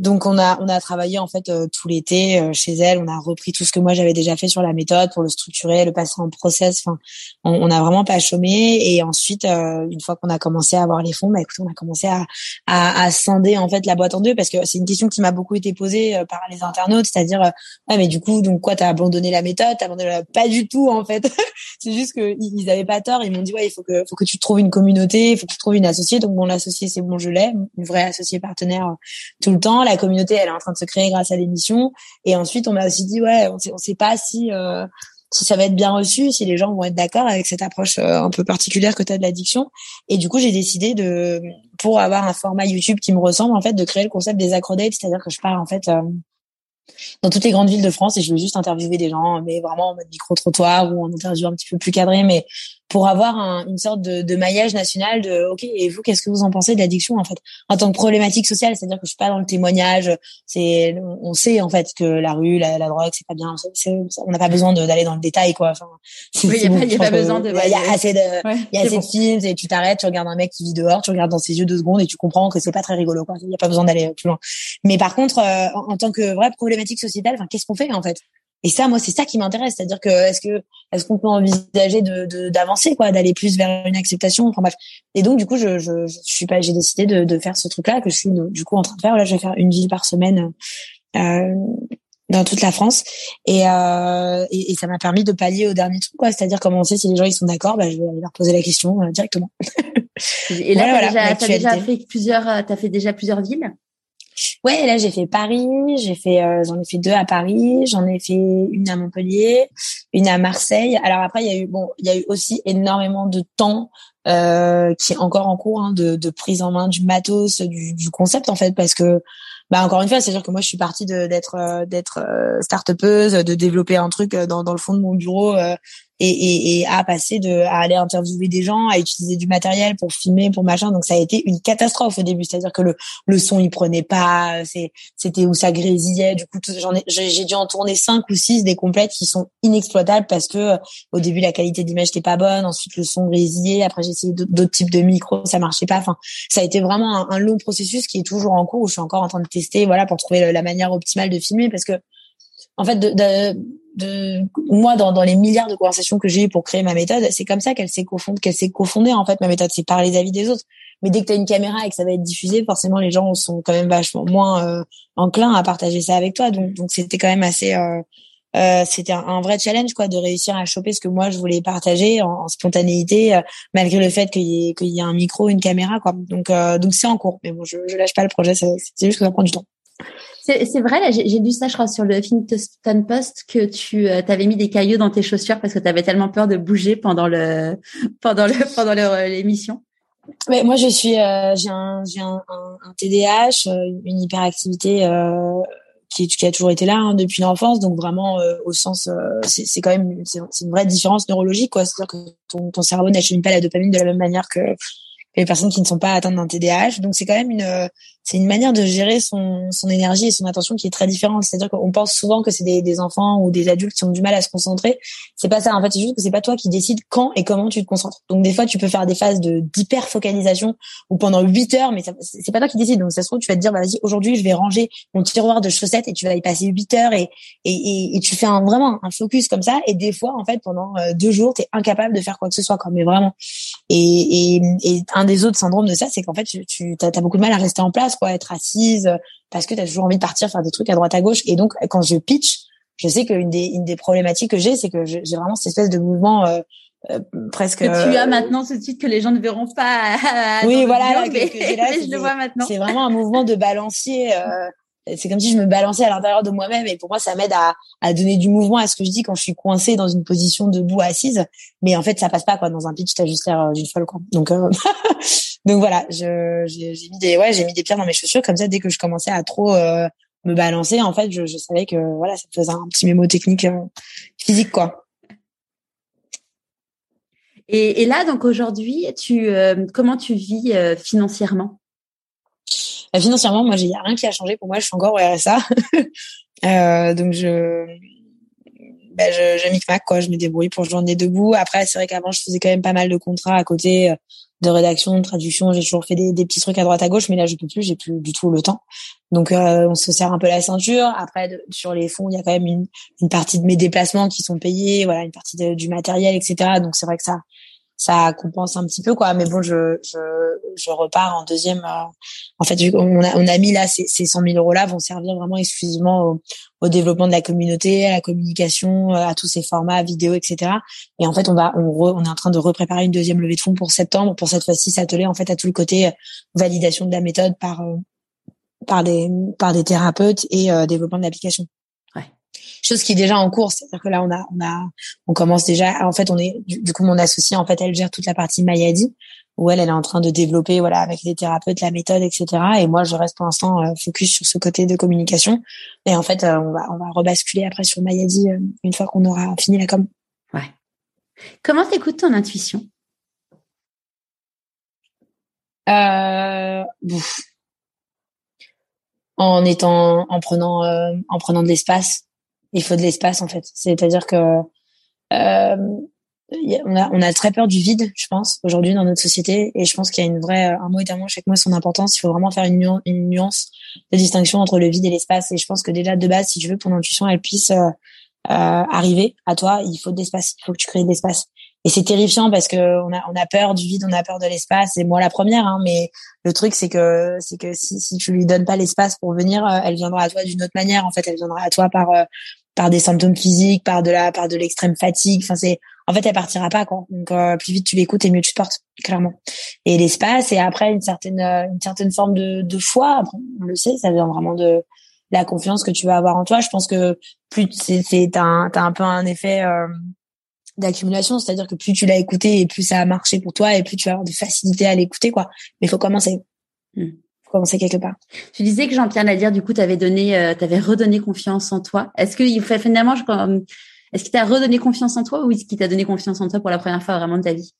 donc on a on a travaillé en fait euh, tout l'été euh, chez elle. On a repris tout ce que moi j'avais déjà fait sur la méthode pour le structurer, le passer en process. Enfin, on, on a vraiment pas chômé. Et ensuite, euh, une fois qu'on a commencé à avoir les fonds, bah écoute, on a commencé à, à, à scinder en fait la boîte en deux parce que c'est une question qui m'a beaucoup été posée par les internautes, c'est-à-dire ah mais du coup donc quoi t'as abandonné la méthode, t'as abandonné la... pas du tout en fait. c'est juste que ils avaient pas tort. Ils m'ont dit ouais il faut que faut que tu trouves une communauté, il faut que tu trouves une associée. Donc bon l'associé c'est bon je l'ai, une vraie associée partenaire tout le temps la communauté, elle est en train de se créer grâce à l'émission. Et ensuite, on m'a aussi dit, ouais, on sait, on sait pas si euh, si ça va être bien reçu, si les gens vont être d'accord avec cette approche euh, un peu particulière que tu as de l'addiction. Et du coup, j'ai décidé de, pour avoir un format YouTube qui me ressemble, en fait, de créer le concept des acrodates, c'est-à-dire que je pars en fait euh, dans toutes les grandes villes de France et je vais juste interviewer des gens, mais vraiment en mode micro-trottoir ou en interview un petit peu plus cadré, mais pour avoir un, une sorte de, de, maillage national de OK et vous qu'est-ce que vous en pensez de l'addiction en fait? En tant que problématique sociale c'est-à-dire que je suis pas dans le témoignage c'est on sait en fait que la rue la, la drogue c'est pas bien on n'a pas besoin d'aller dans le détail quoi enfin. Oui, il y a, pas, besoin de il y a assez de il y a assez de films et tu t'arrêtes tu regardes un mec qui vit dehors tu regardes dans ses yeux deux secondes et tu comprends que c'est pas très rigolo quoi il y a pas besoin d'aller plus loin. Mais par contre euh, en, en, tant que vraie problématique sociétale enfin qu'est-ce qu'on fait en fait? Et ça, moi, c'est ça qui m'intéresse, c'est-à-dire que est-ce que est-ce qu'on peut envisager de d'avancer, quoi, d'aller plus vers une acceptation, enfin bref. Et donc, du coup, je je, je suis pas, j'ai décidé de, de faire ce truc-là que je suis du coup en train de faire. Là, je vais faire une ville par semaine euh, dans toute la France, et, euh, et, et ça m'a permis de pallier au dernier truc, quoi. C'est-à-dire comment sait si les gens ils sont d'accord, bah, je vais leur poser la question euh, directement. et là, voilà, t'as déjà, as déjà fait plusieurs, euh, t'as fait déjà plusieurs villes? Ouais, là j'ai fait Paris, j'ai fait euh, j'en ai fait deux à Paris, j'en ai fait une à Montpellier, une à Marseille. Alors après il y a eu bon, il y a eu aussi énormément de temps euh, qui est encore en cours hein, de, de, prise en main du matos, du, du concept en fait parce que bah encore une fois, c'est-à-dire que moi je suis partie d'être euh, d'être euh, start-upeuse, de développer un truc dans, dans le fond de mon bureau et, et, et, à passer de à aller interviewer des gens, à utiliser du matériel pour filmer, pour machin. Donc ça a été une catastrophe au début, c'est-à-dire que le le son il prenait pas, c'était où ça grésillait. Du coup, j'en ai j'ai dû en tourner cinq ou six des complètes qui sont inexploitables parce que au début la qualité d'image n'était pas bonne, ensuite le son grésillait, après j'ai essayé d'autres types de micros, ça marchait pas. Enfin, ça a été vraiment un, un long processus qui est toujours en cours où je suis encore en train de tester, voilà, pour trouver la manière optimale de filmer parce que en fait, de, de, de moi, dans, dans les milliards de conversations que j'ai eues pour créer ma méthode, c'est comme ça qu'elle s'est cofondée, qu'elle s'est cofondée, en fait, ma méthode. C'est par les avis des autres. Mais dès que tu as une caméra et que ça va être diffusé, forcément, les gens sont quand même vachement moins euh, enclins à partager ça avec toi. Donc, donc c'était quand même assez... Euh, euh, c'était un, vrai challenge quoi de réussir à choper ce que moi je voulais partager en, spontanéité malgré le fait qu'il y ait qu'il y ait un micro une caméra quoi donc donc c'est en cours mais bon je, je lâche pas le projet c'est juste que ça prend du temps c'est vrai, j'ai lu ça, je crois, sur le Huffington Post, que tu euh, avais mis des cailloux dans tes chaussures parce que tu avais tellement peur de bouger pendant le pendant le pendant l'émission. Mais moi, je suis, euh, j'ai un, un, un, TDAH, euh, une hyperactivité euh, qui, qui, a toujours été là hein, depuis l'enfance, donc vraiment au sens, c'est quand même, c'est une vraie différence neurologique, quoi. C'est-à-dire que ton, ton cerveau n'achemine pas la dopamine de la même manière que les personnes qui ne sont pas atteintes d'un TDAH. Donc c'est quand même une c'est une manière de gérer son, son énergie et son attention qui est très différente. C'est-à-dire qu'on pense souvent que c'est des, des, enfants ou des adultes qui ont du mal à se concentrer. C'est pas ça. En fait, c'est juste que c'est pas toi qui décides quand et comment tu te concentres. Donc des fois, tu peux faire des phases de d'hyper focalisation ou pendant 8 heures, mais c'est pas toi qui décides. Donc ça se trouve, tu vas te dire, bah, vas-y, aujourd'hui, je vais ranger mon tiroir de chaussettes et tu vas y passer 8 heures et et, et, tu fais un, vraiment un focus comme ça. Et des fois, en fait, pendant euh, deux jours, tu es incapable de faire quoi que ce soit. Quoi, mais vraiment. Et, et, et un des autres syndromes de ça, c'est qu'en fait, tu, tu as, beaucoup de mal à rester en place quoi, être assise parce que tu as toujours envie de partir faire des trucs à droite à gauche. Et donc, quand je pitch, je sais qu'une des, une des problématiques que j'ai, c'est que j'ai vraiment cette espèce de mouvement euh, euh, presque. Que tu as maintenant ce titre que les gens ne verront pas. oui, voilà. mais, je le vois maintenant. C'est vraiment un mouvement de balancier. Euh, c'est comme si je me balançais à l'intérieur de moi-même et pour moi ça m'aide à, à donner du mouvement à ce que je dis quand je suis coincée dans une position debout assise mais en fait ça passe pas quoi dans un pitch t'as juste l'air d'une folle quoi donc Donc voilà, j'ai, mis des, ouais, j'ai mis des pierres dans mes chaussures comme ça. Dès que je commençais à trop euh, me balancer, en fait, je, je, savais que voilà, ça faisait un petit mémo technique euh, physique, quoi. Et, et là, donc aujourd'hui, tu, euh, comment tu vis financièrement? Financièrement, moi, il n'y a rien qui a changé pour moi. Je suis encore au RSA, donc je ben je, je mic quoi, je me débrouille pour journée debout. Après, c'est vrai qu'avant, je faisais quand même pas mal de contrats à côté de rédaction, de traduction. J'ai toujours fait des, des, petits trucs à droite à gauche, mais là je peux plus, j'ai plus du tout le temps. Donc euh, on se serre un peu la ceinture. Après sur les fonds, il y a quand même une, une, partie de mes déplacements qui sont payés, voilà, une partie du matériel, etc. Donc c'est vrai que ça ça compense un petit peu quoi. Mais bon je je, je repars en deuxième euh, en fait on a on a mis là ces, ces 100 000 euros là vont servir vraiment exclusivement au, au, développement de la communauté à la communication euh, à tous ces formats vidéo etc et en fait on va on, on est en train de repréparer une deuxième levée de fonds pour septembre. Pour cette fois-ci s'atteler en fait à tout le côté euh, validation de la méthode par par des par des thérapeutes et développement de l'application chose qui est déjà en cours. C'est-à-dire que là, on a, on a, on commence déjà. En fait, on est du, coup mon associée, en fait, elle gère toute la partie Mayadi où elle, elle est en train de développer, voilà, avec les thérapeutes, la méthode, etc. Et moi, je reste pour l'instant euh, focus sur ce côté de communication. Et en fait, euh, on va, on va rebasculer après sur Mayadi euh, une fois qu'on aura fini la com. Ouais. Comment t'écoutes ton intuition? Euh, en étant, en prenant, en prenant de l'espace il faut de l'espace en fait. C'est-à-dire que euh, on, a, on a très peur du vide, je pense, aujourd'hui dans notre société, et je pense qu'il y a une vraie un mot et un mot, chaque mot son importance. Il faut vraiment faire une, une nuance de distinction entre le vide et l'espace. Et je pense que déjà de base, si tu veux que ton intuition elle puisse euh, euh, arriver à toi, il faut de l'espace. Il faut que tu crées de l'espace. Et c'est terrifiant parce que on a on a peur du vide, on a peur de l'espace. Et moi la première, hein, mais le truc c'est que c'est que si si tu lui donnes pas l'espace pour venir, euh, elle viendra à toi d'une autre manière. En fait, elle viendra à toi par par des symptômes physiques, par de la, par de l'extrême fatigue. Enfin, c'est, en fait, elle partira pas quoi. Donc, euh, plus vite tu l'écoutes et mieux tu te portes, clairement. Et l'espace et après une certaine, euh, une certaine forme de, de foi. On le sait, ça vient vraiment de la confiance que tu vas avoir en toi. Je pense que plus c'est, c'est un, t'as un peu un effet euh, d'accumulation, c'est-à-dire que plus tu l'as écouté et plus ça a marché pour toi et plus tu vas avoir de facilité à l'écouter quoi. Mais il faut commencer. Hmm commencer quelque part. Tu disais que Jean-Pierre Nadir, du coup, t'avais donné, euh, t'avais redonné confiance en toi. Est-ce qu'il fait finalement, est-ce qu'il t'a redonné confiance en toi ou est-ce qu'il t'a donné confiance en toi pour la première fois vraiment de ta vie?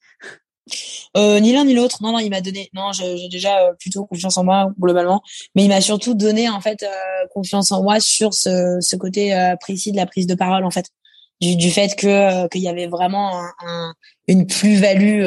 Euh, ni l'un ni l'autre. Non, non, il m'a donné. Non, j'ai déjà euh, plutôt confiance en moi globalement, mais il m'a surtout donné en fait euh, confiance en moi sur ce, ce côté précis de la prise de parole en fait, du, du fait que qu'il y avait vraiment un, une plus-value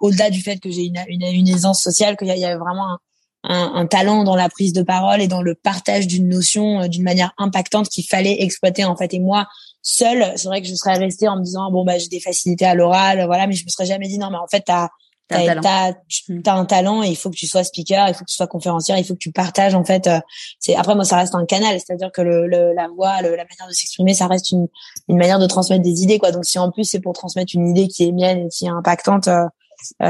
au-delà du fait que j'ai une, une, une, aisance sociale, qu'il y, y avait vraiment un, un, un, talent dans la prise de parole et dans le partage d'une notion euh, d'une manière impactante qu'il fallait exploiter en fait. Et moi, seule, c'est vrai que je serais restée en me disant bon bah j'ai des facilités à l'oral, voilà, mais je me serais jamais dit non mais en fait t'as T'as un, talent. As, un talent et il faut que tu sois speaker, il faut que tu sois conférencière, il faut que tu partages en fait. Euh, c'est après moi ça reste un canal, c'est-à-dire que le, le, la voix, le, la manière de s'exprimer, ça reste une, une manière de transmettre des idées quoi. Donc si en plus c'est pour transmettre une idée qui est mienne et qui est impactante, euh,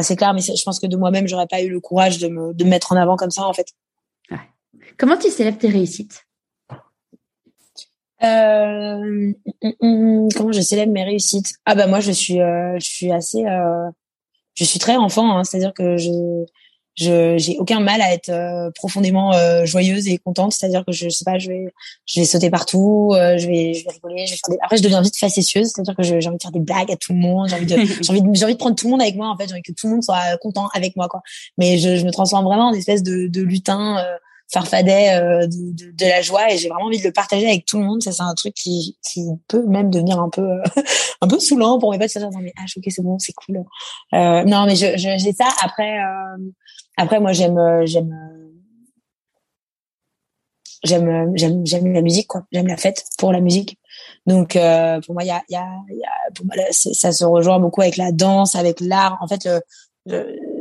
c'est clair, mais je pense que de moi-même, j'aurais pas eu le courage de me, de mettre en avant comme ça, en fait. Comment tu célèbres tes réussites? Euh, comment je célèbre mes réussites? Ah bah moi je suis euh, je suis assez je suis très enfant hein, c'est-à-dire que je je j'ai aucun mal à être euh, profondément euh, joyeuse et contente. C'est à dire que je, sais pas je vais je vais sauter partout euh, je vais je vais rigoler je vais faire des... après je deviens vite facétieuse. C'est à dire que j'ai envie de faire des blagues à tout le monde. J'ai envie de j'ai envie de, j'ai envie de prendre tout le monde avec moi en fait. J'ai envie que tout le monde soit content avec moi quoi. Mais je, je me transforme vraiment en espèce de, de lutin farfadet de, de, de, la joie et j'ai vraiment envie de le partager avec tout le monde. Ça c'est un truc qui, qui peut même devenir un peu un peu saoulant pour mes potes. Dire mais ah ok c'est bon c'est cool. Euh, non mais je, je j'ai ça. Après après, moi, j'aime, euh, j'aime, euh, j'aime, euh, j'aime, j'aime la musique, quoi. J'aime la fête pour la musique. Donc, euh, pour moi, il y a, y a, y a pour moi, ça se rejoint beaucoup avec la danse, avec l'art. En fait, le,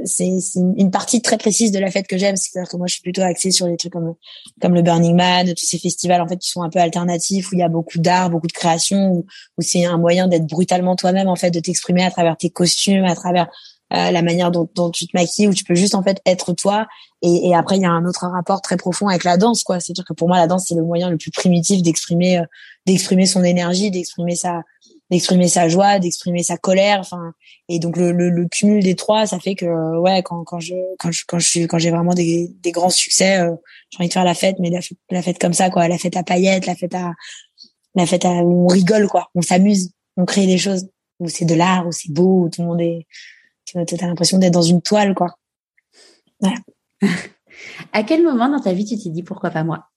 c'est une partie très précise de la fête que j'aime. C'est-à-dire que moi, je suis plutôt axée sur des trucs comme, comme le Burning Man, tous ces festivals, en fait, qui sont un peu alternatifs, où il y a beaucoup d'art, beaucoup de création, où, où c'est un moyen d'être brutalement toi-même, en fait, de t'exprimer à travers tes costumes, à travers euh, la manière dont, dont, tu te maquilles, où tu peux juste en fait être toi. Et, et après, il y a un autre rapport très profond avec la danse, quoi. C'est-à-dire que pour moi, la danse c'est le moyen le plus primitif d'exprimer, euh, d'exprimer son énergie, d'exprimer sa, d'exprimer sa joie, d'exprimer sa colère. Enfin, et donc le, le, le, cumul des trois, ça fait que ouais, quand, quand je quand je quand je suis quand j'ai vraiment des, des grands succès, euh, j'ai envie de faire la fête, mais la fête, la fête comme ça, quoi. La fête à paillettes, la fête à la fête à on rigole, quoi. On s'amuse, on crée des choses où c'est de l'art, où c'est beau, où tout le monde est tu as l'impression d'être dans une toile, quoi. à quel moment dans ta vie tu t'es dit pourquoi pas moi?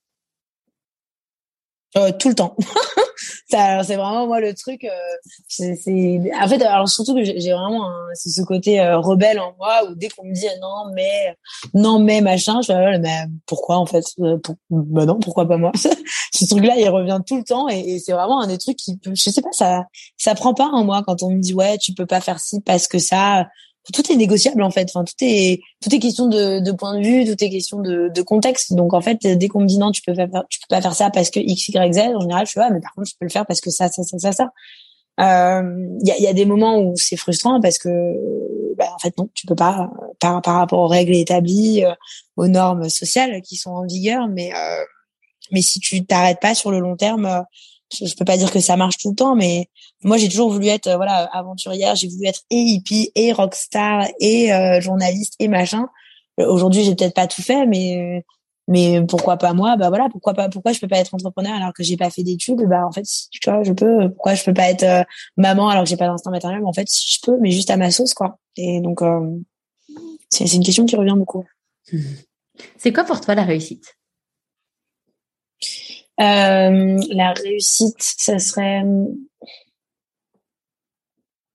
Euh, Tout le temps. c'est vraiment moi le truc. Euh, c'est en fait alors surtout que j'ai vraiment ce côté euh, rebelle en moi où dès qu'on me dit non mais non mais machin, je fais mais pourquoi en fait bah non pourquoi pas moi? ce truc là il revient tout le temps et, c'est vraiment un des trucs qui je sais pas ça ça prend pas en moi quand on me dit ouais tu peux pas faire ci parce que ça tout est négociable en fait. Enfin, tout est tout est question de, de point de vue, tout est question de, de contexte. Donc en fait, dès qu'on me dit non, tu peux pas faire, tu peux pas faire ça parce que x y z, en général, je suis ah mais par contre, je peux le faire parce que ça ça ça ça ça. Il euh, y, a, y a des moments où c'est frustrant parce que bah, en fait non, tu peux pas par par rapport aux règles établies, aux normes sociales qui sont en vigueur, mais mais si tu t'arrêtes pas sur le long terme, je, je, peux pas dire que ça marche tout le temps, mais moi j'ai toujours voulu être voilà aventurière, j'ai voulu être et hippie et rockstar et journaliste et machin. Aujourd'hui j'ai peut-être pas tout fait, mais mais pourquoi pas moi? Bah voilà pourquoi pas pourquoi je peux pas être entrepreneur alors que j'ai pas fait d'études? Bah en fait tu vois je peux. Pourquoi je peux pas être euh, maman alors que j'ai pas d'instinct maternel mais en fait je peux mais juste à ma sauce quoi. Et donc euh, c'est une question qui revient beaucoup. C'est quoi pour toi la réussite? Euh, la réussite ça serait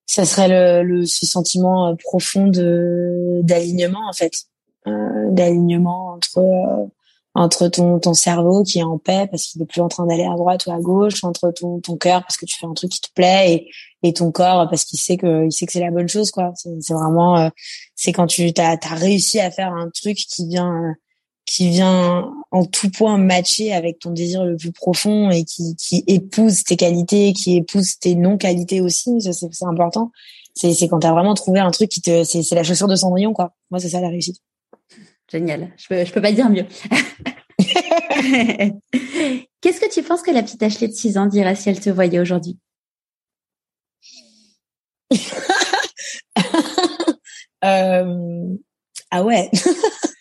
ça serait le, le ce sentiment euh, profond de d'alignement en fait euh, d'alignement entre entre ton, ton cerveau qui est en paix parce qu'il est plus en train d'aller à droite ou à gauche, entre ton, ton cœur parce que tu fais un truc qui te plaît et, et ton corps parce qu'il sait que il sait que c'est la bonne chose quoi. C'est vraiment euh, c'est quand tu t'as as réussi à faire un truc qui vient qui vient en tout point matcher avec ton désir le plus profond et qui qui épouse tes qualités, qui épouse tes non qualités aussi, ça c'est important. C'est quand tu as vraiment trouvé un truc qui te c'est c'est la chaussure de Cendrillon quoi. Moi c'est ça la réussite. Génial. Je peux, je peux pas dire mieux. Qu'est-ce que tu penses que la petite Ashley de 6 ans dirait si elle te voyait aujourd'hui? Euh... Ah ouais.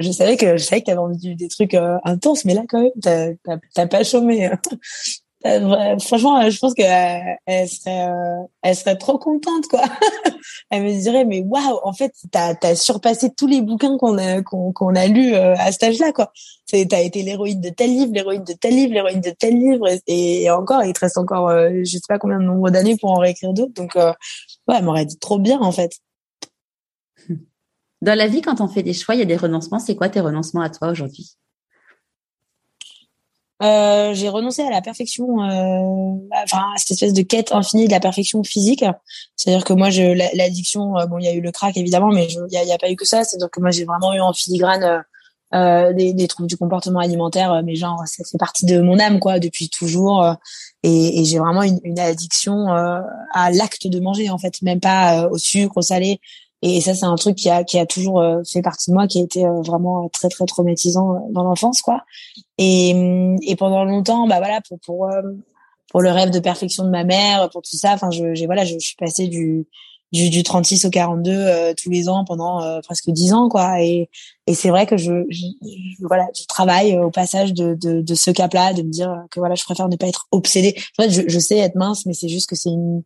je savais que je savais que t'avais envie des trucs euh, intenses, mais là quand même t'as pas chômé. Euh, franchement, euh, je pense que euh, elle serait, elle serait trop contente, quoi. elle me dirait, mais waouh, en fait, t'as as surpassé tous les bouquins qu'on a qu'on qu'on a lus à cet âge-là, quoi. T'as été l'héroïne de tel livre, l'héroïne de tel livre, l'héroïne de tel livre, et, encore, il te reste encore, je sais pas combien de nombre d'années pour en réécrire d'autres. Donc, ouais, elle m'aurait dit trop bien, en fait. Dans la vie, quand on fait des choix, il y a des renoncements. C'est quoi tes renoncements à toi aujourd'hui? Euh, j'ai renoncé à la perfection, euh, enfin à cette espèce de quête infinie de la perfection physique. C'est-à-dire que moi, je l'addiction, euh, bon, il y a eu le crack évidemment, mais il n'y a, pas eu que ça. C'est-à-dire que moi, j'ai vraiment eu en filigrane euh, euh des, des, troubles du comportement alimentaire, mais genre ça fait partie de mon âme quoi, depuis toujours. et, et j'ai vraiment une, une addiction à l'acte de manger en fait, même pas au sucre, au salé. Et ça, c'est un truc qui a, qui a toujours euh, fait partie de moi, qui a été euh, vraiment très, très traumatisant euh, dans l'enfance, quoi. Et, hum, et pendant longtemps, bah voilà, pour, pour, pour le rêve de perfection de ma mère, pour tout ça, enfin, je, j'ai, voilà, je, suis passée du, du, du 36 au 42 tous les ans pendant presque 10 ans, quoi. Et, et c'est vrai que je, je, voilà, je travaille au passage de, de, de ce cap-là, de me dire que voilà, je préfère ne pas être obsédée. En fait, je, je sais être mince, mais c'est juste que c'est une,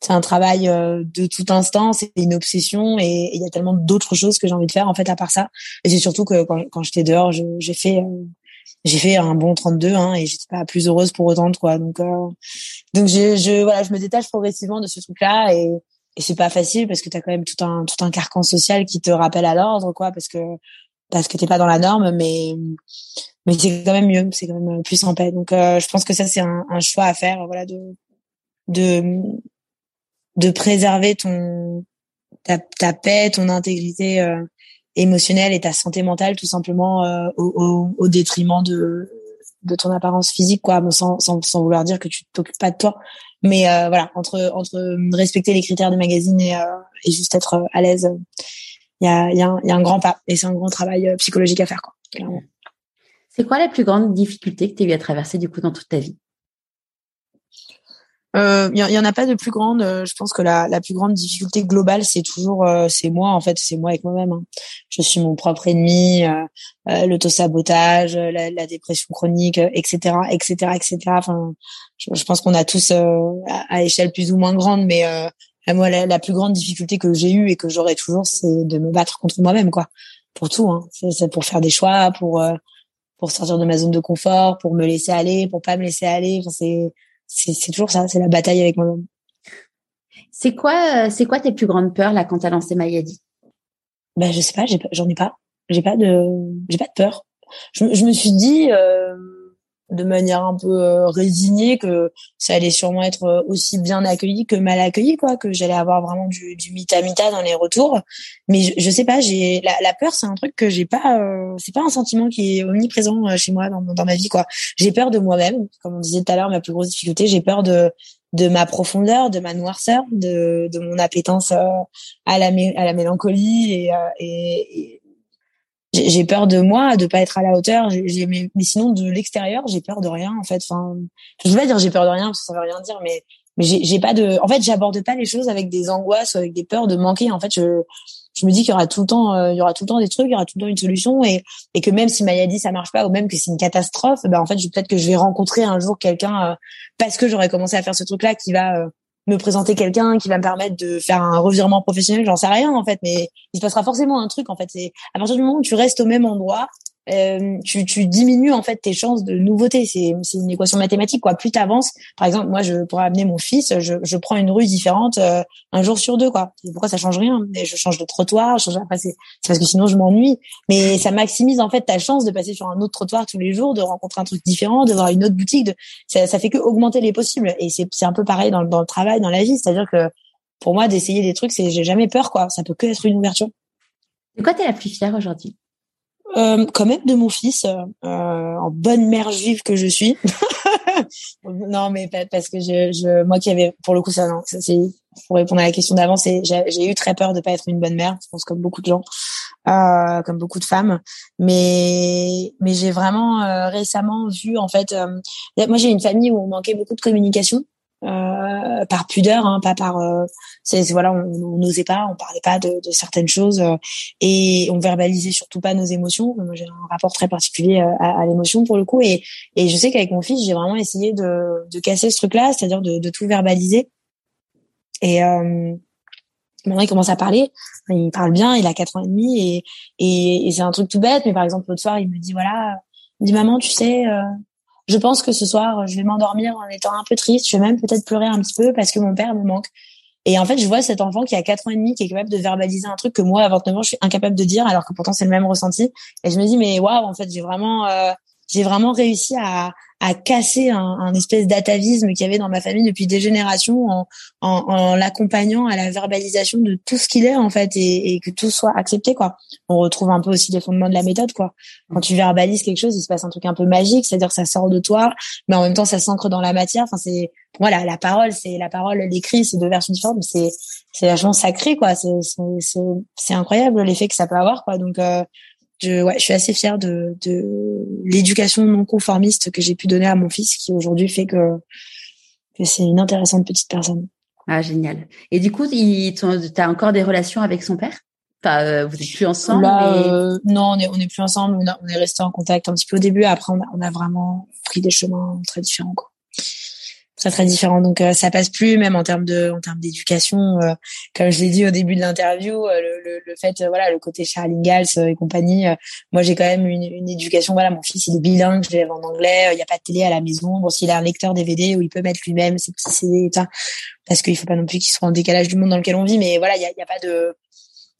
c'est un travail euh, de tout instant, c'est une obsession et il y a tellement d'autres choses que j'ai envie de faire en fait à part ça. Et c'est surtout que quand, quand j'étais dehors, j'ai fait euh, j'ai fait un bon 32 hein, et j'étais pas plus heureuse pour autant quoi. Donc euh, donc je, je voilà, je me détache progressivement de ce truc-là et et c'est pas facile parce que tu as quand même tout un tout un carcan social qui te rappelle à l'ordre quoi parce que parce que t'es pas dans la norme mais mais c'est quand même mieux, c'est quand même plus en paix. Donc je pense que ça c'est un, un choix à faire voilà de de de préserver ton ta, ta paix, ton intégrité euh, émotionnelle et ta santé mentale tout simplement euh, au, au, détriment de de ton apparence physique quoi sans, sans, sans vouloir dire que tu t'occupes pas de toi mais euh, voilà entre entre respecter les critères des magazines et, et juste être à l'aise il y a y, y a un grand pas et c'est un grand travail psychologique à faire quoi c'est quoi la plus grande difficulté que tu as eu à traverser du coup dans toute ta vie? Il euh, y, y, en a pas de plus grande. Euh, je pense que la, la plus grande difficulté globale, c'est toujours, euh, c'est moi en fait, c'est moi avec moi-même. Hein. Je suis mon propre ennemi, euh, l'autosabotage, la, la, dépression chronique, etc., etc., etc. Enfin, je, je pense qu'on a tous à, à, échelle plus ou moins grande, mais moi, la, la, plus grande difficulté que j'ai eue et que j'aurai toujours, c'est de me battre contre moi-même, quoi, pour tout. Hein. C'est pour faire des choix, pour pour sortir de ma zone de confort, pour me laisser aller, pour pas me laisser aller. Enfin, c'est c'est toujours ça, c'est la bataille avec moi-même. C'est quoi, euh, c'est quoi tes plus grandes peurs là quand t'as lancé Mayadi? Ben je sais pas, j'en ai, pas, j'ai pas de, j'ai pas de peur. Je, je me suis dit, euh, de manière un peu euh, résignée que ça allait sûrement être euh, aussi bien accueilli que mal accueilli quoi que j'allais avoir vraiment du, du mita mita dans les retours. Mais je, je sais pas j'ai la, la, peur c'est un truc que j'ai pas euh, c'est pas un sentiment qui est omniprésent chez moi dans, dans ma vie quoi. J'ai peur de moi-même comme on disait tout à l'heure ma plus grosse difficulté j'ai peur de de ma profondeur, de ma noirceur, de, de mon appétence à la à la mélancolie et, et, j'ai peur de moi, de pas être à la hauteur. J'ai, mais, mais, sinon de l'extérieur, j'ai peur de rien en fait. Enfin, je vais pas dire j'ai peur de rien parce que ça veut rien dire, mais mais j'ai pas de. En fait, j'aborde pas les choses avec des angoisses, avec des peurs de manquer. En fait, je je me dis qu'il y aura tout le temps, euh, il y aura tout le temps des trucs, il y aura tout le temps une solution et et que même si dit ça marche pas ou même que c'est une catastrophe, ben en fait, peut-être que je vais rencontrer un jour quelqu'un euh, parce que j'aurais commencé à faire ce truc là qui va euh, me présenter quelqu'un qui va me permettre de faire un revirement professionnel, j'en sais rien en fait, mais il se passera forcément un truc en fait. C'est à partir du moment où tu restes au même endroit, euh, tu, tu diminues en fait tes chances de nouveauté. C'est une équation mathématique quoi. Plus t'avances, par exemple, moi je pour amener mon fils, je, je prends une rue différente euh, un jour sur deux quoi. Pourquoi ça change rien? Et je change de trottoir, je change après c'est parce que sinon je m'ennuie. Mais ça maximise en fait ta chance de passer sur un autre trottoir tous les jours, de rencontrer un truc différent, de voir une autre boutique. De ça, ça fait que augmenter les possibles. Et c'est c'est un peu pareil dans, dans le travail, dans la vie. C'est-à-dire que pour moi d'essayer des trucs, c'est j'ai jamais peur quoi. Ça peut que être une ouverture. De quoi t'es la plus fière aujourd'hui? Euh, quand même de mon fils, euh, en bonne mère juive que je suis. non, mais parce que je, je, moi qui avais, pour le coup, ça, non, ça c'est pour répondre à la question d'avant, c'est j'ai eu très peur de pas être une bonne mère, je pense comme beaucoup de gens, euh, comme beaucoup de femmes. Mais mais j'ai vraiment euh, récemment vu en fait, euh, moi j'ai une famille où on manquait beaucoup de communication. Euh, par pudeur, hein, pas par. Euh, voilà, on n'osait pas, on parlait pas de, de certaines choses euh, et on verbalisait surtout pas nos émotions. Moi, j'ai un rapport très particulier à, à l'émotion pour le coup et, et je sais qu'avec mon fils, j'ai vraiment essayé de, de casser ce truc-là, c'est-à-dire de, de, tout verbaliser. Et maintenant, il commence à parler. Il parle bien, il a quatre ans et demi et, et, et c'est un truc tout bête, mais par exemple l'autre soir, il me dit voilà, il dit maman, tu sais je pense que ce soir, je vais m'endormir en étant un peu triste. Je vais même peut-être pleurer un petit peu parce que mon père me manque. Et en fait, je vois cet enfant qui a 4 ans et demi, qui est capable de verbaliser un truc que moi, à 29 ans, je suis incapable de dire, alors que pourtant c'est le même ressenti. Et je me dis, mais waouh, en fait, j'ai vraiment, euh, j'ai vraiment réussi à, à casser un, un espèce d'atavisme qu'il y avait dans ma famille depuis des générations en, en, en l'accompagnant à la verbalisation de tout ce qu'il est en fait et, et, que tout soit accepté quoi. On retrouve un peu aussi les fondements de la méthode quoi. Quand tu verbalises quelque chose, il se passe un truc un peu magique, c'est-à-dire ça sort de toi, mais en même temps ça s'ancre dans la matière. Enfin c'est voilà la, parole, c'est la parole, l'écrit, c'est deux versions différentes, mais c'est c'est vachement sacré quoi. C'est c'est incroyable l'effet que ça peut avoir quoi. Donc euh, je, ouais, je suis assez fière de, de l'éducation non conformiste que j'ai pu donner à mon fils, qui aujourd'hui fait que, que c'est une intéressante petite personne. Ah, génial. Et du coup, tu as encore des relations avec son père? Enfin, euh, vous êtes plus ensemble euh, Non, on est, on est plus ensemble. On, on est resté en contact un petit peu au début. Après, on a, on a vraiment pris des chemins très différents. Quoi très très différent. Donc euh, ça passe plus même en termes de en termes d'éducation. Euh, comme je l'ai dit au début de l'interview, euh, le, le, le, fait voilà le côté Charles Ingalls et compagnie. moi j'ai quand même une, une, éducation. Voilà mon fils il est bilingue, je l'élève en anglais. Il n'y a pas de télé à la maison. Bon s'il a un lecteur DVD où il peut mettre lui-même ses petits CD et ça, parce qu'il faut pas non plus qu'il soit en décalage du monde dans lequel on vit. Mais voilà il y a, y a pas de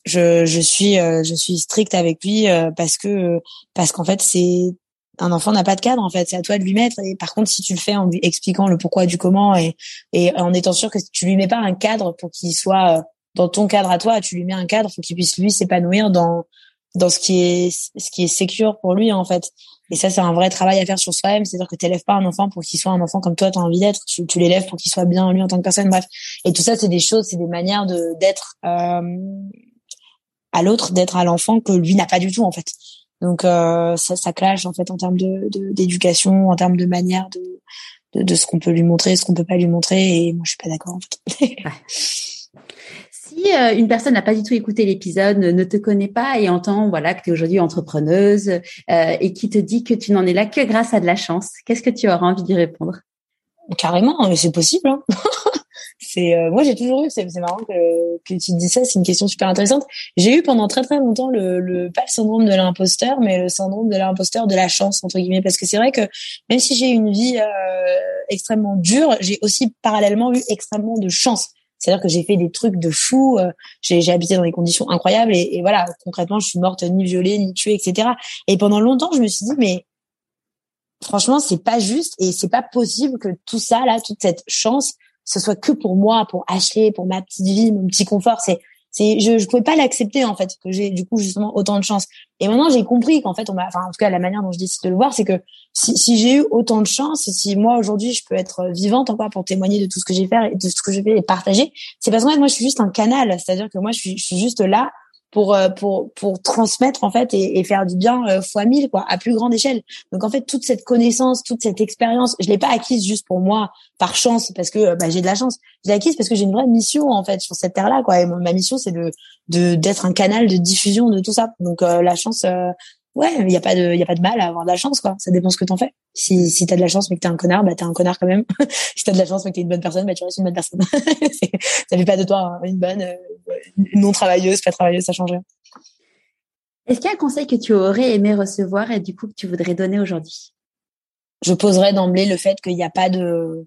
je, je suis je suis stricte avec lui parce que parce qu'en fait c'est un enfant n'a pas de cadre en fait, c'est à toi de lui mettre. Et par contre, si tu le fais en lui expliquant le pourquoi du comment et, et en étant sûr que tu lui mets pas un cadre pour qu'il soit euh, dans ton cadre à toi, tu lui mets un cadre pour qu'il puisse lui s'épanouir dans dans ce qui est ce qui est sécure pour lui en fait. Et ça, c'est un vrai travail à faire sur soi-même. C'est-à-dire que tu n'élèves pas un enfant pour qu'il soit un enfant comme toi, tu as envie d'être. Tu, tu l'élèves pour qu'il soit bien lui en tant que personne. Bref. Et tout ça, c'est des choses, c'est des manières de d'être euh, à l'autre, d'être à l'enfant que lui n'a pas du tout en fait. Donc euh, ça, ça clash en fait en termes de d'éducation, en termes de manière de de, de ce qu'on peut lui montrer, ce qu'on peut pas lui montrer. Et moi, je suis pas d'accord en fait. Si euh, une personne n'a pas du tout écouté l'épisode, ne te connaît pas et entend voilà que tu es aujourd'hui entrepreneuse euh, et qui te dit que tu n'en es là que grâce à de la chance, qu'est-ce que tu auras envie d'y répondre? Carrément, mais c'est possible. Hein c'est euh, moi j'ai toujours eu c'est marrant que tu dis ça c'est une question super intéressante j'ai eu pendant très très longtemps le, le pas le syndrome de l'imposteur mais le syndrome de l'imposteur de la chance entre guillemets parce que c'est vrai que même si j'ai une vie euh, extrêmement dure j'ai aussi parallèlement eu extrêmement de chance c'est-à-dire que j'ai fait des trucs de fou, euh, j'ai habité dans des conditions incroyables et, et, voilà, concrètement, je suis morte ni violée, ni tuée, etc. Et pendant longtemps, je me suis dit, mais franchement, c'est pas juste et c'est pas possible que tout ça, là, toute cette chance, ce soit que pour moi, pour acheter, pour ma petite vie, mon petit confort. C'est c'est je je pouvais pas l'accepter en fait que j'ai du coup justement autant de chance. Et maintenant j'ai compris qu'en fait on m'a enfin en tout cas la manière dont je décide de le voir c'est que si, si j'ai eu autant de chance si moi aujourd'hui je peux être vivante encore pour témoigner de tout ce que j'ai fait et de ce que je fais et partager, c'est parce que moi je suis juste un canal, c'est-à-dire que moi je suis je suis juste là pour euh, pour pour transmettre en fait et, et faire du bien euh, fois mille quoi à plus grande échelle. Donc en fait toute cette connaissance toute cette expérience je l'ai pas acquise juste pour moi par chance parce que bah, j'ai de la chance. Je l'ai acquise parce que j'ai une vraie mission en fait sur cette terre là quoi. Et ma mission c'est de de d'être un canal de diffusion de tout ça. Donc euh, la chance ouais, il y a pas de, il y a pas de mal à avoir de la chance, quoi. Ça dépend ce que t'en fais. Si, si t'as de la chance mais que t'es un connard, bah t'es un connard quand même. si t'as de la chance mais que t'es une bonne personne, bah tu restes une bonne personne. ça fait pas de toi une bonne, euh, non travailleuse, pas travailleuse, ça change. Est-ce qu'il y a un conseil que tu aurais aimé recevoir et du coup que tu voudrais donner aujourd'hui? Je poserais d'emblée le fait qu'il n'y a pas de,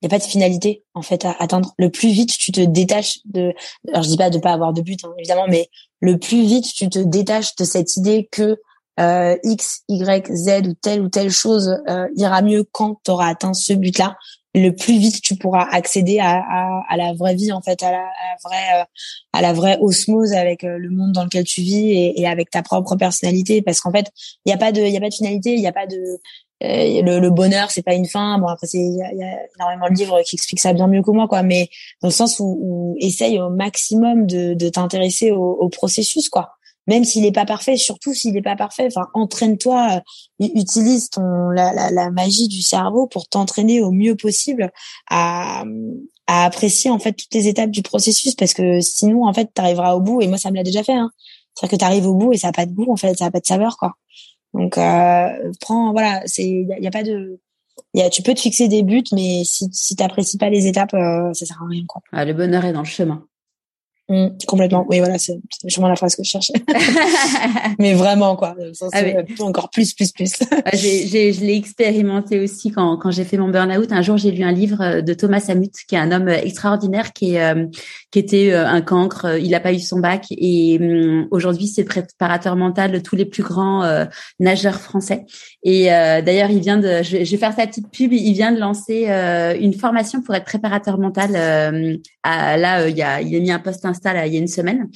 il y a pas de finalité en fait à atteindre. Le plus vite tu te détaches de, alors je dis pas de pas avoir de but hein, évidemment, mais le plus vite tu te détaches de cette idée que euh, X, Y, Z ou telle ou telle chose euh, ira mieux quand tu auras atteint ce but-là. Le plus vite tu pourras accéder à, à, à, la vraie vie en fait, à la, à la vraie, euh, à la vraie osmose avec euh, le monde dans lequel tu vis et, et avec ta propre personnalité. Parce qu'en fait, il n'y a pas de, il y a pas de finalité, il n'y a pas de, le, le, bonheur c'est pas une fin bon après c'est il y a, y a, énormément de livres qui expliquent ça bien mieux que moi quoi mais dans le sens où, où essaye au maximum de, de t'intéresser au, au, processus quoi même s'il n'est pas parfait, surtout s'il n'est pas parfait. Enfin, entraîne-toi, euh, utilise ton la, la, la, magie du cerveau pour t'entraîner au mieux possible à, à apprécier en fait toutes les étapes du processus, parce que sinon en fait tu arriveras au bout. Et moi, ça me l'a déjà fait. Hein. C'est-à-dire que tu arrives au bout et ça n'a pas de goût en fait, ça n'a pas de saveur quoi. Donc euh, prends voilà, c'est y, a pas de y a, tu peux te fixer des buts, mais si, si tu n'apprécies pas les étapes, euh, ça sert à rien. Quoi. Ah, le bonheur est dans le chemin. Mmh, complètement. Oui, voilà, c'est sûrement la phrase que je cherchais. Mais vraiment, quoi. Ah encore plus, plus, plus. Ah, j'ai, j'ai, je l'ai expérimenté aussi quand, quand j'ai fait mon burn-out. Un jour, j'ai lu un livre euh, de Thomas Samut, qui est un homme extraordinaire, qui est, euh, qui était euh, un cancre. Il n'a pas eu son bac et hum, aujourd'hui, c'est préparateur mental de tous les plus grands nageurs français. Et d'ailleurs, il vient de, je vais, je vais, faire sa petite pub. Il vient de lancer une formation pour être préparateur mental. À, là, il y a, il a mis un post il y a une semaine.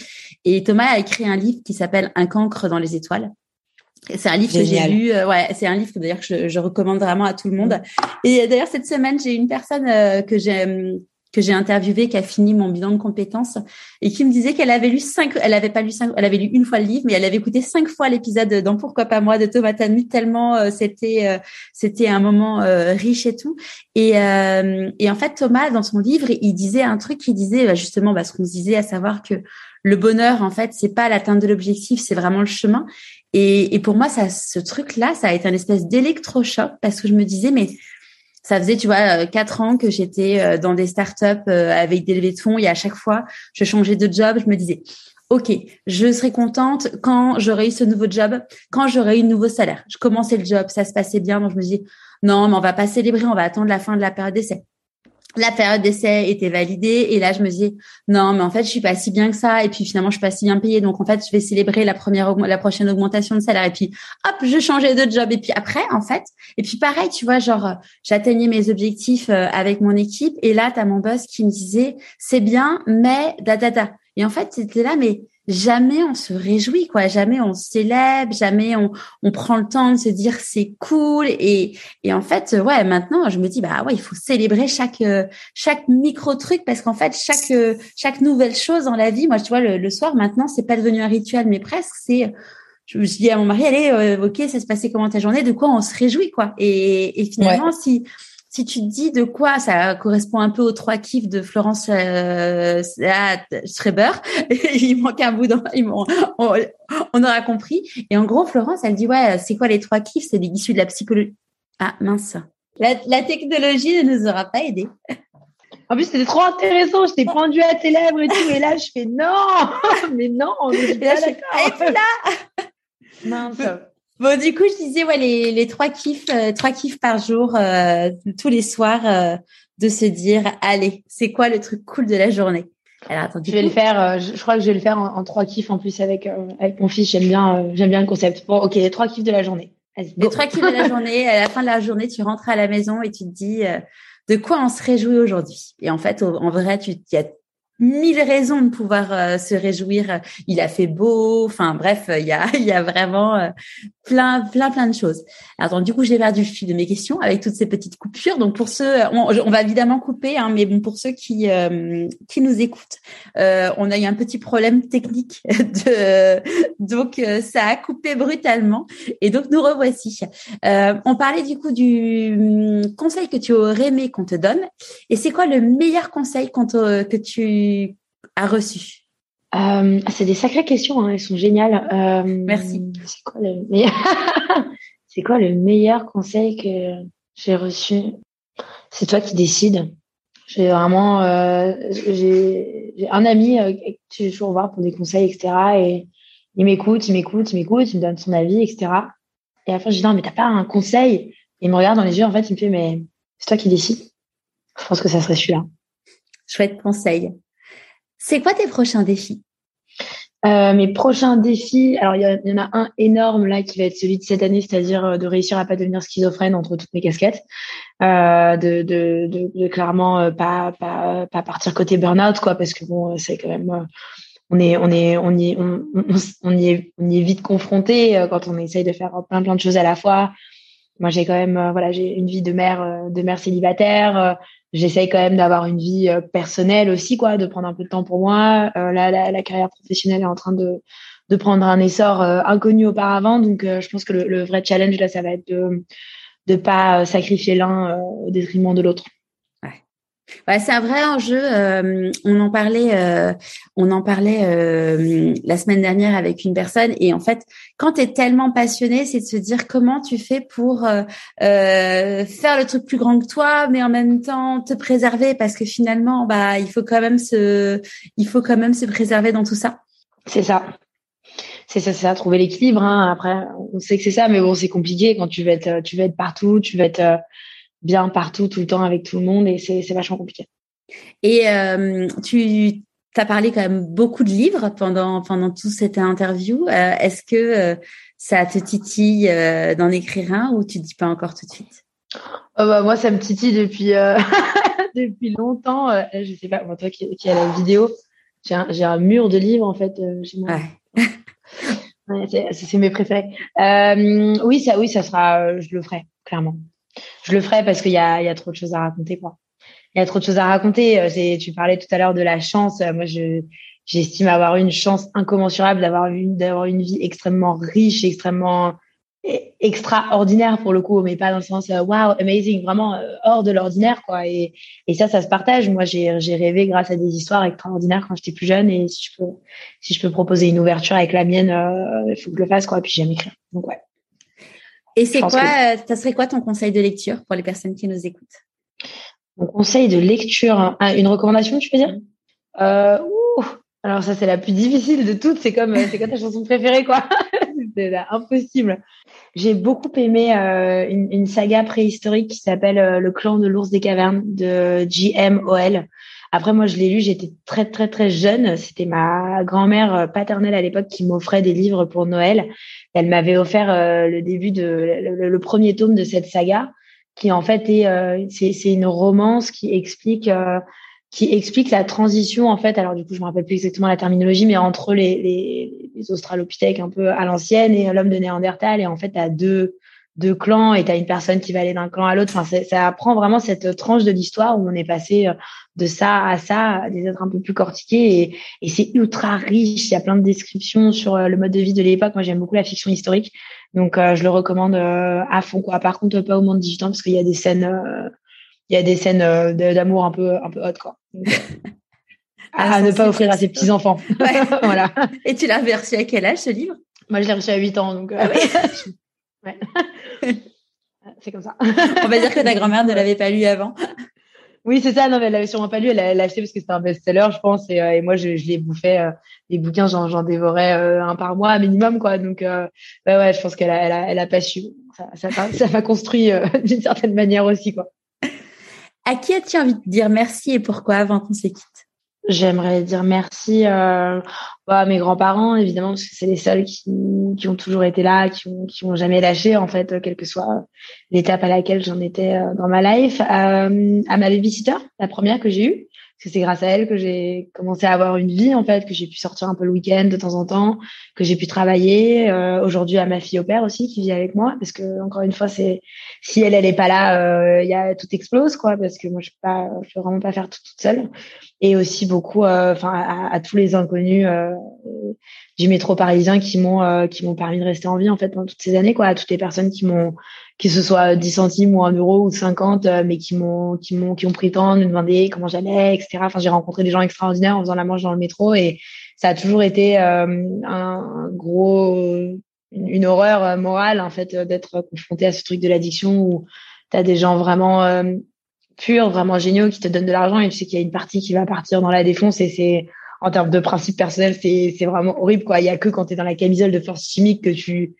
Et Thomas a écrit un livre qui s'appelle Un cancre dans les étoiles. C'est un livre que j'ai lu. Euh, ouais, c'est un livre que d'ailleurs je, je, recommande vraiment à tout le monde. Et d'ailleurs cette semaine, j'ai une personne euh, que j'ai que j'ai interviewé qui a fini mon bilan de compétences et qui me disait qu'elle avait lu cinq, elle avait pas lu cinq, elle avait lu une fois le livre, mais elle avait écouté cinq fois l'épisode dans Pourquoi pas moi de Thomas Tanut tellement euh, c'était euh, c'était un moment euh, riche et tout. Et et en fait Thomas dans son livre il disait un truc qui disait bah, justement bah, ce qu'on se disait à savoir que le bonheur en fait c'est pas l'atteinte de l'objectif c'est vraiment le chemin. Et, et pour moi ça ce truc là ça a été un espèce d'électrochoc parce que je me disais mais ça faisait, tu vois, euh, quatre ans que j'étais euh, dans des startups euh, avec des levées de fonds et à chaque fois, je changeais de job. Je me disais, OK, je serai contente quand j'aurai eu ce nouveau job, quand j'aurai eu un nouveau salaire. Je commençais le job, ça se passait bien. Donc, je me dis, non, mais on va pas célébrer, on va attendre la fin de la période d'essai la période d'essai était validée et là je me dis non mais en fait je suis pas si bien que ça. Et puis finalement je suis pas si bien payée. Donc en fait je vais célébrer la première la prochaine augmentation de salaire. Et puis hop je changeais de job. Et puis après en fait et puis pareil tu vois genre j'atteignais mes objectifs euh, avec mon équipe. Et là tu as mon boss qui me disait c'est bien mais da da. Et en fait c'était là mais jamais on se réjouit, quoi. Jamais on célèbre, jamais on, on prend le temps de se dire c'est cool. Et, et en fait, ouais, maintenant, je me dis, bah ouais, il faut célébrer chaque, chaque micro truc parce qu'en fait, chaque, chaque nouvelle chose dans la vie, moi, tu vois, le, soir, maintenant, c'est pas devenu un rituel, mais presque, c'est, je me dis à mon mari, allez, euh, ok, ça se passait comment ta journée, de quoi on se réjouit, quoi. Et, et finalement, si, si tu te dis de quoi ça correspond un peu aux trois kiffs de Florence euh, Schreiber, il manque un bout dans, on, on, aura compris. Et en gros, Florence, elle dit ouais, c'est quoi les trois kiffs? C'est issu de la psychologie. Ah mince, la, technologie ne nous aura pas aidé. En plus, c'était trop intéressant. Je t'ai pendu à tes lèvres et tout. Et là, je fais non, mais non, on est pas d'accord. là. Mince. Bon, du coup, je disais, ouais, les, les trois kiffs, euh, trois kiffs par jour, euh, tous les soirs, euh, de se dire, allez, c'est quoi le truc cool de la journée? Alors, attends, je vais le faire. Je, crois que je vais le faire en, trois kiffs en plus avec avec mon fils. J'aime bien, j'aime bien le concept. Bon, ok, les trois kiffs de la journée. Les trois kiffs de la journée. À la fin de la journée, tu rentres à la maison et tu te dis, de quoi on se réjouit aujourd'hui? Et en fait, en vrai, tu y a mille raisons de pouvoir euh, se réjouir. Il a fait beau, enfin bref, il y a, il y a vraiment euh, plein, plein, plein de choses. Alors du coup, j'ai perdu le fil de mes questions avec toutes ces petites coupures. Donc pour ceux, on, va évidemment couper, hein, mais bon pour ceux qui euh, qui nous écoutent, on a eu un petit problème technique, de, donc ça a coupé brutalement et donc nous revoici. on parlait du coup du hum, conseil que tu aurais aimé qu'on te donne. Et c'est quoi le meilleur conseil que tu a reçu euh, C'est des sacrées questions, hein, elles sont géniales. Euh, Merci. C'est quoi, le meilleur... quoi le meilleur conseil que j'ai reçu? C'est toi qui décides. J'ai vraiment, euh, j'ai un ami que je vais toujours voir pour des conseils, etc. Et il m'écoute, il m'écoute, il m'écoute, il me donne son avis, etc. Et à la fin, je dis non, mais t'as pas un conseil? Et Il me regarde dans les yeux, en fait, il me fait mais c'est toi qui décides. Je pense que ça serait celui-là. Chouette conseil. C'est quoi tes prochains défis? Euh, mes prochains défis, alors il y, en a un énorme là qui va être celui de cette année, c'est-à-dire euh, de réussir à pas devenir schizophrène entre toutes mes casquettes, euh, de, de, de, clairement pas, pas pas partir côté burn-out quoi, parce que bon c'est quand même on est on est on y on, on, y est on y est vite confronté quand on essaye de faire plein plein de choses à la fois. Moi j'ai quand même voilà j'ai une vie de mère de mère célibataire j'essaye quand même d'avoir une vie euh, personnelle aussi, quoi, de prendre un peu de temps pour moi. Euh, là, la, la, carrière professionnelle est en train de, de prendre un essor euh, inconnu auparavant, donc je pense que le, le, vrai challenge là, ça va être de de pas sacrifier l'un au détriment de l'autre. C'est un vrai enjeu. Euh, on en parlait, euh, on en parlait euh, la semaine dernière avec une personne. Et en fait, quand tu es tellement passionné, c'est de se dire comment tu fais pour faire le truc plus grand que toi, mais en même temps te préserver, parce que finalement, bah, il faut quand même se, il faut quand même se préserver dans tout ça. C'est ça. C'est ça, c'est ça, trouver l'équilibre. Hein. Après, on sait que c'est ça, mais bon, c'est compliqué quand tu veux être, tu veux être partout, tu veux être bien partout, tout le temps avec tout le monde et c'est vachement compliqué. Et euh, tu as parlé quand même beaucoup de livres pendant pendant toute cette interview. Euh, est-ce que euh, ça te titille d'en écrire un ou tu dis pas encore tout de suite? Oh bah, Moi, ça me titille depuis depuis longtemps. je sais pas, moi, toi qui, qui as la vidéo, j'ai un, un, mur de livres en fait chez moi. Ouais. c'est mes préférés. oui, ça, oui, ça sera, je le ferai clairement je le ferai parce qu'il y a, y a trop de choses à raconter, quoi. Il y a trop de choses à raconter. Euh, c'est, tu parlais tout à l'heure de la chance. Euh, moi, je, j'estime avoir une chance incommensurable d'avoir une, d'avoir une vie extrêmement riche, extrêmement extraordinaire pour le coup, mais pas dans le sens euh, wow, amazing, vraiment hors de l'ordinaire quoi. Et, et ça, ça se partage. Moi, j'ai, j'ai rêvé grâce à des histoires extraordinaires quand j'étais plus jeune, et si je peux, si je peux proposer une ouverture avec la mienne, il faut que je le fasse quoi. Et puis j'aime écrire. Donc ouais. Et c'est quoi, euh, ça serait quoi ton conseil de lecture pour les personnes qui nous écoutent? Mon conseil de lecture, hein. ah, une recommandation, tu peux dire? Euh, Alors ça, c'est la plus difficile de toutes. C'est comme, euh, c'est quoi ta chanson préférée, quoi? C'est impossible. J'ai beaucoup aimé euh, une, une, saga préhistorique qui s'appelle euh, Le clan de l'ours des cavernes de J.M.O.L. Après, moi, je l'ai lu, j'étais très, très, très jeune. C'était ma grand-mère paternelle à l'époque qui m'offrait des livres pour Noël. Elle m'avait offert euh, le début de le, premier tome de cette saga, qui en fait est euh, c'est une romance qui explique euh, qui explique la transition en fait. Alors du coup, je me rappelle plus exactement la terminologie, mais entre les les, les Australopithèques un peu à l'ancienne et l'homme de Néandertal, et en fait, à deux deux clans et tu as une personne qui va aller d'un clan à l'autre. Enfin, ça apprend vraiment cette tranche de l'histoire où on est passé euh, de ça à ça, des êtres un peu plus cortiqués et, et c'est ultra riche. Il y a plein de descriptions sur euh, le mode de vie de l'époque. Moi, j'aime beaucoup la fiction historique, donc euh, je le recommande à fond. Quoi. Par contre, pas au monde digital parce qu'il y a des scènes, il y a des scènes d'amour un peu un peu hot quoi. à, ne pas offrir à ses petits enfants. voilà. Et tu l'as reçu à quel âge ce livre? Moi, je l'ai reçu à 8 ans, donc. Ah Ouais. c'est comme ça. On va dire que ta grand-mère ne l'avait pas lu avant. Oui, c'est ça. Non, mais elle l'avait sûrement pas lu. Elle l'a acheté parce que c'était un best-seller, je pense. Et, euh, et moi, je, je l'ai bouffé. Euh, les bouquins, j'en dévorais euh, un par mois minimum, quoi. Donc, ouais, ouais, je pense qu'elle a, elle a, elle a pas su. Ça, ça, m'a construit d'une certaine manière aussi, quoi. À qui as-tu envie de dire merci et pourquoi avant qu'on se quitte J'aimerais dire merci euh, bah, à mes grands-parents, évidemment, parce que c'est les seuls qui, qui ont toujours été là, qui ont, qui ont jamais lâché, en fait, quelle que soit l'étape à laquelle j'en étais euh, dans ma life. Euh, à ma babysitter, la première que j'ai eue, que c'est grâce à elle que j'ai commencé à avoir une vie en fait, que j'ai pu sortir un peu le week-end de temps en temps, que j'ai pu travailler. Euh, aujourd'hui, à ma fille au père aussi qui vit avec moi, parce que encore une fois, c'est si elle elle est pas là, il y a tout explose quoi, parce que moi je peux pas, je peux vraiment pas faire tout toute seule. Et aussi beaucoup, enfin à, tous les inconnus du métro parisien qui m'ont qui m'ont permis de rester en vie en fait pendant toutes ces années quoi, à toutes les personnes qui m'ont que ce soit 10 centimes ou 1 euro ou 50, euh, mais qui m'ont, qui m'ont, qui ont pris le temps de me demander comment j'allais, etc. Enfin, j'ai rencontré des gens extraordinaires en faisant la manche dans le métro et ça a toujours été euh, un, gros, une, horreur euh, morale, en fait, d'être confronté à ce truc de l'addiction où tu as des gens vraiment purs, vraiment géniaux qui te donnent de l'argent et tu sais qu'il y a une partie qui va partir dans la défonce et c'est, en termes de principe personnel, c'est, c'est vraiment horrible, quoi. Il y a que quand tu es dans la camisole de force chimique que tu,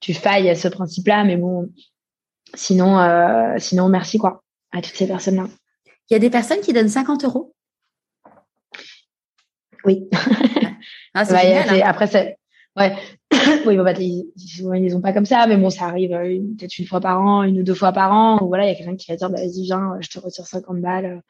tu failles à ce principe-là. Mais bon, Sinon, euh, sinon, merci quoi à toutes ces personnes-là. Il y a des personnes qui donnent 50 euros. Oui. Ah, c'est génial, hein. Après, c'est ouais. Oui, bon, bah, ils, ils ont pas comme ça, mais bon, ça arrive euh, peut-être une fois par an, une ou deux fois par an. Ou voilà, il y a quelqu'un qui va dire, bah, vas-y, viens, je te retire 50 balles.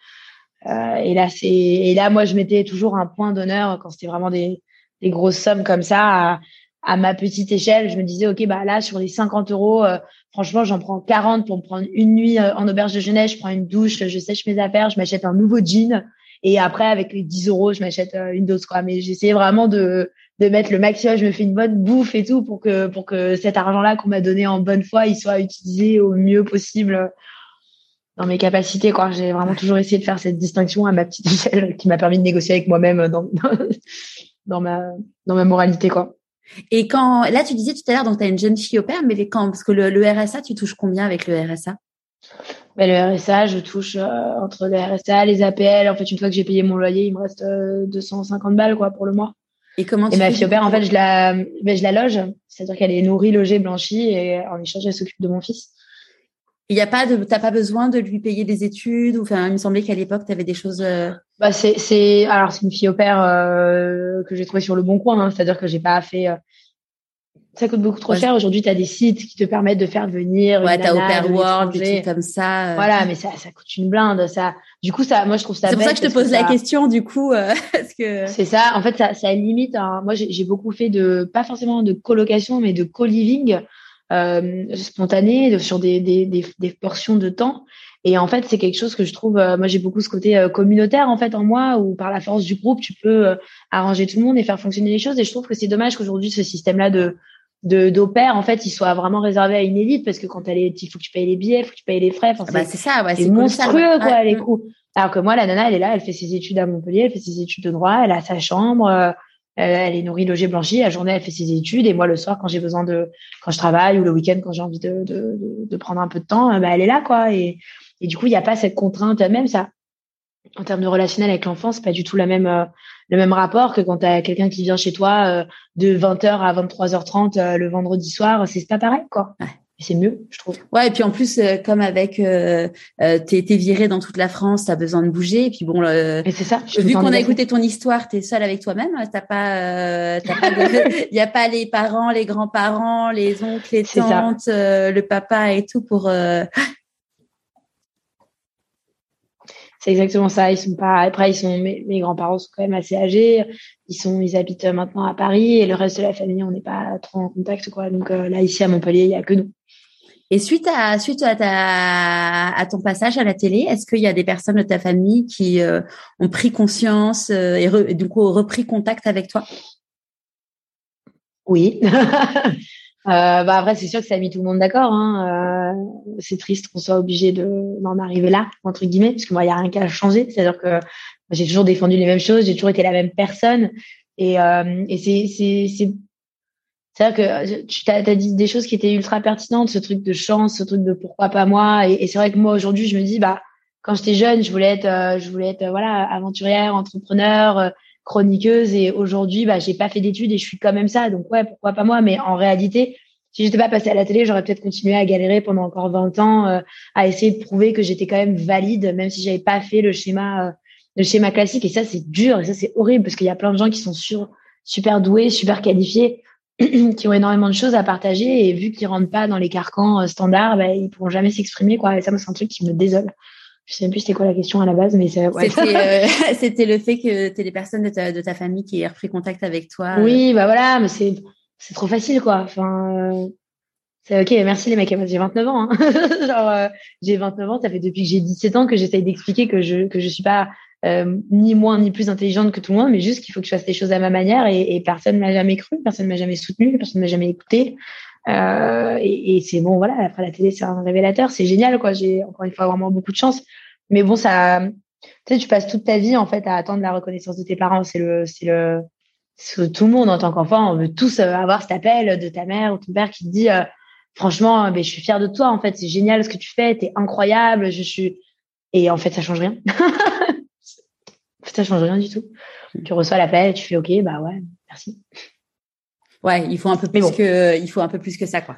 Euh, et là, c'est et là, moi, je mettais toujours un point d'honneur quand c'était vraiment des, des grosses sommes comme ça à, à ma petite échelle, je me disais, OK, bah là, sur les 50 euros, euh, franchement, j'en prends 40 pour me prendre une nuit euh, en auberge de jeunesse, je prends une douche, je sèche mes affaires, je m'achète un nouveau jean. Et après, avec les 10 euros, je m'achète euh, une dose, quoi. Mais j'essayais vraiment de, de mettre le maximum, je me fais une bonne bouffe et tout pour que, pour que cet argent-là qu'on m'a donné en bonne foi, il soit utilisé au mieux possible dans mes capacités, quoi. J'ai vraiment toujours essayé de faire cette distinction à ma petite échelle qui m'a permis de négocier avec moi-même dans, dans ma, dans ma moralité, quoi. Et quand là, tu disais tout à l'heure, donc tu as une jeune fille au père, mais quand Parce que le, le, RSA, tu touches combien avec le RSA ben, Le RSA, je touche euh, entre le RSA, les APL. En fait, une fois que j'ai payé mon loyer, il me reste 250 euh, balles quoi pour le mois. Et comment tu Et ma fille au père, en fait, je la, ben, je la loge, c'est-à-dire qu'elle est nourrie, logée, blanchie, et en échange, elle s'occupe de mon fils. Il y a pas de, t'as pas besoin de lui payer des études? Ou enfin, il me semblait qu'à l'époque tu avais des choses. Euh, bah c'est, c'est, alors c'est une fille au père euh, que j'ai trouvé sur le bon coin, hein, c'est-à-dire que j'ai pas fait. Euh, ça coûte beaucoup trop cher. Aujourd'hui, tu as des sites qui te permettent de faire venir. Ouais, t'as Au World, des trucs comme ça. Voilà, mais ça, ça coûte une blinde. Ça, du coup, ça, moi, je trouve ça. C'est pour ça que je te pose la question, du coup, parce que. C'est ça. En fait, ça, ça limite. Hein. Moi, j'ai, beaucoup fait de, pas forcément de colocation, mais de co-living euh, spontané sur des, des, des, des, portions de temps. Et en fait, c'est quelque chose que je trouve. Euh, moi, j'ai beaucoup ce côté euh, communautaire en fait en moi, où par la force du groupe, tu peux euh, arranger tout le monde et faire fonctionner les choses. Et je trouve que c'est dommage qu'aujourd'hui, ce système-là de de d'opère en fait il soit vraiment réservé à une élite parce que quand elle est il faut que tu payes les billets il faut que tu payes les frais enfin, ah bah, c'est ça ouais, c'est monstrueux quoi les coûts alors que moi la nana elle est là elle fait ses études à Montpellier elle fait ses études de droit elle a sa chambre elle est nourrie, logée, blanchie. La journée, elle fait ses études. Et moi, le soir, quand j'ai besoin de, quand je travaille ou le week-end, quand j'ai envie de, de, de, prendre un peu de temps, bah, elle est là, quoi. Et, et du coup, il n'y a pas cette contrainte, même ça. En termes de relationnel avec l'enfant, c'est pas du tout la même, euh, le même rapport que quand tu as quelqu'un qui vient chez toi euh, de 20h à 23h30 euh, le vendredi soir. C'est pas pareil, quoi c'est mieux, je trouve. Ouais, et puis en plus, euh, comme avec, euh, euh, t'es, viré dans toute la France, t'as besoin de bouger. Et puis bon, euh, c'est ça. Vu qu'on a écouté ton histoire, t'es seule avec toi-même. T'as pas, euh, t'as pas, il y a pas les parents, les grands-parents, les oncles, les tantes, le papa et tout pour. C'est exactement ça. Ils sont pas. Après, ils sont. Mes, mes grands-parents sont quand même assez âgés. Ils sont. Ils habitent maintenant à Paris et le reste de la famille, on n'est pas trop en contact, quoi. Donc là, ici à Montpellier, il y a que nous. Et suite à suite à, ta, à ton passage à la télé, est-ce qu'il y a des personnes de ta famille qui euh, ont pris conscience euh, et, du coup repris contact avec toi? Oui. Euh, bah après, c'est sûr que ça a mis tout le monde d'accord. Hein. c'est triste qu'on soit obligé de d'en arriver là, entre guillemets, parce que moi, il y a rien qu'à changer. C'est-à-dire que j'ai toujours défendu les mêmes choses, j'ai toujours été la même personne, et, et c'est c'est c'est-à-dire que euh, tu as, dit des choses qui étaient ultra pertinentes, ce truc de chance, ce truc de pourquoi pas moi. Et, c'est vrai que moi aujourd'hui, je me dis, bah, quand j'étais jeune, je voulais être, euh, je voulais être, euh, voilà, aventurière, entrepreneur, chroniqueuse. Et aujourd'hui, bah, j'ai pas fait d'études et je suis quand même ça. Donc ouais, pourquoi pas moi? Mais en réalité, si j'étais pas passée à la télé, j'aurais peut-être continué à galérer pendant encore 20 ans, à essayer de prouver que j'étais quand même valide, même si j'avais pas fait le schéma, le schéma classique. Et ça, c'est dur et ça, c'est horrible parce qu'il y a plein de gens qui sont super doués, super qualifiés qui ont énormément de choses à partager et vu qu'ils rentrent pas dans les carcans euh, standards, bah, ils pourront jamais s'exprimer quoi. Et ça, c'est un truc qui me désole. Je sais même plus c'était quoi la question à la base, mais c'est. Ouais. C'était, c'était le fait que tu les personnes de ta, de ta famille qui aient repris contact avec toi. Oui, bah voilà, mais c'est c'est trop facile quoi. Enfin, c'est ok, merci les mecs, j'ai 29 ans. Hein. Genre, j'ai 29 ans, ça fait depuis que j'ai 17 ans que j'essaye d'expliquer que je que je suis pas euh, ni moins ni plus intelligente que tout le monde, mais juste qu'il faut que je fasse les choses à ma manière et, et personne m'a jamais cru, personne m'a jamais soutenu, personne m'a jamais écouté. Euh, et, et c'est bon, voilà. Après la télé, c'est un révélateur, c'est génial, quoi. J'ai encore une fois vraiment beaucoup de chance. Mais bon, ça, tu sais, tu passes toute ta vie en fait à attendre la reconnaissance de tes parents. C'est le, c'est le, tout le monde en tant qu'enfant, on veut tous euh, avoir cet appel de ta mère ou ton père qui te dit, euh, franchement, ben, je suis fière de toi. En fait, c'est génial ce que tu fais, t'es incroyable. Je suis, et en fait, ça change rien. ça change rien du tout. Tu reçois l'appel, tu fais OK, bah ouais, merci. Ouais, il faut un peu plus que, il faut un peu plus que ça, quoi.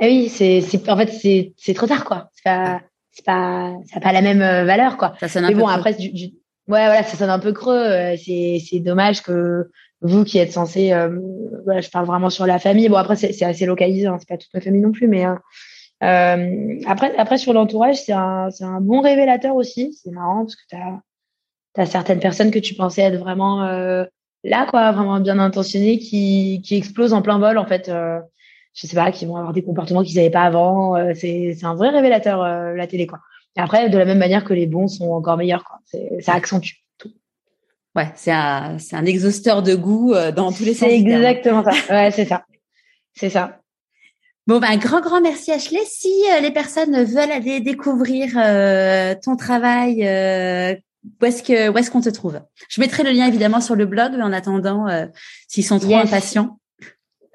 Et eh oui, c'est, c'est, en fait, c'est, c'est trop tard, quoi. C'est pas, c'est pas, ça n'a pas la même euh, valeur, quoi. Ça sonne un Mais bon, après, du, ouais, voilà, ça sonne un peu creux. Euh, c'est, c'est dommage que vous qui êtes censé, euh, voilà, je parle vraiment sur la famille. Bon, après, c'est, c'est assez localisé, hein, c'est pas toute ma famille non plus, mais euh, après, après sur l'entourage, c'est un, c'est un bon révélateur aussi. C'est marrant parce que t'as tu certaines personnes que tu pensais être vraiment euh, là, quoi, vraiment bien intentionnées, qui, qui explosent en plein vol, en fait. Euh, je sais pas, qui vont avoir des comportements qu'ils n'avaient pas avant. Euh, c'est, c'est un vrai révélateur, euh, la télé, quoi. Et après, de la même manière que les bons sont encore meilleurs, quoi. C'est, ça accentue tout. Ouais, c'est un, c'est un exhausteur de goût dans tous les sens. C'est exactement ça. Ouais, c'est ça. C'est ça. Bon, ben, grand, grand merci Ashley. Si les personnes veulent aller découvrir ton travail, où est-ce que où est-ce qu'on te trouve? Je mettrai le lien évidemment sur le blog, mais en attendant, euh, s'ils sont trop impatients.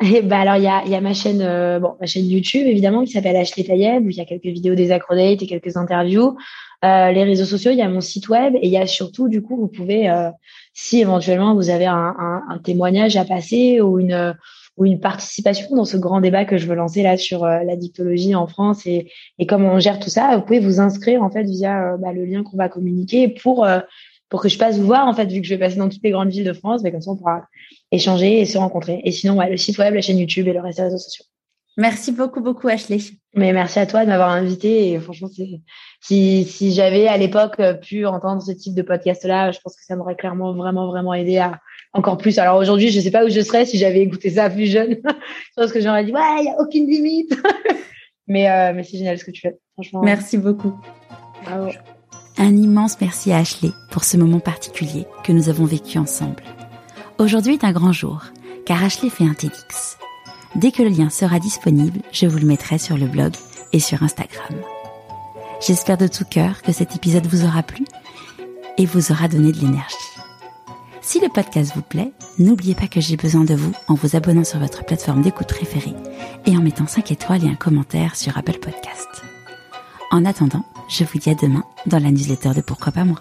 Ben alors il y a, y a ma chaîne euh, bon ma chaîne YouTube évidemment qui s'appelle Ashley Tayeb où il y a quelques vidéos des acrodates et quelques interviews. Euh, les réseaux sociaux, il y a mon site web et il y a surtout du coup vous pouvez euh, si éventuellement vous avez un, un, un, témoignage à passer ou une ou une participation dans ce grand débat que je veux lancer là sur euh, la dictologie en France et, et comment on gère tout ça, vous pouvez vous inscrire en fait via euh, bah, le lien qu'on va communiquer pour euh, pour que je passe vous voir en fait vu que je vais passer dans toutes les grandes villes de France, mais comme ça on pourra échanger et se rencontrer. Et sinon ouais, le site web, la chaîne YouTube et le reste des réseaux sociaux. Merci beaucoup, beaucoup, Ashley. Mais merci à toi de m'avoir invité. Et franchement, si, si j'avais à l'époque pu entendre ce type de podcast-là, je pense que ça m'aurait clairement vraiment, vraiment aidé à encore plus. Alors aujourd'hui, je sais pas où je serais si j'avais écouté ça plus jeune. je pense que j'aurais dit, ouais, il y a aucune limite. mais, euh, mais c'est génial ce que tu fais. Franchement. Merci beaucoup. Un immense merci à Ashley pour ce moment particulier que nous avons vécu ensemble. Aujourd'hui est un grand jour, car Ashley fait un TEDx Dès que le lien sera disponible, je vous le mettrai sur le blog et sur Instagram. J'espère de tout cœur que cet épisode vous aura plu et vous aura donné de l'énergie. Si le podcast vous plaît, n'oubliez pas que j'ai besoin de vous en vous abonnant sur votre plateforme d'écoute préférée et en mettant 5 étoiles et un commentaire sur Apple Podcast. En attendant, je vous dis à demain dans la newsletter de Pourquoi pas moi.